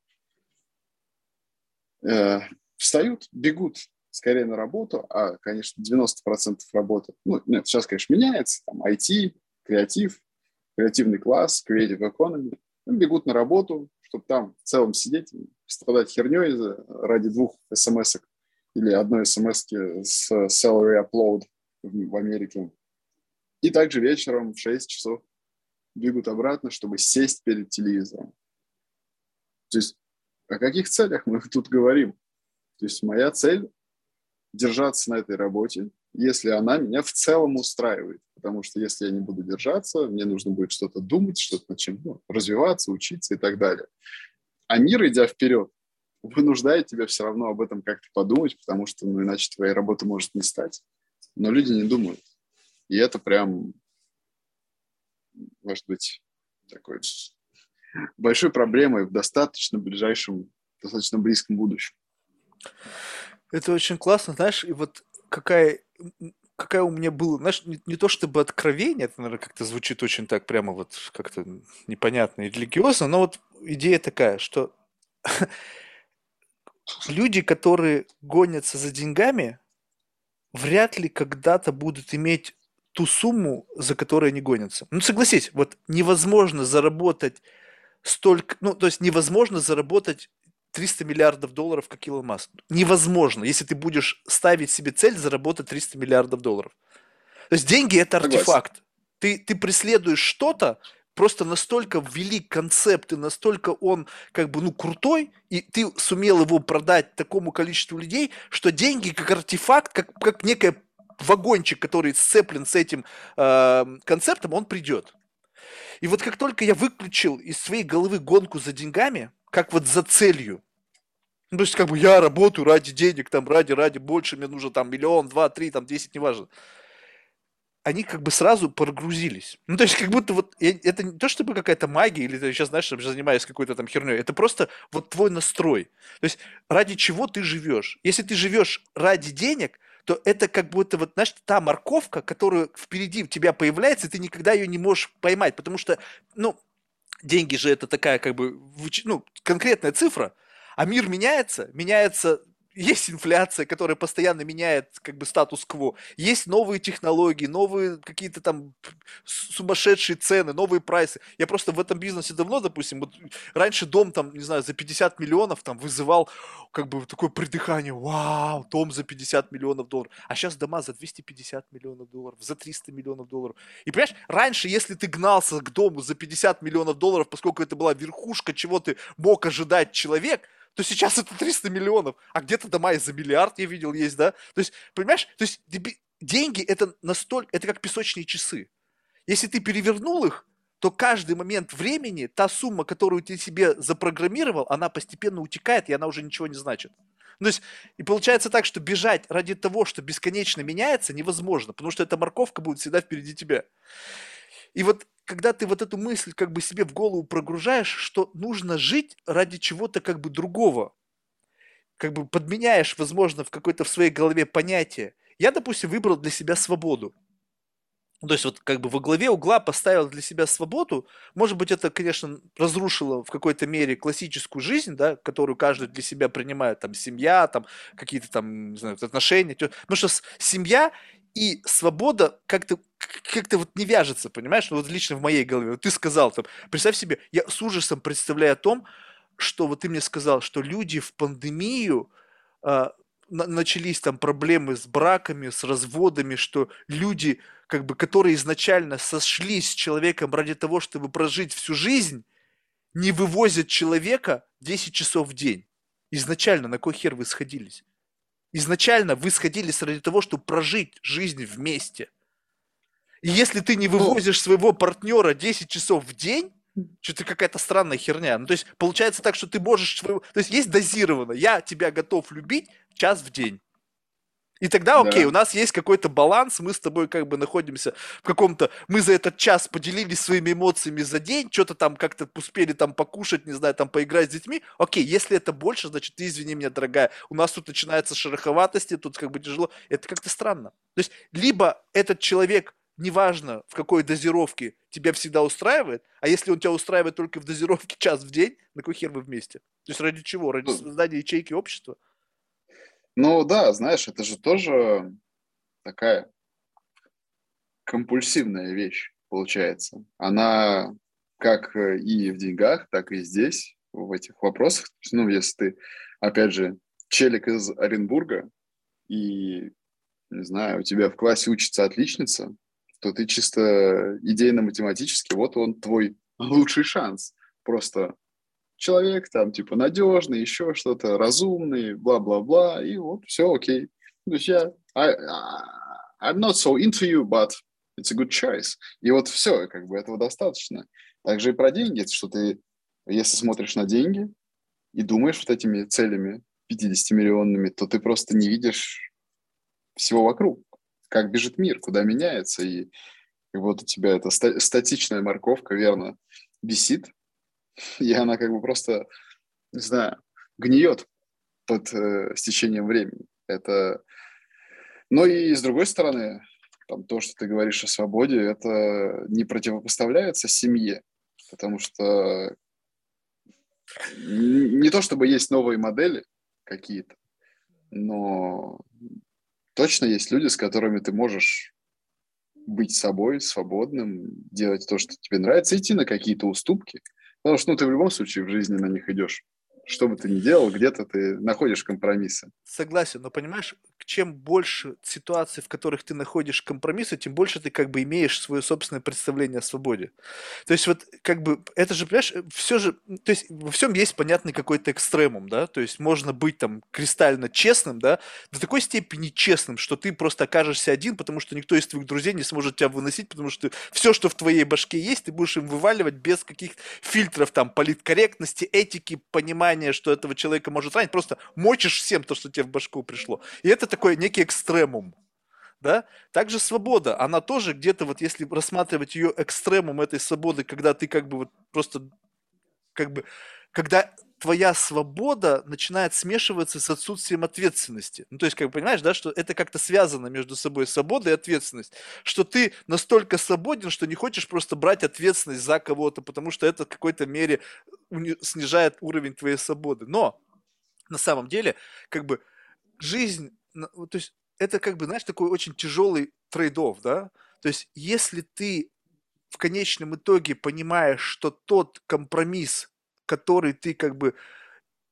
э, встают, бегут скорее на работу, а, конечно, 90% работы, ну, нет, сейчас, конечно, меняется, там, IT, креатив, креативный класс, creative economy, ну, бегут на работу, чтобы там в целом сидеть, страдать херней ради двух смс или одной смс с salary upload в Америке. И также вечером в 6 часов бегут обратно, чтобы сесть перед телевизором. То есть о каких целях мы тут говорим? То есть моя цель держаться на этой работе, если она меня в целом устраивает. Потому что если я не буду держаться, мне нужно будет что-то думать, что-то над чем ну, развиваться, учиться и так далее. А мир, идя вперед, вынуждает тебя все равно об этом как-то подумать, потому что ну, иначе твоей работы может не стать. Но люди не думают. И это прям, может быть, такой большой проблемой в достаточно ближайшем, достаточно близком будущем. Это очень классно, знаешь, и вот какая какая у меня была, знаешь, не, не то чтобы откровение, это, наверное, как-то звучит очень так прямо вот как-то непонятно и религиозно, но вот идея такая, что *laughs* люди, которые гонятся за деньгами, вряд ли когда-то будут иметь ту сумму, за которой они гонятся. Ну, согласись, вот невозможно заработать столько, ну, то есть невозможно заработать 300 миллиардов долларов, как Илон Маск. Невозможно, если ты будешь ставить себе цель заработать 300 миллиардов долларов. То есть деньги – это артефакт. Ты, ты преследуешь что-то, просто настолько велик концепт, и настолько он как бы, ну, крутой, и ты сумел его продать такому количеству людей, что деньги как артефакт, как, как некий вагончик, который сцеплен с этим э, концептом, он придет. И вот как только я выключил из своей головы гонку за деньгами, как вот за целью. Ну, то есть, как бы я работаю ради денег, там, ради, ради, больше, мне нужно там миллион, два, три, там, десять, неважно. Они как бы сразу прогрузились. Ну, то есть, как будто вот, это не то, чтобы какая-то магия, или ты сейчас, знаешь, занимаюсь какой-то там херней, это просто вот твой настрой. То есть, ради чего ты живешь. Если ты живешь ради денег, то это как будто вот, знаешь, та морковка, которая впереди у тебя появляется, и ты никогда ее не можешь поймать, потому что, ну, деньги же это такая как бы ну, конкретная цифра, а мир меняется, меняется есть инфляция, которая постоянно меняет как бы статус-кво, есть новые технологии, новые какие-то там сумасшедшие цены, новые прайсы. Я просто в этом бизнесе давно, допустим, вот раньше дом там, не знаю, за 50 миллионов там вызывал как бы такое придыхание, вау, дом за 50 миллионов долларов, а сейчас дома за 250 миллионов долларов, за 300 миллионов долларов. И понимаешь, раньше, если ты гнался к дому за 50 миллионов долларов, поскольку это была верхушка, чего ты мог ожидать человек, то сейчас это 300 миллионов, а где-то дома и за миллиард, я видел, есть, да? То есть, понимаешь, то есть деньги это настолько, это как песочные часы. Если ты перевернул их, то каждый момент времени, та сумма, которую ты себе запрограммировал, она постепенно утекает, и она уже ничего не значит. То есть, и получается так, что бежать ради того, что бесконечно меняется, невозможно, потому что эта морковка будет всегда впереди тебя. И вот когда ты вот эту мысль как бы себе в голову прогружаешь, что нужно жить ради чего-то как бы другого, как бы подменяешь, возможно, в какой-то в своей голове понятие. Я, допустим, выбрал для себя свободу. То есть вот как бы во главе угла поставил для себя свободу. Может быть, это, конечно, разрушило в какой-то мере классическую жизнь, да, которую каждый для себя принимает, там, семья, там, какие-то там, не знаю, отношения. Потому что семья и свобода как-то как-то вот не вяжется, понимаешь? Ну, вот лично в моей голове. Вот ты сказал там, представь себе, я с ужасом представляю о том, что вот ты мне сказал, что люди в пандемию э, на, начались там проблемы с браками, с разводами, что люди, как бы, которые изначально сошлись с человеком ради того, чтобы прожить всю жизнь, не вывозят человека 10 часов в день. Изначально на кой хер вы сходились? Изначально вы сходились ради того, чтобы прожить жизнь вместе. И если ты не ну вывозишь своего партнера 10 часов в день, что-то какая-то странная херня. Ну, то есть, получается так, что ты можешь... Своего... То есть, есть дозировано. Я тебя готов любить час в день. И тогда, окей, да. у нас есть какой-то баланс, мы с тобой как бы находимся в каком-то... Мы за этот час поделились своими эмоциями за день, что-то там как-то успели там покушать, не знаю, там поиграть с детьми. Окей, если это больше, значит, ты извини меня, дорогая, у нас тут начинается шероховатости, тут как бы тяжело. Это как-то странно. То есть, либо этот человек неважно в какой дозировке тебя всегда устраивает, а если он тебя устраивает только в дозировке час в день, на какой хер вы вместе? То есть ради чего? Ради ну, создания ячейки общества? Ну да, знаешь, это же тоже такая компульсивная вещь получается. Она как и в деньгах, так и здесь, в этих вопросах. Ну, если ты, опять же, челик из Оренбурга, и, не знаю, у тебя в классе учится отличница, то ты чисто идейно-математически, вот он твой лучший шанс. Просто человек там типа надежный, еще что-то, разумный, бла-бла-бла, и вот все окей. То есть я, I, I'm not so into you, but it's a good choice. И вот все, как бы этого достаточно. Также и про деньги, что ты, если смотришь на деньги и думаешь вот этими целями 50-миллионными, то ты просто не видишь всего вокруг как бежит мир, куда меняется, и, и вот у тебя эта статичная морковка, верно, висит, *laughs* и она как бы просто, не знаю, гниет под э, стечением времени. Это... Но и с другой стороны, там, то, что ты говоришь о свободе, это не противопоставляется семье, потому что не то чтобы есть новые модели какие-то, но точно есть люди, с которыми ты можешь быть собой, свободным, делать то, что тебе нравится, идти на какие-то уступки. Потому что ну, ты в любом случае в жизни на них идешь что бы ты ни делал, где-то ты находишь компромиссы. Согласен, но понимаешь, чем больше ситуаций, в которых ты находишь компромиссы, тем больше ты как бы имеешь свое собственное представление о свободе. То есть вот как бы это же, понимаешь, все же, то есть во всем есть понятный какой-то экстремум, да, то есть можно быть там кристально честным, да, до такой степени честным, что ты просто окажешься один, потому что никто из твоих друзей не сможет тебя выносить, потому что все, что в твоей башке есть, ты будешь им вываливать без каких-то фильтров там политкорректности, этики, понимания понимание, что этого человека может ранить, просто мочишь всем то, что тебе в башку пришло. И это такой некий экстремум. Да? Также свобода, она тоже где-то, вот если рассматривать ее экстремум этой свободы, когда ты как бы вот просто, как бы, когда твоя свобода начинает смешиваться с отсутствием ответственности. Ну, то есть, как понимаешь, да, что это как-то связано между собой, свобода и ответственность. Что ты настолько свободен, что не хочешь просто брать ответственность за кого-то, потому что это в какой-то мере снижает уровень твоей свободы. Но на самом деле, как бы, жизнь, то есть это как бы, знаешь, такой очень тяжелый трейдов, да? То есть если ты в конечном итоге понимаешь, что тот компромисс, который ты как бы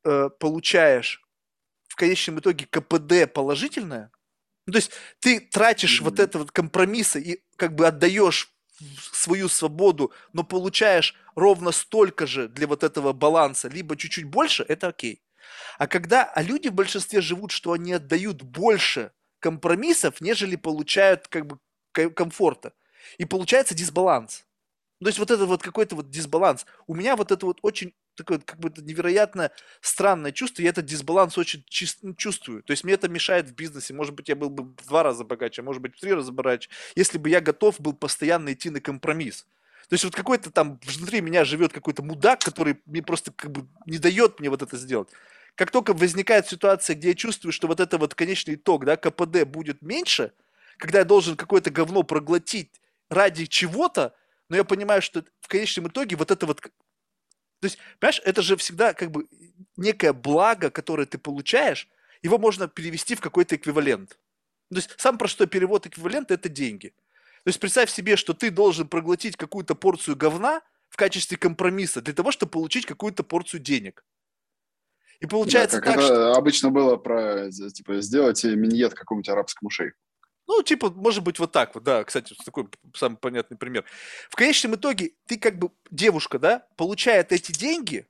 э, получаешь, в конечном итоге КПД положительное, ну, то есть ты тратишь mm-hmm. вот это вот компромиссы и как бы отдаешь свою свободу, но получаешь ровно столько же для вот этого баланса, либо чуть-чуть больше, это окей. А когда, а люди в большинстве живут, что они отдают больше компромиссов, нежели получают как бы комфорта. И получается дисбаланс. То есть вот это вот какой-то вот дисбаланс. У меня вот это вот очень такое как бы невероятно странное чувство, я этот дисбаланс очень ну, чувствую. То есть мне это мешает в бизнесе. Может быть, я был бы в два раза богаче, может быть, в три раза богаче, если бы я готов был постоянно идти на компромисс. То есть вот какой-то там внутри меня живет какой-то мудак, который мне просто как бы не дает мне вот это сделать. Как только возникает ситуация, где я чувствую, что вот это вот конечный итог, да, КПД будет меньше, когда я должен какое-то говно проглотить ради чего-то, но я понимаю, что в конечном итоге вот это вот... То есть, понимаешь, это же всегда как бы некое благо, которое ты получаешь, его можно перевести в какой-то эквивалент. То есть, самый простой перевод эквивалента – это деньги. То есть, представь себе, что ты должен проглотить какую-то порцию говна в качестве компромисса для того, чтобы получить какую-то порцию денег. И получается да, как так, это что... обычно было про, типа, сделать миньет какому-нибудь арабскому шейху. Ну, типа, может быть, вот так вот, да, кстати, такой самый понятный пример. В конечном итоге ты как бы, девушка, да, получает эти деньги,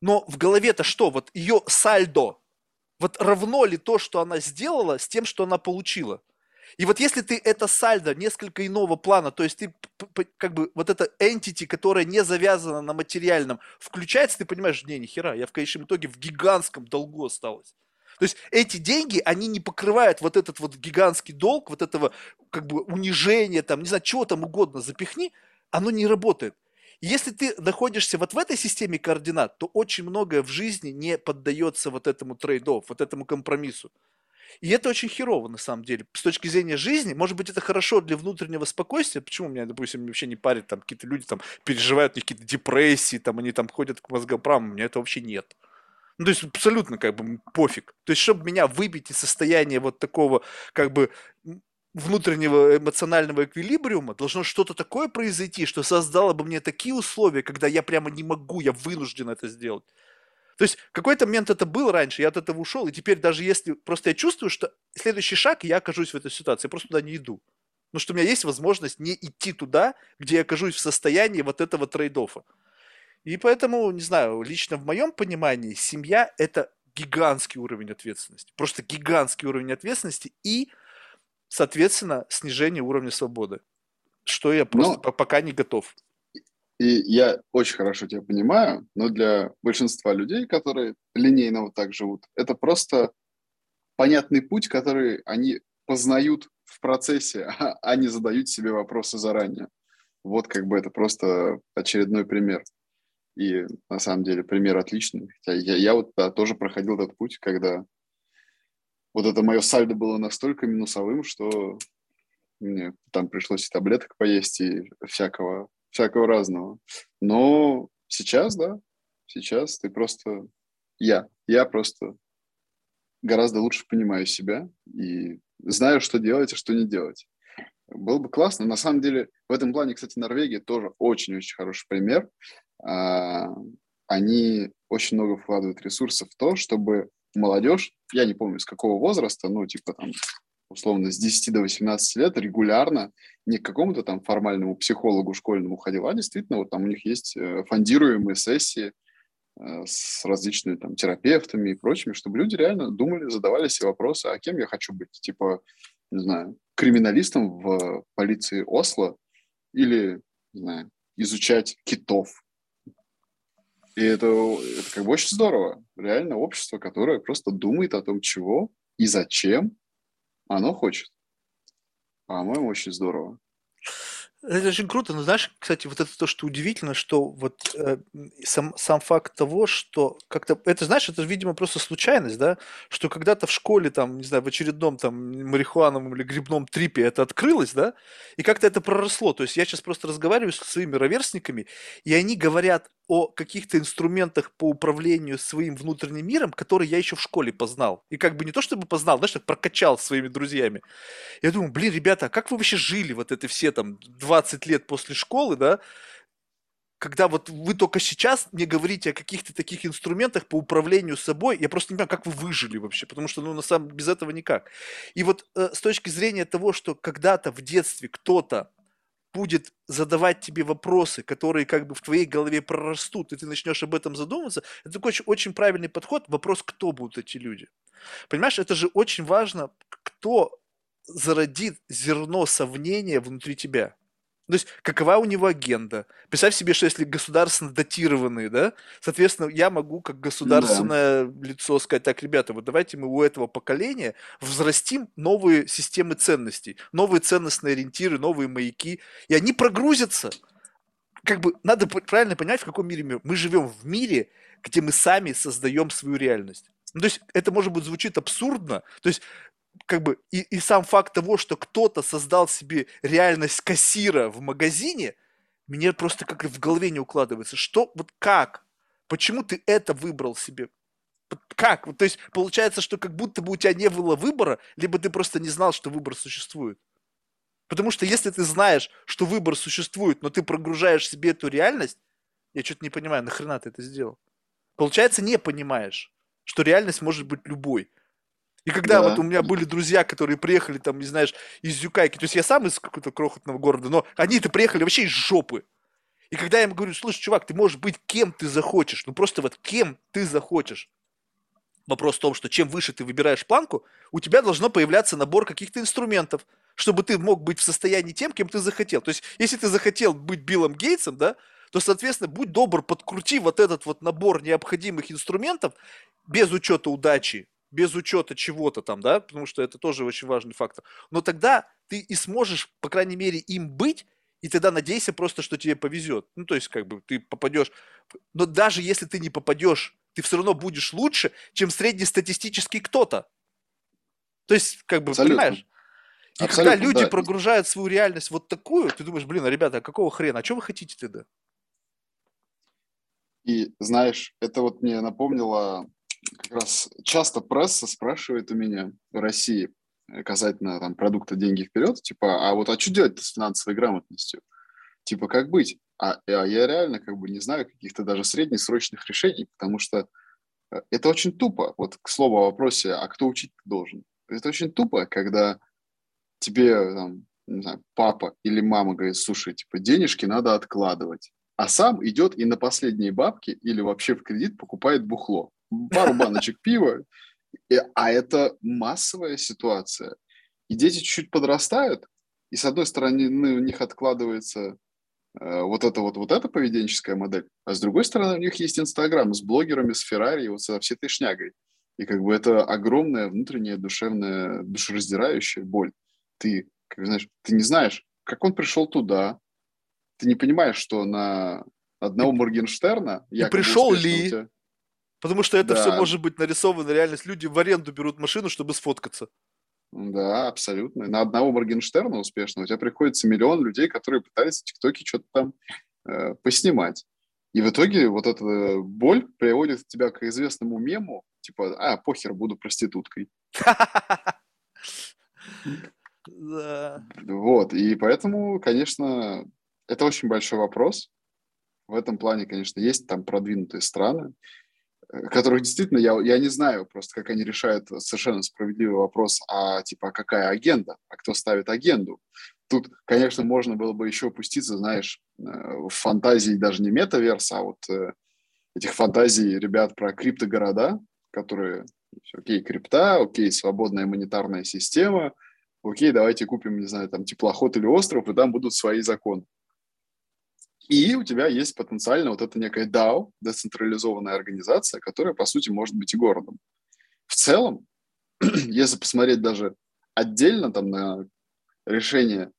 но в голове-то что? Вот ее сальдо, вот равно ли то, что она сделала, с тем, что она получила? И вот если ты это сальдо несколько иного плана, то есть ты как бы вот эта entity, которая не завязана на материальном, включается, ты понимаешь, не, нихера, я в конечном итоге в гигантском долгу осталась. То есть эти деньги, они не покрывают вот этот вот гигантский долг, вот этого как бы унижения, там, не знаю, чего там угодно запихни, оно не работает. Если ты находишься вот в этой системе координат, то очень многое в жизни не поддается вот этому трейдов, вот этому компромиссу. И это очень херово, на самом деле. С точки зрения жизни, может быть, это хорошо для внутреннего спокойствия. Почему меня, допустим, вообще не парит, там какие-то люди там переживают какие-то депрессии, там они там ходят к мозгоправам, у меня это вообще нет. Ну, то есть абсолютно как бы пофиг. То есть, чтобы меня выбить из состояния вот такого как бы внутреннего эмоционального эквилибриума, должно что-то такое произойти, что создало бы мне такие условия, когда я прямо не могу, я вынужден это сделать. То есть какой-то момент это был раньше, я от этого ушел, и теперь даже если просто я чувствую, что следующий шаг, я окажусь в этой ситуации, я просто туда не иду. Потому что у меня есть возможность не идти туда, где я окажусь в состоянии вот этого трейдофа. И поэтому, не знаю, лично в моем понимании, семья – это гигантский уровень ответственности. Просто гигантский уровень ответственности и, соответственно, снижение уровня свободы. Что я просто но, пока не готов. И я очень хорошо тебя понимаю, но для большинства людей, которые линейно вот так живут, это просто понятный путь, который они познают в процессе, а, *laughs* а не задают себе вопросы заранее. Вот как бы это просто очередной пример. И на самом деле пример отличный. Хотя я, я вот да, тоже проходил этот путь, когда вот это мое сальдо было настолько минусовым, что мне там пришлось и таблеток поесть, и всякого, всякого разного. Но сейчас, да, сейчас ты просто... Я, я просто гораздо лучше понимаю себя и знаю, что делать и что не делать. Было бы классно. На самом деле, в этом плане, кстати, Норвегия тоже очень-очень хороший пример. А, они очень много вкладывают ресурсов в то, чтобы молодежь, я не помню, с какого возраста, ну, типа там, условно, с 10 до 18 лет регулярно не к какому-то там формальному психологу школьному ходила, а действительно вот там у них есть э, фондируемые сессии э, с различными там терапевтами и прочими, чтобы люди реально думали, задавали себе вопросы, а кем я хочу быть? Типа, не знаю, криминалистом в полиции Осло или, не знаю, изучать китов и это, это как бы очень здорово. Реально общество, которое просто думает о том, чего и зачем оно хочет. По-моему, очень здорово. Это очень круто, но знаешь, кстати, вот это то, что удивительно, что вот э, сам, сам факт того, что как-то, это знаешь, это, видимо, просто случайность, да, что когда-то в школе, там, не знаю, в очередном там марихуановом или грибном трипе это открылось, да, и как-то это проросло, то есть я сейчас просто разговариваю со своими ровесниками, и они говорят о каких-то инструментах по управлению своим внутренним миром, которые я еще в школе познал. И как бы не то чтобы познал, знаешь, так прокачал своими друзьями. Я думаю, блин, ребята, а как вы вообще жили вот это все там 20 лет после школы, да? когда вот вы только сейчас мне говорите о каких-то таких инструментах по управлению собой, я просто не понимаю, как вы выжили вообще, потому что, ну, на самом без этого никак. И вот э, с точки зрения того, что когда-то в детстве кто-то будет задавать тебе вопросы, которые как бы в твоей голове прорастут, и ты начнешь об этом задумываться, это такой очень, очень правильный подход. Вопрос, кто будут эти люди. Понимаешь, это же очень важно, кто зародит зерно сомнения внутри тебя. То есть, какова у него агенда? Представь себе, что если государственно датированные, да, соответственно, я могу как государственное да. лицо сказать, так, ребята, вот давайте мы у этого поколения взрастим новые системы ценностей, новые ценностные ориентиры, новые маяки, и они прогрузятся. Как бы надо правильно понимать, в каком мире мы. Мы живем в мире, где мы сами создаем свою реальность. Ну, то есть это, может быть, звучит абсурдно. То есть как бы и, и сам факт того, что кто-то создал себе реальность кассира в магазине, мне просто как в голове не укладывается. Что, вот как? Почему ты это выбрал себе? Как? То есть получается, что как будто бы у тебя не было выбора, либо ты просто не знал, что выбор существует. Потому что если ты знаешь, что выбор существует, но ты прогружаешь себе эту реальность, я что-то не понимаю, нахрена ты это сделал? Получается, не понимаешь, что реальность может быть любой. И когда да. вот у меня были друзья, которые приехали там, не знаешь, из Юкайки, то есть я сам из какого-то крохотного города, но они-то приехали вообще из жопы. И когда я им говорю, слушай, чувак, ты можешь быть кем ты захочешь, ну просто вот кем ты захочешь. Вопрос в том, что чем выше ты выбираешь планку, у тебя должно появляться набор каких-то инструментов, чтобы ты мог быть в состоянии тем, кем ты захотел. То есть, если ты захотел быть Биллом Гейтсом, да, то, соответственно, будь добр, подкрути вот этот вот набор необходимых инструментов без учета удачи, без учета чего-то там, да, потому что это тоже очень важный фактор. Но тогда ты и сможешь, по крайней мере, им быть, и тогда надейся просто, что тебе повезет. Ну, то есть, как бы, ты попадешь. Но даже если ты не попадешь, ты все равно будешь лучше, чем среднестатистический кто-то. То есть, как бы, Абсолютно. понимаешь? И Абсолютно, когда люди да. прогружают свою реальность вот такую, ты думаешь, блин, а ребята, а какого хрена? А что вы хотите тогда? И знаешь, это вот мне напомнило как раз часто пресса спрашивает у меня в России касательно там, продукта «Деньги вперед», типа, а вот а что делать с финансовой грамотностью? Типа, как быть? А, а я реально как бы не знаю каких-то даже среднесрочных решений, потому что э, это очень тупо. Вот к слову о вопросе, а кто учить должен? Это очень тупо, когда тебе там, не знаю, папа или мама говорит, слушай, типа, денежки надо откладывать, а сам идет и на последние бабки или вообще в кредит покупает бухло пару баночек пива, а это массовая ситуация. И дети чуть-чуть подрастают, и с одной стороны ну, у них откладывается э, вот эта вот, вот эта поведенческая модель, а с другой стороны у них есть Инстаграм с блогерами, с Феррари, вот со всей этой шнягой. И как бы это огромная внутренняя душевная, душераздирающая боль. Ты, как знаешь, ты не знаешь, как он пришел туда, ты не понимаешь, что на одного Моргенштерна... И пришел ли? Тебя... Потому что это да. все может быть нарисовано реальность. Люди в аренду берут машину, чтобы сфоткаться. Да, абсолютно. На одного Моргенштерна успешного у тебя приходится миллион людей, которые пытались в ТикТоке что-то там э, поснимать. И в итоге вот эта боль приводит тебя к известному мему, типа, а, похер, буду проституткой. *laughs* Да. Вот, и поэтому, конечно, это очень большой вопрос. В этом плане, конечно, есть там продвинутые страны, которых действительно я, я не знаю просто, как они решают совершенно справедливый вопрос, а типа, а какая агенда, а кто ставит агенду. Тут, конечно, можно было бы еще опуститься, знаешь, э, в фантазии даже не метаверса, а вот э, этих фантазий ребят про криптогорода, которые, окей, крипта, окей, свободная монетарная система, окей, давайте купим, не знаю, там теплоход или остров, и там будут свои законы. И у тебя есть потенциально вот эта некая DAO, децентрализованная организация, которая, по сути, может быть и городом. В целом, *clears throat* если посмотреть даже отдельно там на решение,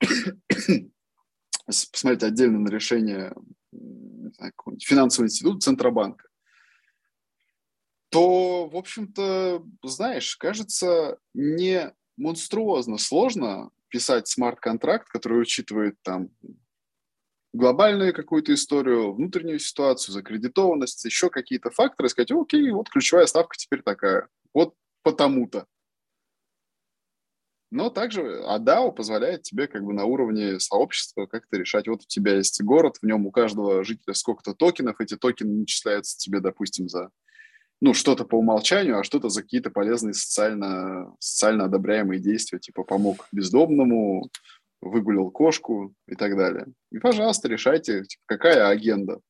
*clears throat* посмотреть отдельно на решение знаю, финансового института Центробанка, то, в общем-то, знаешь, кажется, не монструозно сложно писать смарт-контракт, который учитывает там глобальную какую-то историю, внутреннюю ситуацию, закредитованность, еще какие-то факторы, сказать, окей, вот ключевая ставка теперь такая, вот потому-то. Но также ADAO позволяет тебе как бы на уровне сообщества как-то решать. Вот у тебя есть город, в нем у каждого жителя сколько-то токенов, эти токены начисляются тебе, допустим, за ну, что-то по умолчанию, а что-то за какие-то полезные социально, социально одобряемые действия, типа помог бездомному, выгулил кошку и так далее. И, пожалуйста, решайте, типа, какая агенда.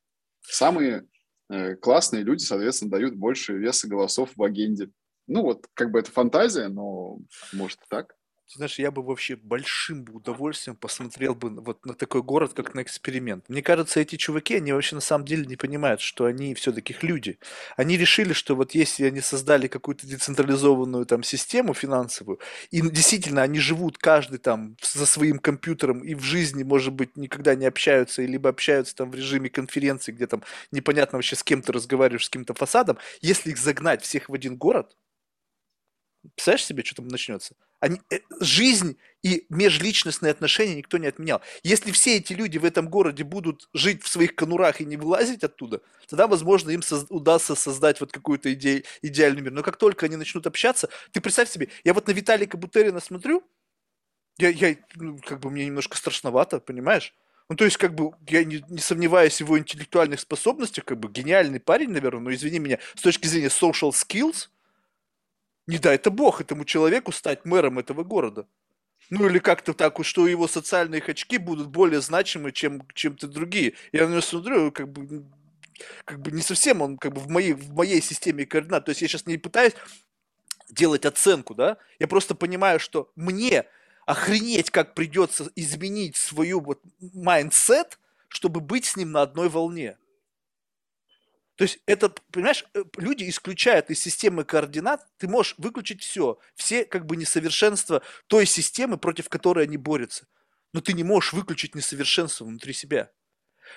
Самые э, классные люди, соответственно, дают больше веса голосов в агенде. Ну, вот, как бы это фантазия, но может так. Ты знаешь, я бы вообще большим бы удовольствием посмотрел бы вот на такой город, как на эксперимент. Мне кажется, эти чуваки, они вообще на самом деле не понимают, что они все-таки люди. Они решили, что вот если они создали какую-то децентрализованную там систему финансовую, и действительно они живут каждый там за своим компьютером и в жизни, может быть, никогда не общаются, либо общаются там в режиме конференции, где там непонятно вообще с кем ты разговариваешь, с каким-то фасадом, если их загнать всех в один город, представляешь себе, что там начнется? Они, э, жизнь и межличностные отношения никто не отменял. Если все эти люди в этом городе будут жить в своих конурах и не вылазить оттуда, тогда, возможно, им соз- удастся создать вот какую-то иде- идеальный мир. Но как только они начнут общаться, ты представь себе, я вот на Виталика Бутерина смотрю, я, я ну, как бы мне немножко страшновато, понимаешь? Ну, то есть, как бы, я не, не сомневаюсь в его интеллектуальных способностях, как бы, гениальный парень, наверное, но, извини меня, с точки зрения social skills, не дай это бог этому человеку стать мэром этого города. Ну или как-то так, что его социальные очки будут более значимы, чем чем-то другие. Я на него смотрю, как бы, как бы не совсем он как бы в моей, в моей системе координат. То есть я сейчас не пытаюсь делать оценку, да, я просто понимаю, что мне охренеть, как придется изменить свою вот mindset, чтобы быть с ним на одной волне. То есть это, понимаешь, э, люди исключают из системы координат, ты можешь выключить все, все как бы несовершенства той системы, против которой они борются. Но ты не можешь выключить несовершенство внутри себя.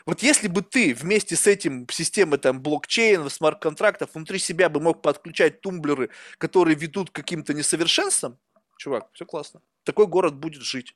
Вот если бы ты вместе с этим системой там блокчейн, смарт-контрактов внутри себя бы мог подключать тумблеры, которые ведут к каким-то несовершенствам, чувак, все классно. Такой город будет жить.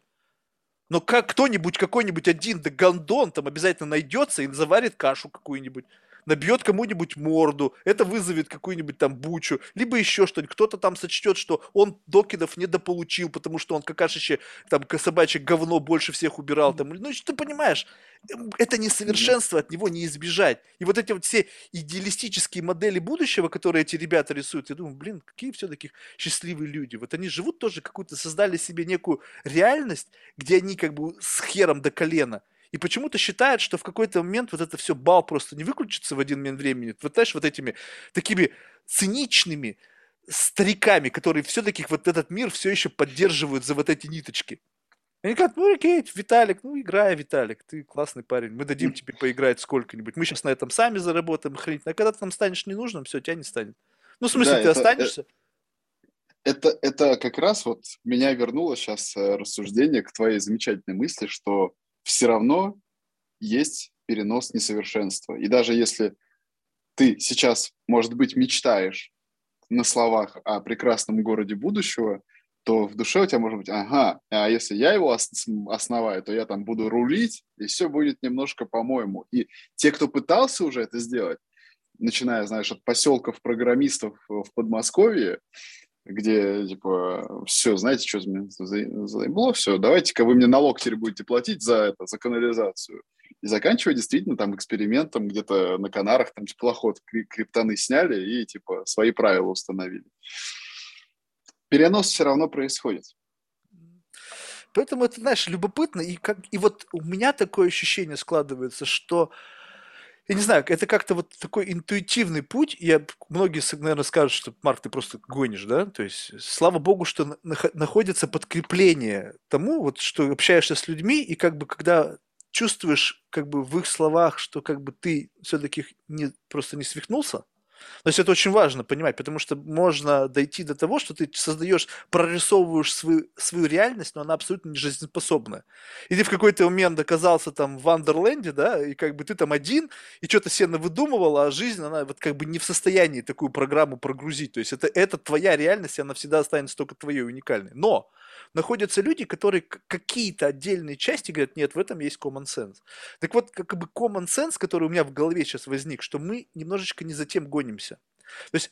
Но как кто-нибудь, какой-нибудь один да гондон там обязательно найдется и заварит кашу какую-нибудь набьет кому-нибудь морду, это вызовет какую-нибудь там бучу, либо еще что-нибудь. Кто-то там сочтет, что он докидов недополучил, потому что он какашище, там, собачье говно больше всех убирал. Там. Ну, ты понимаешь, эм, это несовершенство, от него не избежать. И вот эти вот все идеалистические модели будущего, которые эти ребята рисуют, я думаю, блин, какие все-таки счастливые люди. Вот они живут тоже какую-то, создали себе некую реальность, где они как бы с хером до колена – и почему-то считает, что в какой-то момент вот это все бал просто не выключится в один момент времени. Вот знаешь, вот этими такими циничными стариками, которые все-таки вот этот мир все еще поддерживают за вот эти ниточки. Они говорят, ну окей, Виталик, ну играй, Виталик, ты классный парень, мы дадим тебе поиграть сколько-нибудь, мы сейчас на этом сами заработаем, хрень, а когда ты нам станешь ненужным, все, тебя не станет. Ну, в смысле, да, ты это, останешься? Это, это как раз вот меня вернуло сейчас э, рассуждение к твоей замечательной мысли, что все равно есть перенос несовершенства. И даже если ты сейчас, может быть, мечтаешь на словах о прекрасном городе будущего, то в душе у тебя может быть, ага, а если я его основаю, то я там буду рулить, и все будет немножко по-моему. И те, кто пытался уже это сделать, начиная, знаешь, от поселков программистов в Подмосковье, где, типа, все, знаете, что меня заебло, все, давайте-ка вы мне налог теперь будете платить за это, за канализацию. И заканчивая действительно там экспериментом где-то на Канарах, там теплоход криптоны сняли и, типа, свои правила установили. Перенос все равно происходит. Поэтому это, знаешь, любопытно. И, как, и вот у меня такое ощущение складывается, что я не знаю, это как-то вот такой интуитивный путь. Я, многие, наверное, скажут, что, Марк, ты просто гонишь, да? То есть, слава богу, что находится подкрепление тому, вот, что общаешься с людьми, и как бы, когда чувствуешь, как бы, в их словах, что, как бы, ты все-таки не, просто не свихнулся, То есть это очень важно понимать, потому что можно дойти до того, что ты создаешь, прорисовываешь свою, свою реальность, но она абсолютно не жизнеспособна. И ты в какой-то момент оказался там в Вандерленде, да, и как бы ты там один, и что-то себе выдумывал, а жизнь, она вот как бы не в состоянии такую программу прогрузить. То есть это, это твоя реальность, и она всегда останется только твоей уникальной. Но находятся люди, которые какие-то отдельные части говорят, нет, в этом есть common sense. Так вот, как бы common sense, который у меня в голове сейчас возник, что мы немножечко не за тем гонимся. То есть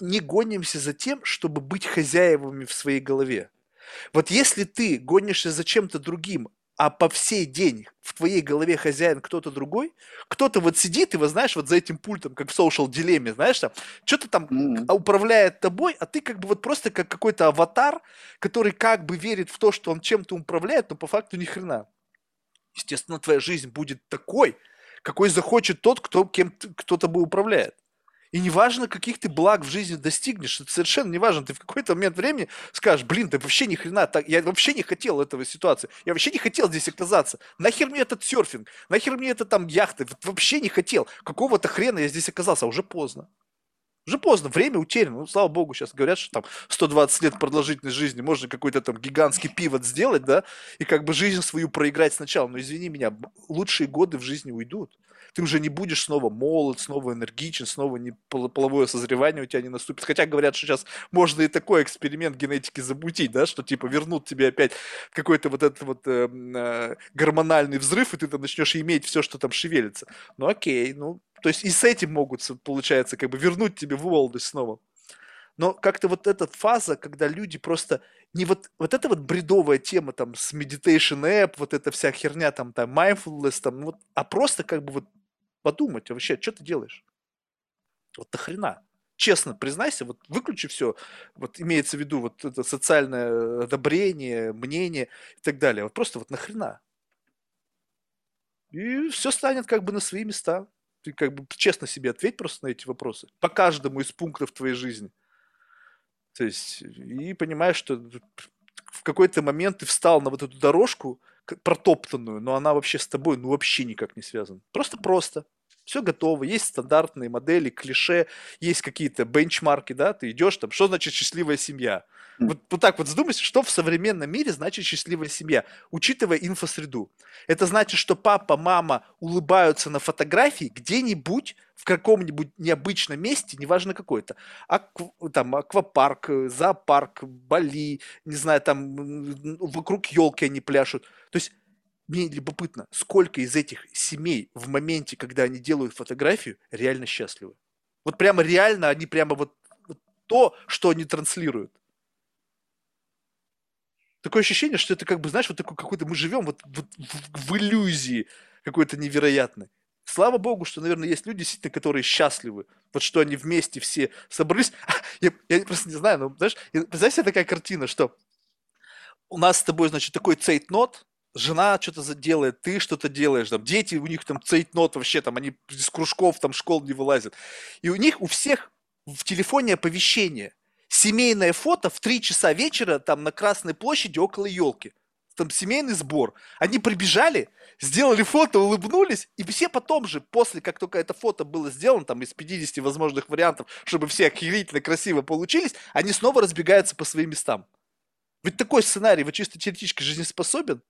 не гонимся за тем, чтобы быть хозяевами в своей голове. Вот если ты гонишься за чем-то другим, а по всей день в твоей голове хозяин кто-то другой, кто-то вот сидит и, вот знаешь, вот за этим пультом, как в social дилемме, знаешь, там, что-то там mm-hmm. управляет тобой, а ты как бы вот просто как какой-то аватар, который как бы верит в то, что он чем-то управляет, но по факту ни хрена. Естественно, твоя жизнь будет такой, какой захочет тот, кто кем кто тобой управляет. И неважно, каких ты благ в жизни достигнешь, это совершенно неважно. Ты в какой-то момент времени скажешь, блин, ты вообще ни хрена, так, я вообще не хотел этого ситуации, я вообще не хотел здесь оказаться. Нахер мне этот серфинг, нахер мне это там яхты, вообще не хотел. Какого-то хрена я здесь оказался, а уже поздно. Уже поздно, время утеряно. Ну, слава богу, сейчас говорят, что там 120 лет продолжительной жизни можно какой-то там гигантский пивот сделать, да, и как бы жизнь свою проиграть сначала. Но извини меня, лучшие годы в жизни уйдут ты уже не будешь снова молод, снова энергичен, снова не половое созревание у тебя не наступит. Хотя говорят, что сейчас можно и такой эксперимент генетики замутить, да, что типа вернут тебе опять какой-то вот этот вот э, э, гормональный взрыв, и ты там начнешь иметь все, что там шевелится. Ну окей, ну, то есть и с этим могут, получается, как бы вернуть тебе молодость снова. Но как-то вот эта фаза, когда люди просто не вот, вот эта вот бредовая тема там с meditation app, вот эта вся херня там, там mindfulness, там, вот, а просто как бы вот подумать, вообще, что ты делаешь? Вот нахрена? Честно признайся, вот выключи все, вот имеется в виду вот это социальное одобрение, мнение и так далее. Вот просто вот нахрена? И все станет как бы на свои места. Ты как бы честно себе ответь просто на эти вопросы. По каждому из пунктов твоей жизни. То есть, и понимаешь, что в какой-то момент ты встал на вот эту дорожку протоптанную, но она вообще с тобой ну вообще никак не связана. Просто-просто. Все готово, есть стандартные модели, клише, есть какие-то бенчмарки, да, ты идешь там, что значит счастливая семья? Вот, вот так вот задумайся, что в современном мире значит счастливая семья, учитывая инфосреду. Это значит, что папа, мама улыбаются на фотографии где-нибудь в каком-нибудь необычном месте, неважно какой-то, Акв, там аквапарк, зоопарк, Бали, не знаю, там вокруг елки они пляшут. То есть мне любопытно, сколько из этих семей в моменте, когда они делают фотографию, реально счастливы. Вот прямо реально они прямо вот, вот то, что они транслируют. Такое ощущение, что это как бы, знаешь, вот такой какой-то мы живем вот, вот в, в иллюзии какой-то невероятной. Слава богу, что, наверное, есть люди, действительно, которые счастливы. Вот что они вместе все собрались. *laughs* Я, я просто не знаю, но, знаешь, представь себе такая картина, что у нас с тобой, значит, такой цейтнот, жена что-то делает, ты что-то делаешь, там, дети, у них там цейтнот вообще, там, они из кружков, там, школ не вылазят. И у них, у всех в телефоне оповещение. Семейное фото в 3 часа вечера там на Красной площади около елки. Там семейный сбор. Они прибежали, сделали фото, улыбнулись, и все потом же, после как только это фото было сделано, там из 50 возможных вариантов, чтобы все охерительно красиво получились, они снова разбегаются по своим местам. Ведь такой сценарий, вот чисто теоретически жизнеспособен?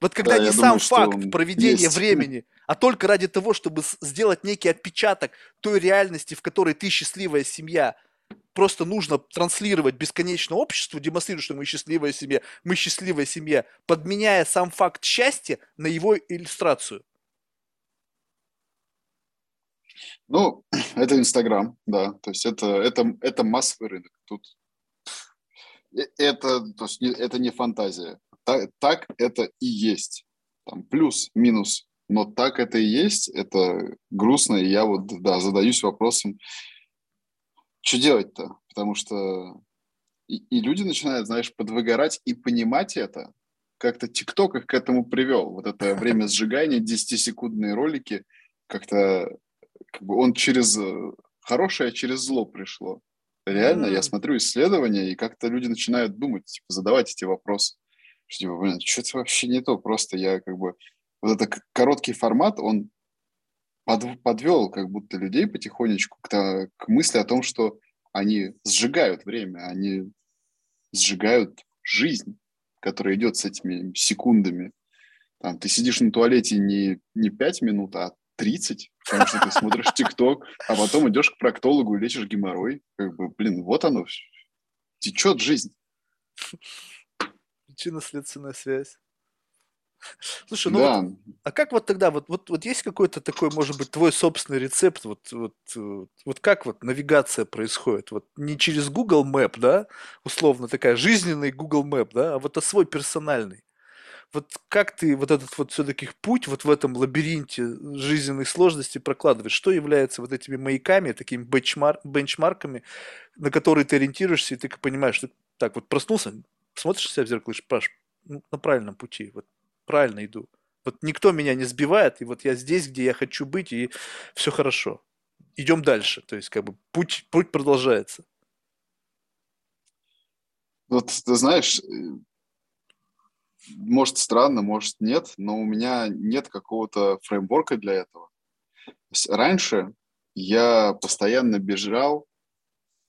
Вот когда да, не сам думаю, факт проведения есть. времени, а только ради того, чтобы сделать некий отпечаток той реальности, в которой ты счастливая семья, просто нужно транслировать бесконечно обществу, демонстрируя, что мы счастливая семья, мы счастливая семья, подменяя сам факт счастья на его иллюстрацию. Ну, *clears throat* это Инстаграм, да, то есть это, это, это массовый рынок. Тут э, это, то есть это не фантазия так, так это и есть. Там плюс, минус, но так это и есть, это грустно, и я вот, да, задаюсь вопросом, что делать-то? Потому что и, и люди начинают, знаешь, подвыгорать и понимать это. Как-то ТикТок их к этому привел. Вот это *laughs* время сжигания, 10-секундные ролики, как-то как бы он через хорошее, через зло пришло. Реально, mm-hmm. я смотрю исследования, и как-то люди начинают думать, типа, задавать эти вопросы что типа, блин, что-то вообще не то, просто я как бы... Вот этот короткий формат, он под, подвел как будто людей потихонечку к, к мысли о том, что они сжигают время, они сжигают жизнь, которая идет с этими секундами. Там, ты сидишь на туалете не, не 5 минут, а 30, потому что ты смотришь ТикТок, а потом идешь к проктологу и лечишь геморрой. Как бы, блин, вот оно, течет жизнь. Причинно-следственная связь. Слушай, ну да. вот, а как вот тогда, вот, вот, вот есть какой-то такой, может быть, твой собственный рецепт, вот, вот, вот, как вот навигация происходит? Вот не через Google Map, да, условно такая жизненный Google Map, да, а вот а свой персональный. Вот как ты вот этот вот все-таки путь вот в этом лабиринте жизненных сложностей прокладываешь? Что является вот этими маяками, такими бенчмар- бенчмарками, на которые ты ориентируешься, и ты понимаешь, что так вот проснулся, смотришь себя в зеркало и Паш, ну, на правильном пути. Вот правильно иду. Вот никто меня не сбивает, и вот я здесь, где я хочу быть, и все хорошо. Идем дальше. То есть, как бы путь, путь продолжается. Вот ты знаешь, может странно, может нет, но у меня нет какого-то фреймворка для этого. Раньше я постоянно бежал,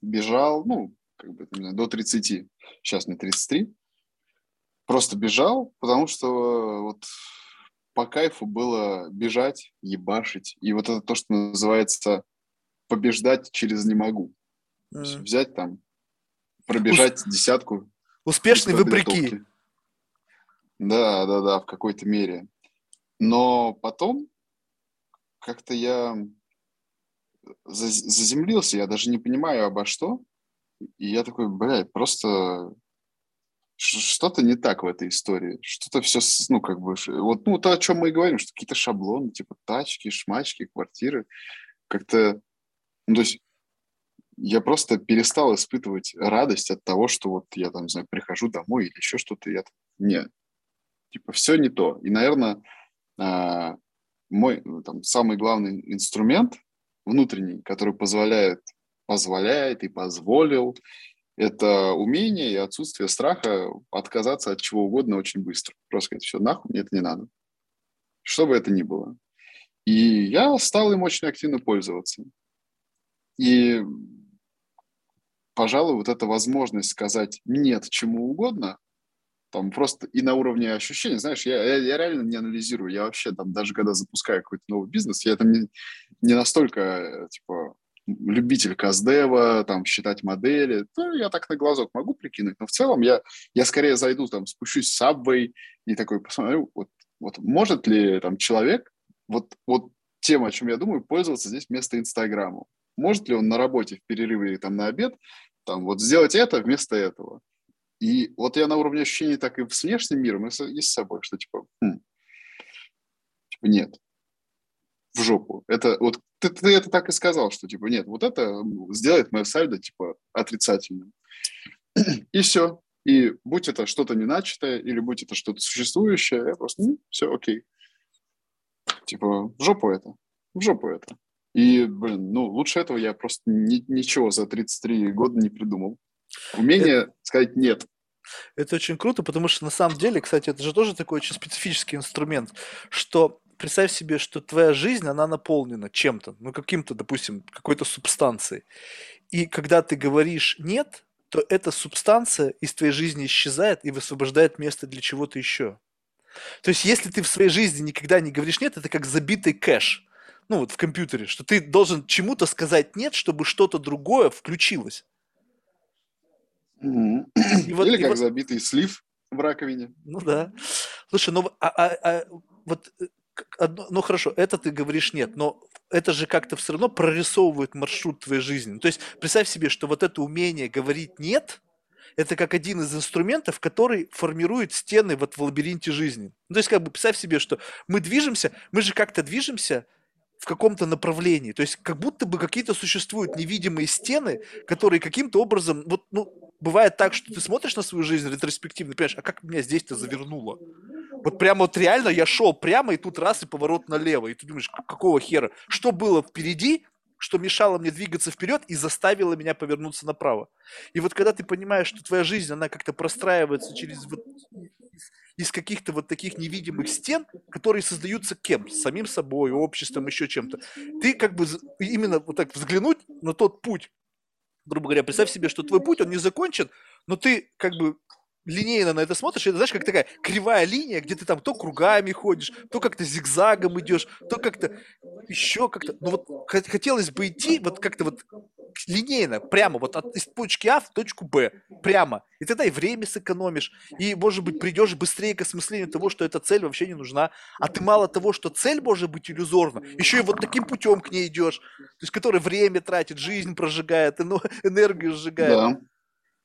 бежал, ну, как бы до 30, сейчас мне 33, просто бежал, потому что э, вот по кайфу было бежать, ебашить. И вот это то, что называется побеждать через не могу. Mm. взять там, пробежать Ус... десятку. Успешный вопреки. Да, да, да, в какой-то мере. Но потом как-то я заземлился, я даже не понимаю обо что. И я такой, блядь, просто что-то не так в этой истории. Что-то все, ну, как бы, вот, ну, то, о чем мы и говорим, что какие-то шаблоны, типа тачки, шмачки, квартиры, как-то, ну, то есть я просто перестал испытывать радость от того, что вот я там, не знаю, прихожу домой или еще что-то, я нет, типа, все не то. И, наверное, а, мой ну, там, самый главный инструмент внутренний, который позволяет, позволяет и позволил это умение и отсутствие страха отказаться от чего угодно очень быстро. Просто сказать, все, нахуй, мне это не надо. Что бы это ни было. И я стал им очень активно пользоваться. И, пожалуй, вот эта возможность сказать «нет» чему угодно, там просто и на уровне ощущений, знаешь, я, я, я реально не анализирую, я вообще там, даже когда запускаю какой-то новый бизнес, я там не, не настолько, типа, любитель каздева, там, считать модели, то я так на глазок могу прикинуть, но в целом я, я скорее зайду, там, спущусь с Subway и такой посмотрю, вот, вот может ли там человек, вот, вот тем, о чем я думаю, пользоваться здесь вместо Инстаграма. Может ли он на работе в перерыве или там на обед там вот сделать это вместо этого? И вот я на уровне ощущений так и с внешним миром, и с, и с собой, что типа, хм, типа нет, в жопу. Это вот ты, ты это так и сказал, что типа нет, вот это сделает мое сальдо типа отрицательным. *clears throat* И все. И будь это что-то не начатое, или будь это что-то существующее, я просто, ну, все, окей. Типа, в жопу это, в жопу это. И, блин, ну, лучше этого я просто ни, ничего за 33 года не придумал. Умение это... сказать «нет». Это очень круто, потому что на самом деле, кстати, это же тоже такой очень специфический инструмент, что представь себе, что твоя жизнь, она наполнена чем-то, ну, каким-то, допустим, какой-то субстанцией. И когда ты говоришь «нет», то эта субстанция из твоей жизни исчезает и высвобождает место для чего-то еще. То есть, если ты в своей жизни никогда не говоришь «нет», это как забитый кэш, ну, вот в компьютере, что ты должен чему-то сказать «нет», чтобы что-то другое включилось. Mm-hmm. И вот, Или и как вот... забитый слив в раковине. Ну да. Слушай, ну а, а, а вот э, одно, ну хорошо, это ты говоришь нет, но это же как-то все равно прорисовывает маршрут твоей жизни. Ну, то есть представь себе, что вот это умение говорить нет, это как один из инструментов, который формирует стены вот в лабиринте жизни. Ну, то есть как бы представь себе, что мы движемся, мы же как-то движемся в каком-то направлении. То есть как будто бы какие-то существуют невидимые стены, которые каким-то образом, вот, ну, бывает так, что ты смотришь на свою жизнь ретроспективно, понимаешь, а как меня здесь-то завернуло? Вот прямо вот реально я шел прямо, и тут раз, и поворот налево. И ты думаешь, какого хера? Что было впереди, что мешало мне двигаться вперед и заставило меня повернуться направо. И вот когда ты понимаешь, что твоя жизнь, она как-то простраивается через вот из каких-то вот таких невидимых стен, которые создаются кем? Самим собой, обществом, еще чем-то. Ты как бы именно вот так взглянуть на тот путь, грубо говоря, представь себе, что твой путь, он не закончен, но ты как бы линейно на это смотришь, и это, знаешь, как такая кривая линия, где ты там то кругами ходишь, то как-то зигзагом идешь, то как-то еще как-то... Ну вот хотелось бы идти вот как-то вот линейно, прямо вот от, из точки А в точку Б, прямо. И тогда и время сэкономишь, и, может быть, придешь быстрее к осмыслению того, что эта цель вообще не нужна. А ты мало того, что цель может быть иллюзорна, еще и вот таким путем к ней идешь, то есть который время тратит, жизнь прожигает, энергию сжигает. Да.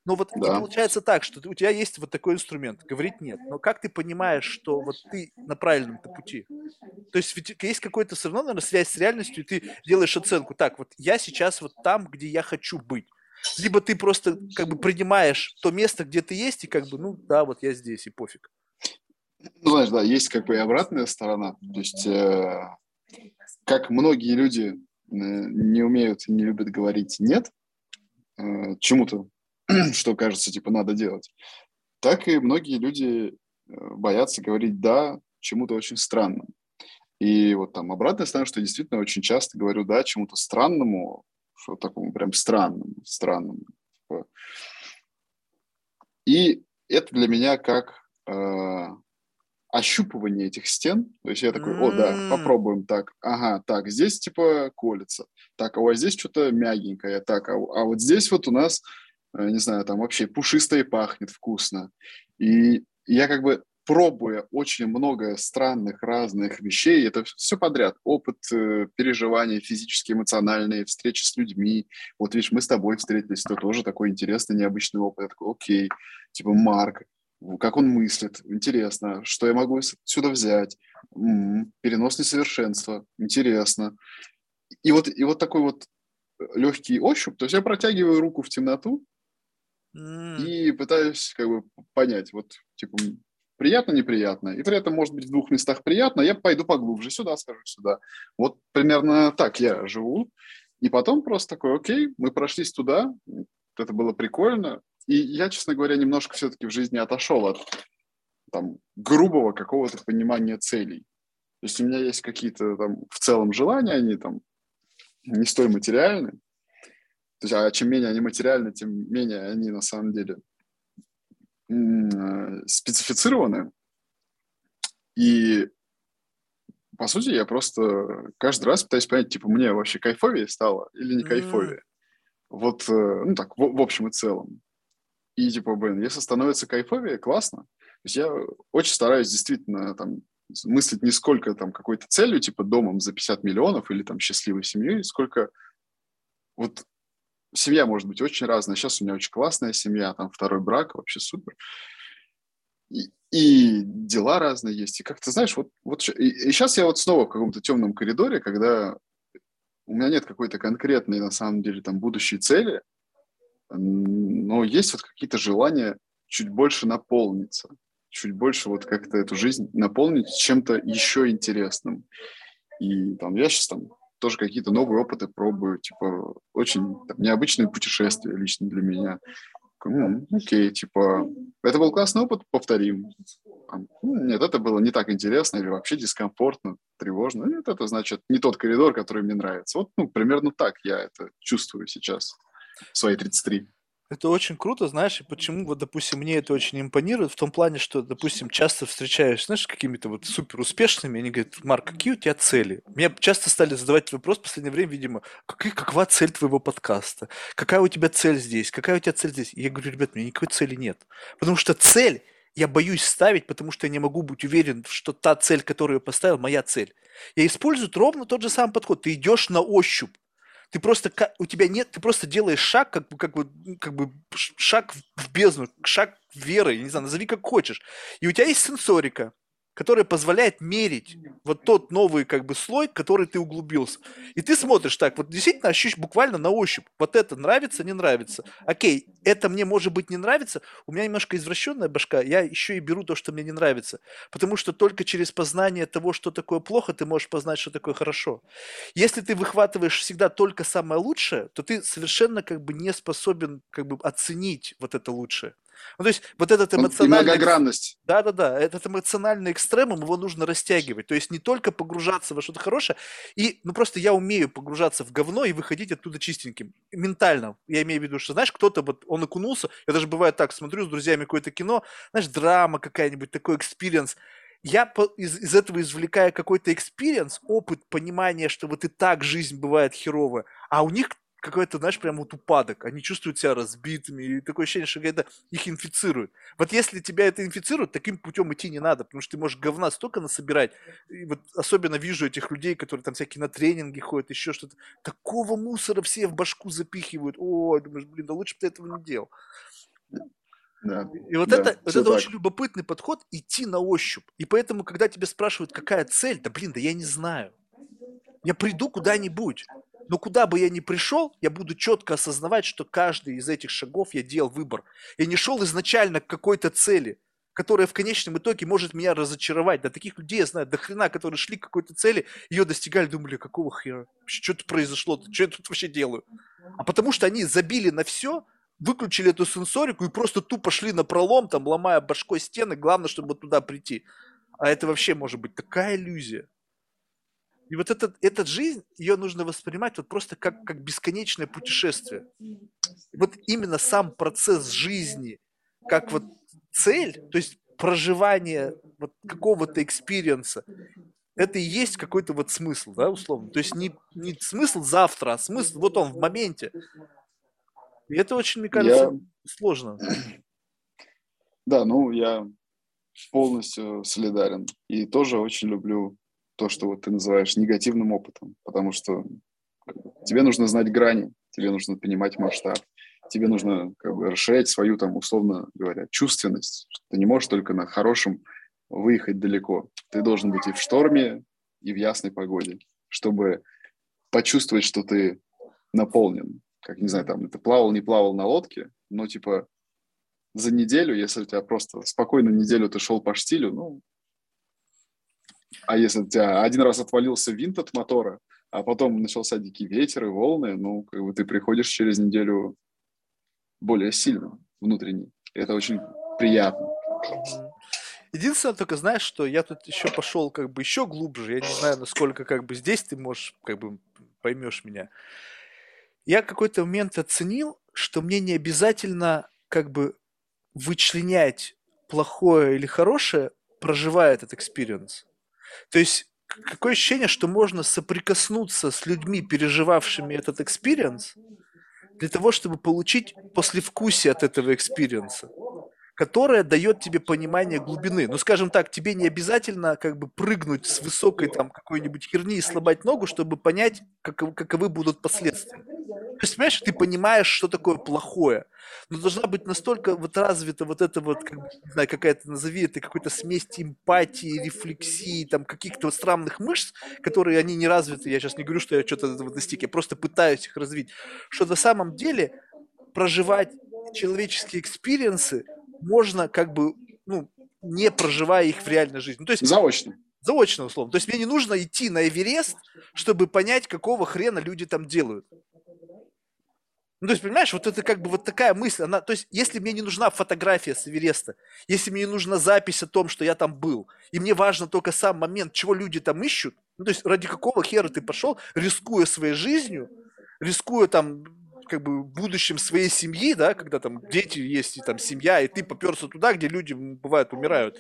Но вот да. получается так, что у тебя есть вот такой инструмент, говорить нет. Но как ты понимаешь, что вот ты на правильном пути? То есть ведь есть какой-то все равно, наверное, связь с реальностью, и ты делаешь оценку. Так, вот я сейчас вот там, где я хочу быть. Либо ты просто как бы принимаешь то место, где ты есть, и как бы, ну да, вот я здесь, и пофиг. Ну, знаешь, да, есть как бы и обратная сторона. То есть, э, как многие люди э, не умеют и не любят говорить «нет», э, чему-то *clears throat* что кажется, типа, надо делать, так и многие люди э, боятся говорить «да» чему-то очень странному. И вот там обратная сторона, что я действительно очень часто говорю «да» чему-то странному, что такому прям странному, странному. Типа. И это для меня как э, ощупывание этих стен. То есть я такой, о, да, попробуем так. Ага, так, здесь типа колется. Так, а вот здесь что-то мягенькое. Так, а, а вот здесь вот у нас не знаю, там вообще пушисто и пахнет вкусно. И я как бы пробуя очень много странных разных вещей, это все подряд, опыт, э, переживания физические, эмоциональные, встречи с людьми. Вот видишь, мы с тобой встретились, это тоже такой интересный, необычный опыт. Я такой, окей, типа Марк, как он мыслит, интересно, что я могу отсюда взять, м-м, перенос несовершенства, интересно. И вот, и вот такой вот легкий ощупь, то есть я протягиваю руку в темноту, И пытаюсь как бы понять, вот, типа, приятно, неприятно. И при этом, может быть, в двух местах приятно, я пойду поглубже, сюда скажу, сюда. Вот примерно так я живу. И потом просто такой, окей, мы прошлись туда, это было прикольно. И я, честно говоря, немножко все-таки в жизни отошел от там, грубого какого-то понимания целей. То есть у меня есть какие-то там в целом желания, они там не столь материальны, то есть, а чем менее они материальны, тем менее они на самом деле специфицированы. И по сути, я просто каждый раз пытаюсь понять, типа, мне вообще кайфовее стало или не кайфовее. Mm. Вот, э, ну так, в, в общем и целом. И типа, блин, если становится кайфовее, классно. То есть я очень стараюсь действительно там мыслить не сколько там какой-то целью, типа домом за 50 миллионов или там счастливой семьей, сколько вот семья может быть очень разная. Сейчас у меня очень классная семья, там второй брак, вообще супер. И, и дела разные есть. И как ты знаешь, вот, вот и, и сейчас я вот снова в каком-то темном коридоре, когда у меня нет какой-то конкретной, на самом деле, там, будущей цели, но есть вот какие-то желания чуть больше наполниться, чуть больше вот как-то эту жизнь наполнить чем-то еще интересным. И там я сейчас там тоже какие-то новые опыты пробую, типа, очень там, необычные путешествия лично для меня. Ну, окей, типа, это был классный опыт, повторим. Ну, нет, это было не так интересно или вообще дискомфортно, тревожно. Нет, это значит не тот коридор, который мне нравится. Вот, ну, примерно так я это чувствую сейчас, в свои 33. Это очень круто, знаешь, и почему, вот, допустим, мне это очень импонирует, в том плане, что, допустим, часто встречаюсь, знаешь, какими-то вот супер успешными, они говорят, Марк, какие у тебя цели? Мне часто стали задавать вопрос в последнее время, видимо, какая, какова цель твоего подкаста? Какая у тебя цель здесь? Какая у тебя цель здесь? И я говорю, ребят, у меня никакой цели нет. Потому что цель я боюсь ставить, потому что я не могу быть уверен, что та цель, которую я поставил, моя цель. Я использую ровно тот же самый подход. Ты идешь на ощупь. Ты просто, у тебя нет, ты просто делаешь шаг, как бы, как бы, как бы шаг в бездну, шаг веры, не знаю, назови как хочешь. И у тебя есть сенсорика которая позволяет мерить вот тот новый как бы слой, который ты углубился. И ты смотришь так, вот действительно ощущаешь буквально на ощупь, вот это нравится, не нравится. Окей, это мне может быть не нравится, у меня немножко извращенная башка, я еще и беру то, что мне не нравится. Потому что только через познание того, что такое плохо, ты можешь познать, что такое хорошо. Если ты выхватываешь всегда только самое лучшее, то ты совершенно как бы не способен как бы оценить вот это лучшее. Ну, то есть вот этот эмоциональный... Многогранность. Да-да-да, этот эмоциональный экстремум, его нужно растягивать. То есть не только погружаться во что-то хорошее, и, ну, просто я умею погружаться в говно и выходить оттуда чистеньким. Ментально. Я имею в виду, что, знаешь, кто-то вот, он окунулся, я даже бывает так, смотрю с друзьями какое-то кино, знаешь, драма какая-нибудь, такой experience, я из, из этого извлекаю какой-то experience, опыт, понимание, что вот и так жизнь бывает херовая, а у них какой-то, знаешь, прям вот упадок. Они чувствуют себя разбитыми, и такое ощущение, что это их инфицирует. Вот если тебя это инфицирует, таким путем идти не надо, потому что ты можешь говна столько насобирать. И вот особенно вижу этих людей, которые там всякие на тренинги ходят, еще что-то. Такого мусора все в башку запихивают. Ой, думаешь, блин, да лучше бы ты этого не делал. Да, и вот да, это, вот это очень любопытный подход идти на ощупь. И поэтому, когда тебя спрашивают, какая цель, да блин, да я не знаю. Я приду куда-нибудь. Но куда бы я ни пришел, я буду четко осознавать, что каждый из этих шагов я делал выбор. Я не шел изначально к какой-то цели, которая в конечном итоге может меня разочаровать. Да таких людей я знаю, до хрена, которые шли к какой-то цели, ее достигали, думали, какого хера, что тут произошло, что я тут вообще делаю? А потому что они забили на все, выключили эту сенсорику и просто тупо шли на пролом, там, ломая башкой стены, главное, чтобы туда прийти. А это вообще может быть такая иллюзия. И вот этот, эта жизнь, ее нужно воспринимать вот просто как, как бесконечное путешествие. Вот именно сам процесс жизни, как вот цель, то есть проживание вот какого-то experience -а, это и есть какой-то вот смысл, да, условно. То есть не, не смысл завтра, а смысл вот он в моменте. И это очень, мне кажется, я... сложно. Да, ну я полностью солидарен. И тоже очень люблю то, что вот ты называешь негативным опытом, потому что тебе нужно знать грани, тебе нужно понимать масштаб, тебе нужно как бы расширять свою, там, условно говоря, чувственность. Ты не можешь только на хорошем выехать далеко. Ты должен быть и в шторме, и в ясной погоде, чтобы почувствовать, что ты наполнен. Как, не знаю, там, ты плавал, не плавал на лодке, но, типа, за неделю, если у тебя просто спокойно неделю ты шел по штилю, ну, а если у тебя один раз отвалился винт от мотора, а потом начался дикий ветер и волны, ну, как бы ты приходишь через неделю более сильным внутренний. это очень приятно. Единственное, только знаешь, что я тут еще пошел как бы еще глубже. Я не знаю, насколько как бы здесь ты можешь, как бы поймешь меня. Я какой-то момент оценил, что мне не обязательно как бы вычленять плохое или хорошее, проживая этот experience. То есть какое ощущение, что можно соприкоснуться с людьми, переживавшими этот experience, для того, чтобы получить послевкусие от этого experience а, которое дает тебе понимание глубины. Ну, скажем так, тебе не обязательно как бы прыгнуть с высокой там какой-нибудь херни и сломать ногу, чтобы понять, каковы, каковы будут последствия. То есть, понимаешь, ты понимаешь, что такое плохое, но должна быть настолько вот развита вот эта вот, как, не знаю, какая-то, назови это, какой-то смесь эмпатии, рефлексии, там, каких-то вот странных мышц, которые они не развиты, я сейчас не говорю, что я что-то этого достиг, я просто пытаюсь их развить, что на самом деле проживать человеческие experience ы можно как бы, ну, не проживая их в реальной жизни. Ну, то есть, Заочно. Заочно, условно. То есть мне не нужно идти на Эверест, чтобы понять, какого хрена люди там делают. Ну, то есть, понимаешь, вот это как бы вот такая мысль, она, то есть, если мне не нужна фотография с Эвереста, если мне не нужна запись о том, что я там был, и мне важно только сам момент, чего люди там ищут, ну, то есть, ради какого хера ты пошел, рискуя своей жизнью, рискуя там как бы будущем своей семьи, да, когда там дети есть, и там семья, и ты поперся туда, где люди, бывают, умирают.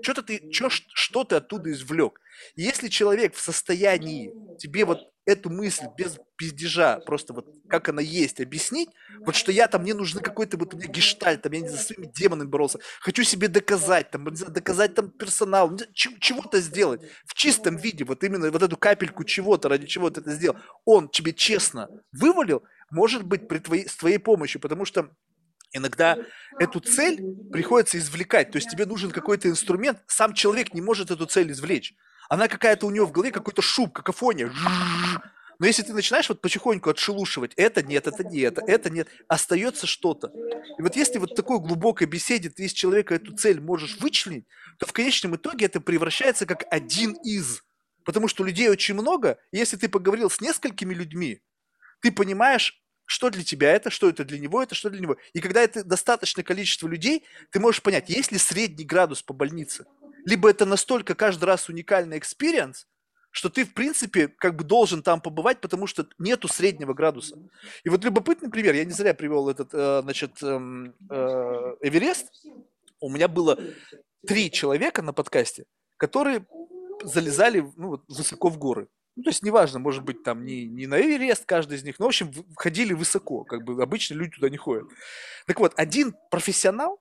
Что-то ты, что, что ты оттуда извлек. Если человек в состоянии тебе вот эту мысль без пиздежа, просто вот как она есть, объяснить, вот что я там, мне нужны какой-то вот у меня гештальт, там, я не за своими демонами боролся, хочу себе доказать, там, доказать там персонал, чего-то сделать в чистом виде, вот именно вот эту капельку чего-то, ради чего ты это сделал, он тебе честно вывалил, может быть, при твоей, с твоей помощью, потому что Иногда эту цель приходится извлекать, то есть тебе нужен какой-то инструмент, сам человек не может эту цель извлечь. Она какая-то у него в голове, какой-то шум, какофония. Но если ты начинаешь вот потихоньку отшелушивать, это нет, это не это, это нет, остается что-то. И вот если вот в такой глубокой беседе ты из человека эту цель можешь вычленить, то в конечном итоге это превращается как один из. Потому что людей очень много, и если ты поговорил с несколькими людьми, ты понимаешь, что для тебя это, что это для него, это что для него. И когда это достаточное количество людей, ты можешь понять, есть ли средний градус по больнице. Либо это настолько каждый раз уникальный experience, что ты, в принципе, как бы должен там побывать, потому что нету среднего градуса. И вот любопытный пример, я не зря привел этот, э, значит, эм, э, Эверест. У меня было три человека на подкасте, которые залезали ну, высоко в горы. Ну, то есть, неважно, может быть, там не, не на Эверест каждый из них, но, в общем, ходили высоко, как бы обычно люди туда не ходят. Так вот, один профессионал,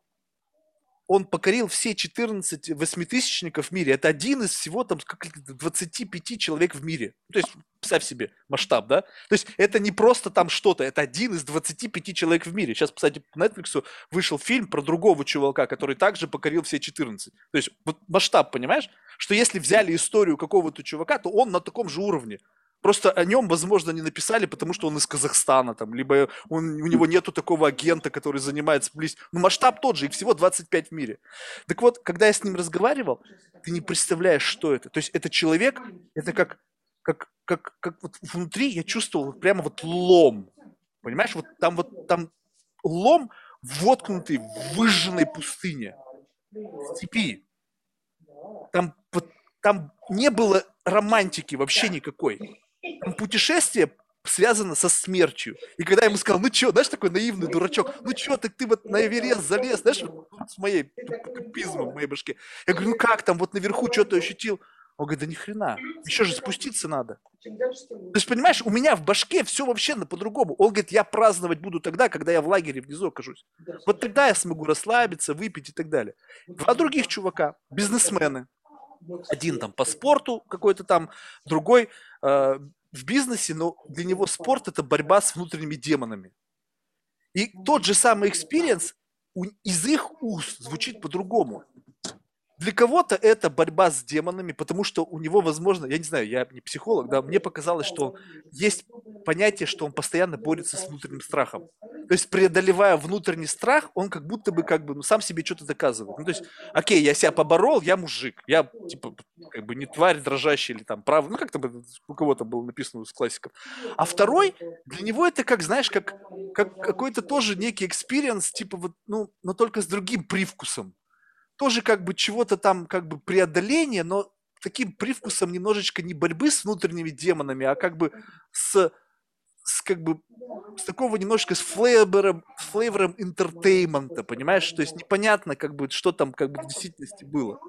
он покорил все 14 восьмитысячников в мире. Это один из всего там 25 человек в мире. То есть, представь себе масштаб, да? То есть, это не просто там что-то, это один из 25 человек в мире. Сейчас, кстати, по Netflix вышел фильм про другого чувака, который также покорил все 14. То есть, вот масштаб, понимаешь? Что если взяли историю какого-то чувака, то он на таком же уровне. Просто о нем, возможно, не написали, потому что он из Казахстана, там, либо он, у него нету такого агента, который занимается близ... Ну, масштаб тот же, их всего 25 в мире. Так вот, когда я с ним разговаривал, ты не представляешь, что это. То есть это человек, это как, как, как, как вот внутри я чувствовал прямо вот лом. Понимаешь, вот там вот там лом воткнутый в выжженной пустыне, в степи. Там, там не было романтики вообще никакой путешествие связано со смертью. И когда я ему сказал, ну что, знаешь, такой наивный дурачок, ну что, так ты вот на Эверест залез, знаешь, с моей тупизмом в моей башке. Я говорю, ну как там, вот наверху что-то ощутил. Он говорит, да ни хрена, еще же спуститься надо. То есть, понимаешь, у меня в башке все вообще по-другому. Он говорит, я праздновать буду тогда, когда я в лагере внизу окажусь. Вот тогда я смогу расслабиться, выпить и так далее. Два других чувака, бизнесмены. Один там по спорту какой-то там, другой э, в бизнесе, но для него спорт – это борьба с внутренними демонами. И тот же самый experience из их уст звучит по-другому. Для кого-то это борьба с демонами, потому что у него, возможно, я не знаю, я не психолог, да, мне показалось, что есть понятие, что он постоянно борется с внутренним страхом. То есть, преодолевая внутренний страх, он как будто бы, как бы, ну, сам себе что-то доказывает. Ну, то есть, окей, я себя поборол, я мужик, я, типа, как бы не тварь дрожащая или там прав, ну, как там у кого-то было написано из классиков. А второй, для него это как, знаешь, как, как какой-то тоже некий experience, типа, вот, ну, но только с другим привкусом тоже как бы чего-то там как бы преодоление, но таким привкусом немножечко не борьбы с внутренними демонами, а как бы с, с как бы с такого немножко с flavor ом, flavor ом entertainment а, понимаешь? То есть непонятно, как бы, что там как бы в действительности было.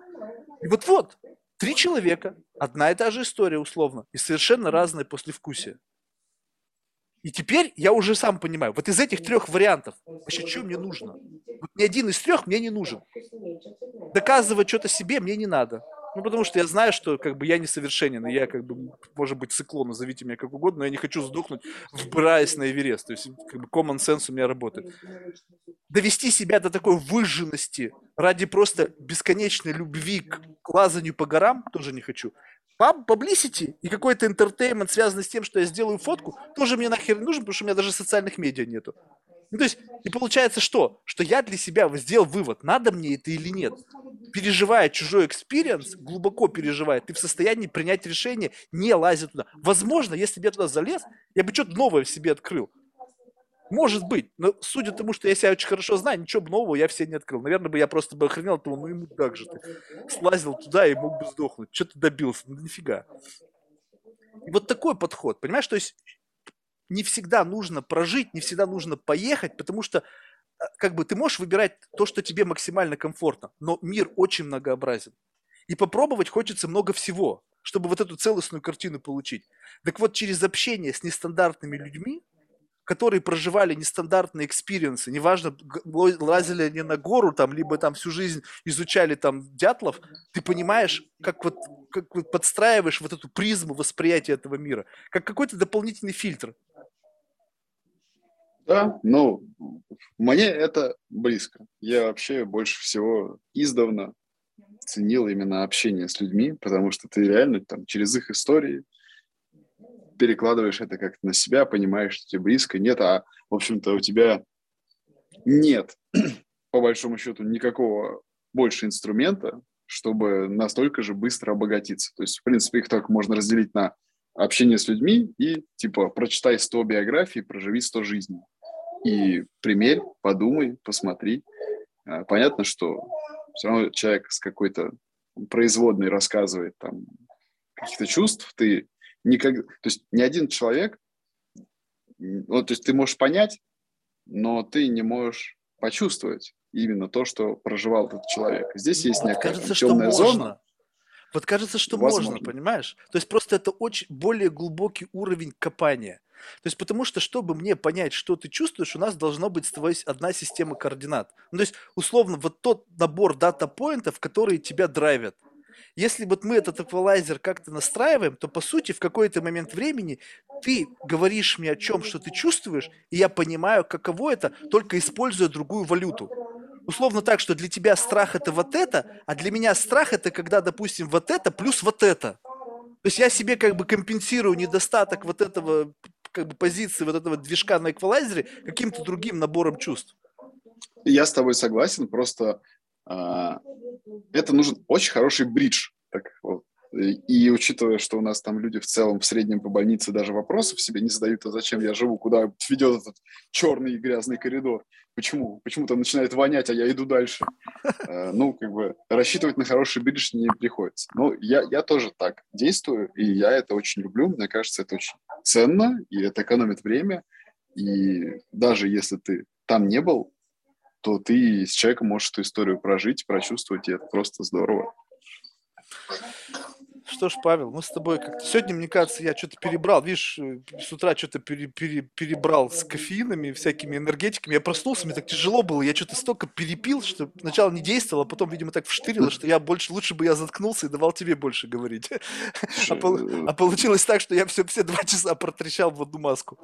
И вот-вот, три человека, одна и та же история условно, и совершенно разное послевкусие. И теперь я уже сам понимаю, вот из этих трех вариантов, вообще, что мне нужно? Вот ни один из трех мне не нужен. Доказывать что-то себе мне не надо. Ну, потому что я знаю, что как бы я несовершенен, и я как бы, может быть, циклон, назовите меня как угодно, но я не хочу сдохнуть, вбираясь на Эверест. То есть, как бы, common sense у меня работает. Довести себя до такой выжженности ради просто бесконечной любви к лазанию по горам тоже не хочу. Publicity и какой-то entertainment, связанный с тем, что я сделаю фотку, тоже мне нахер не нужен, потому что у меня даже социальных медиа нету. Ну, то есть, и получается что? Что я для себя сделал вывод, надо мне это или нет. Переживая чужой experience, глубоко переживая, ты в состоянии принять решение, не лазить туда. Возможно, если бы я туда залез, я бы что-то новое в себе открыл. Может быть, но судя тому, что я себя очень хорошо знаю, ничего бы нового я в себе не открыл. Наверное, бы я просто бы охренел, думал, ну и мудак же ты. Слазил туда и мог бы сдохнуть. Что ты добился? Ну нифига. И вот такой подход, понимаешь? То есть не всегда нужно прожить, не всегда нужно поехать, потому что э, как бы ты можешь выбирать то, что тебе максимально комфортно, но мир очень многообразен. И попробовать хочется много всего, чтобы вот эту целостную картину получить. Так вот, через общение с нестандартными людьми, которые проживали нестандартные experience ы, неважно, лазили они на гору, там, либо там всю жизнь изучали там дятлов, ты понимаешь, как вот, как вот подстраиваешь вот эту призму восприятия этого мира, как какой-то дополнительный фильтр. Да, ну, мне это близко. Я вообще больше всего издавна ценил именно общение с людьми, потому что ты реально там через их истории, перекладываешь это как-то на себя, понимаешь, что тебе близко, нет, а, в общем-то, у тебя нет, *clears throat* по большому счету, никакого больше инструмента, чтобы настолько же быстро обогатиться. То есть, в принципе, их только можно разделить на общение с людьми и, типа, прочитай 100 биографий, проживи 100 жизней. И примерь, подумай, посмотри. А, понятно, что все равно человек с какой-то производной рассказывает там каких-то чувств, ты никак... То есть ни один человек, ну, то есть ты можешь понять, но ты не можешь почувствовать именно то, что проживал этот человек. Здесь есть вот некая кажется, темная зона. Вот кажется, что Возможно. можно, понимаешь? То есть просто это очень более глубокий уровень копания. То есть потому что, чтобы мне понять, что ты чувствуешь, у нас должна быть тобой одна система координат. Ну, то есть, условно, вот тот набор дата-поинтов, которые тебя драйвят. Если вот мы этот эквалайзер как-то настраиваем, то по сути в какой-то момент времени ты говоришь мне о чем, что ты чувствуешь, и я понимаю, каково это, только используя другую валюту. Условно так, что для тебя страх это вот это, а для меня страх это когда, допустим, вот это плюс вот это. То есть я себе как бы компенсирую недостаток вот этого как бы позиции вот этого движка на эквалайзере каким-то другим набором чувств. Я с тобой согласен, просто это нужен очень хороший бридж. Так, вот. И учитывая, что у нас там люди в целом в среднем по больнице даже вопросов себе не задают, а зачем я живу, куда ведет этот черный и грязный коридор, почему, почему там начинает вонять, а я иду дальше. А, ну, как бы рассчитывать на хороший бридж не приходится. Но я, я тоже так действую, и я это очень люблю. Мне кажется, это очень ценно, и это экономит время. И даже если ты там не был, то ты с человеком можешь эту историю прожить, прочувствовать, и это просто здорово. Что ж, Павел, мы с тобой как-то... Сегодня, мне кажется, я что-то перебрал. Видишь, э, с утра что-то пере, пере, перебрал с кофеинами, всякими энергетиками. Я проснулся, мне так тяжело было. Я что-то столько перепил, что сначала не действовало, а потом, видимо, так вштырило, что я больше... Лучше бы я заткнулся и давал тебе больше говорить. *laughs* А, а получилось так, что я все, все два часа протрещал в одну маску.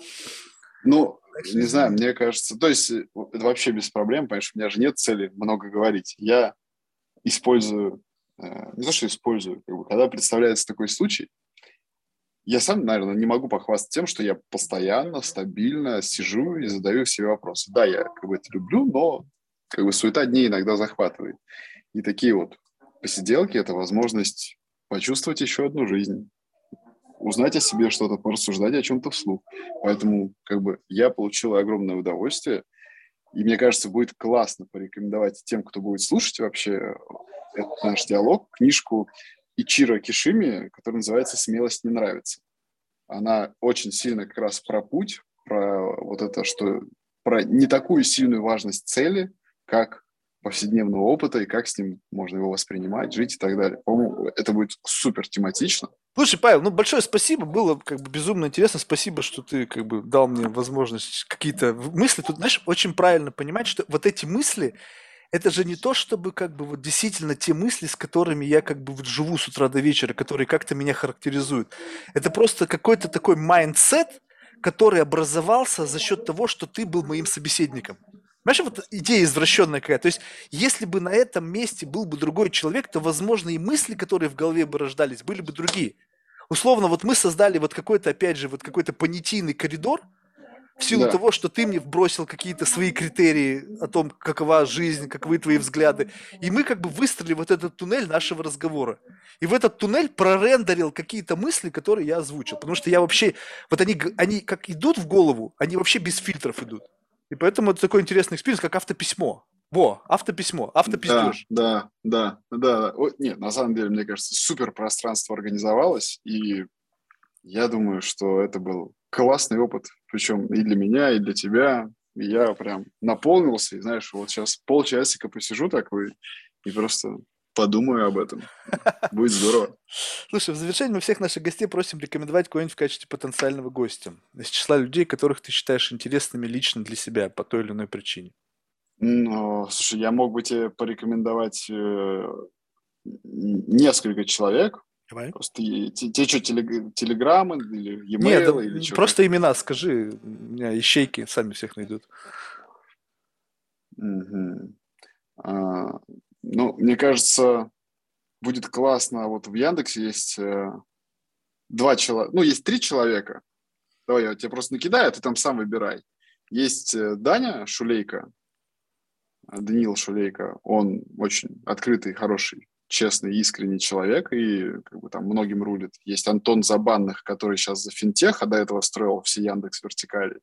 Ну, не знаю, мне кажется, то есть э, это вообще без проблем, потому что у меня же нет цели много говорить. Я использую, э, не то, что использую, как бы, когда представляется такой случай, я сам, наверное, не могу похвастаться тем, что я постоянно, стабильно сижу и задаю все вопросы. Да, я как бы это люблю, но как бы суета дней иногда захватывает. И такие вот посиделки – это возможность почувствовать еще одну жизнь, узнать о себе что-то, порассуждать о чем-то вслух. Поэтому как бы я получил огромное удовольствие. И мне кажется, будет классно порекомендовать тем, кто будет слушать вообще этот наш диалог, книжку Ичиро Кишими, которая называется «Смелость не нравится». Она очень сильно как раз про путь, про вот это, что про не такую сильную важность цели, как повседневного опыта и как с ним можно его воспринимать, жить и так далее. По-моему, это будет супер тематично. Слушай, Павел, ну большое спасибо, было как бы безумно интересно. Спасибо, что ты как бы дал мне возможность какие-то мысли. Тут, знаешь, очень правильно понимать, что вот эти мысли, это же не то, чтобы как бы вот действительно те мысли, с которыми я как бы вот живу с утра до вечера, которые как-то меня характеризуют. Это просто какой-то такой mindset, который образовался за счет того, что ты был моим собеседником. Понимаешь, вот идея извращенная какая. То есть, если бы на этом месте был бы другой человек, то, возможно, и мысли, которые в голове бы рождались, были бы другие. Условно, вот мы создали вот какой-то, опять же, вот какой-то понятийный коридор, в силу да. того, что ты мне вбросил какие-то свои критерии о том, какова жизнь, каковы твои взгляды. И мы как бы выстроили вот этот туннель нашего разговора. И в этот туннель прорендерил какие-то мысли, которые я озвучил. Потому что я вообще, вот они, они как идут в голову, они вообще без фильтров идут. И поэтому это такой интересный experience, как автописьмо. Во, автописьмо, автопиздеж. Да, да, да, да. Нет, на самом деле, мне кажется, супер пространство организовалось, и я думаю, что это был классный опыт, причем и для меня, и для тебя. И я прям наполнился, и знаешь, вот сейчас полчасика посижу такой и просто подумаю об этом. *laughs* Будет здорово. Слушай, в завершение мы всех наших гостей просим рекомендовать кого-нибудь в качестве потенциального гостя. Из числа людей, которых ты считаешь интересными лично для себя по той или иной причине. Ну, слушай, я мог бы тебе порекомендовать э, несколько человек. Давай. Просто те, что, телег, телеграммы или e-mail? Нет, или что просто имена скажи. У меня ищейки сами всех найдут. Угу. А, ну, мне кажется, будет классно. Вот в Яндексе есть э, два человека, ну, есть три человека. Давай я тебе просто накидаю, а ты там сам выбирай. Есть э, Даня Шулейко, Даниил Шулейко. Он очень открытый, хороший честный, искренний человек, и как бы там многим рулит. Есть Антон Забанных, который сейчас за финтех, а до этого строил все Яндекс вертикали.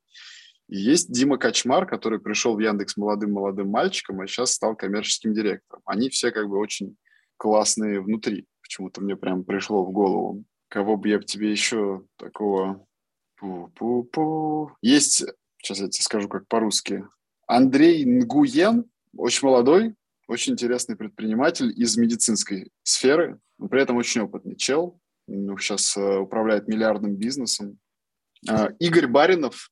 Есть Дима Качмар, который пришел в Яндекс молодым-молодым мальчиком, а сейчас стал коммерческим директором. Они все как бы очень классные внутри. Почему-то мне прям пришло в голову. Кого бы я тебе еще такого... Пу-пу-пу. Есть, сейчас я тебе скажу как по-русски, Андрей Нгуен, очень молодой, очень интересный предприниматель из медицинской сферы, но при этом очень опытный чел. Ну, сейчас э, управляет миллиардным бизнесом. Э, Игорь Баринов,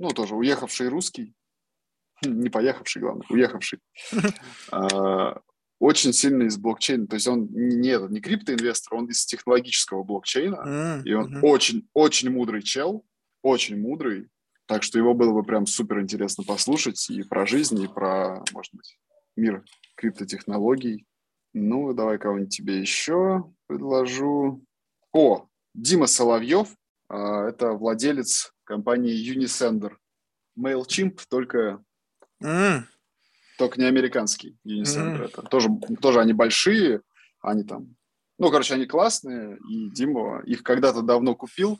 ну, тоже уехавший русский, *laughs* не поехавший, главное, уехавший, э, *laughs* очень сильный из блокчейна. То есть он не, не криптоинвестор, он из технологического блокчейна, и он очень-очень мудрый чел, очень мудрый, так что его было бы прям супер интересно послушать и про жизнь, и про, может быть, мир криптотехнологий. Ну, давай кого-нибудь тебе еще предложу. О, Дима Соловьев, а, это владелец компании Unisender. MailChimp, только, mm. только не американский Unisender. Mm. Это тоже, тоже они большие, они там, ну, короче, они классные, и Дима их когда-то давно купил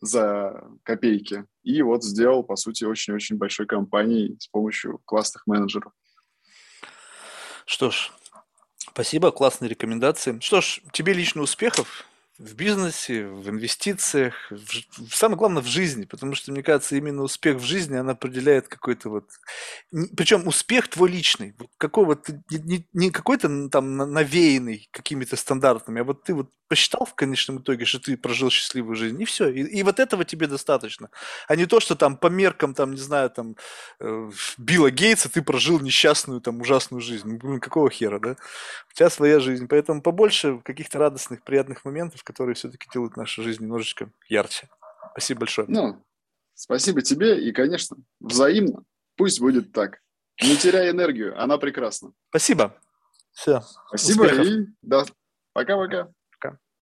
за копейки, и вот сделал, по сути, очень-очень большой компанией с помощью классных менеджеров. Что ж, спасибо, классные рекомендации. Что ж, тебе лично успехов в бизнесе, в инвестициях, в, самое главное в жизни, потому что, мне кажется, именно успех в жизни, он определяет какой-то вот... Причем успех твой личный, какой вот, не, не какой-то там навеянный какими-то стандартами, а вот ты вот посчитал в конечном итоге, что ты прожил счастливую жизнь, и все. И, и вот этого тебе достаточно. А не то, что там по меркам, там, не знаю, там, э, Билла Гейтса ты прожил несчастную, там, ужасную жизнь. Ну, какого хера, да? У тебя своя жизнь. Поэтому побольше каких-то радостных, приятных моментов, которые все-таки делают нашу жизнь немножечко ярче. Спасибо большое. Ну, спасибо тебе и, конечно, взаимно. Пусть будет так. Не теряй энергию, она прекрасна. Спасибо. Все. Спасибо Успехов. и да, пока-пока.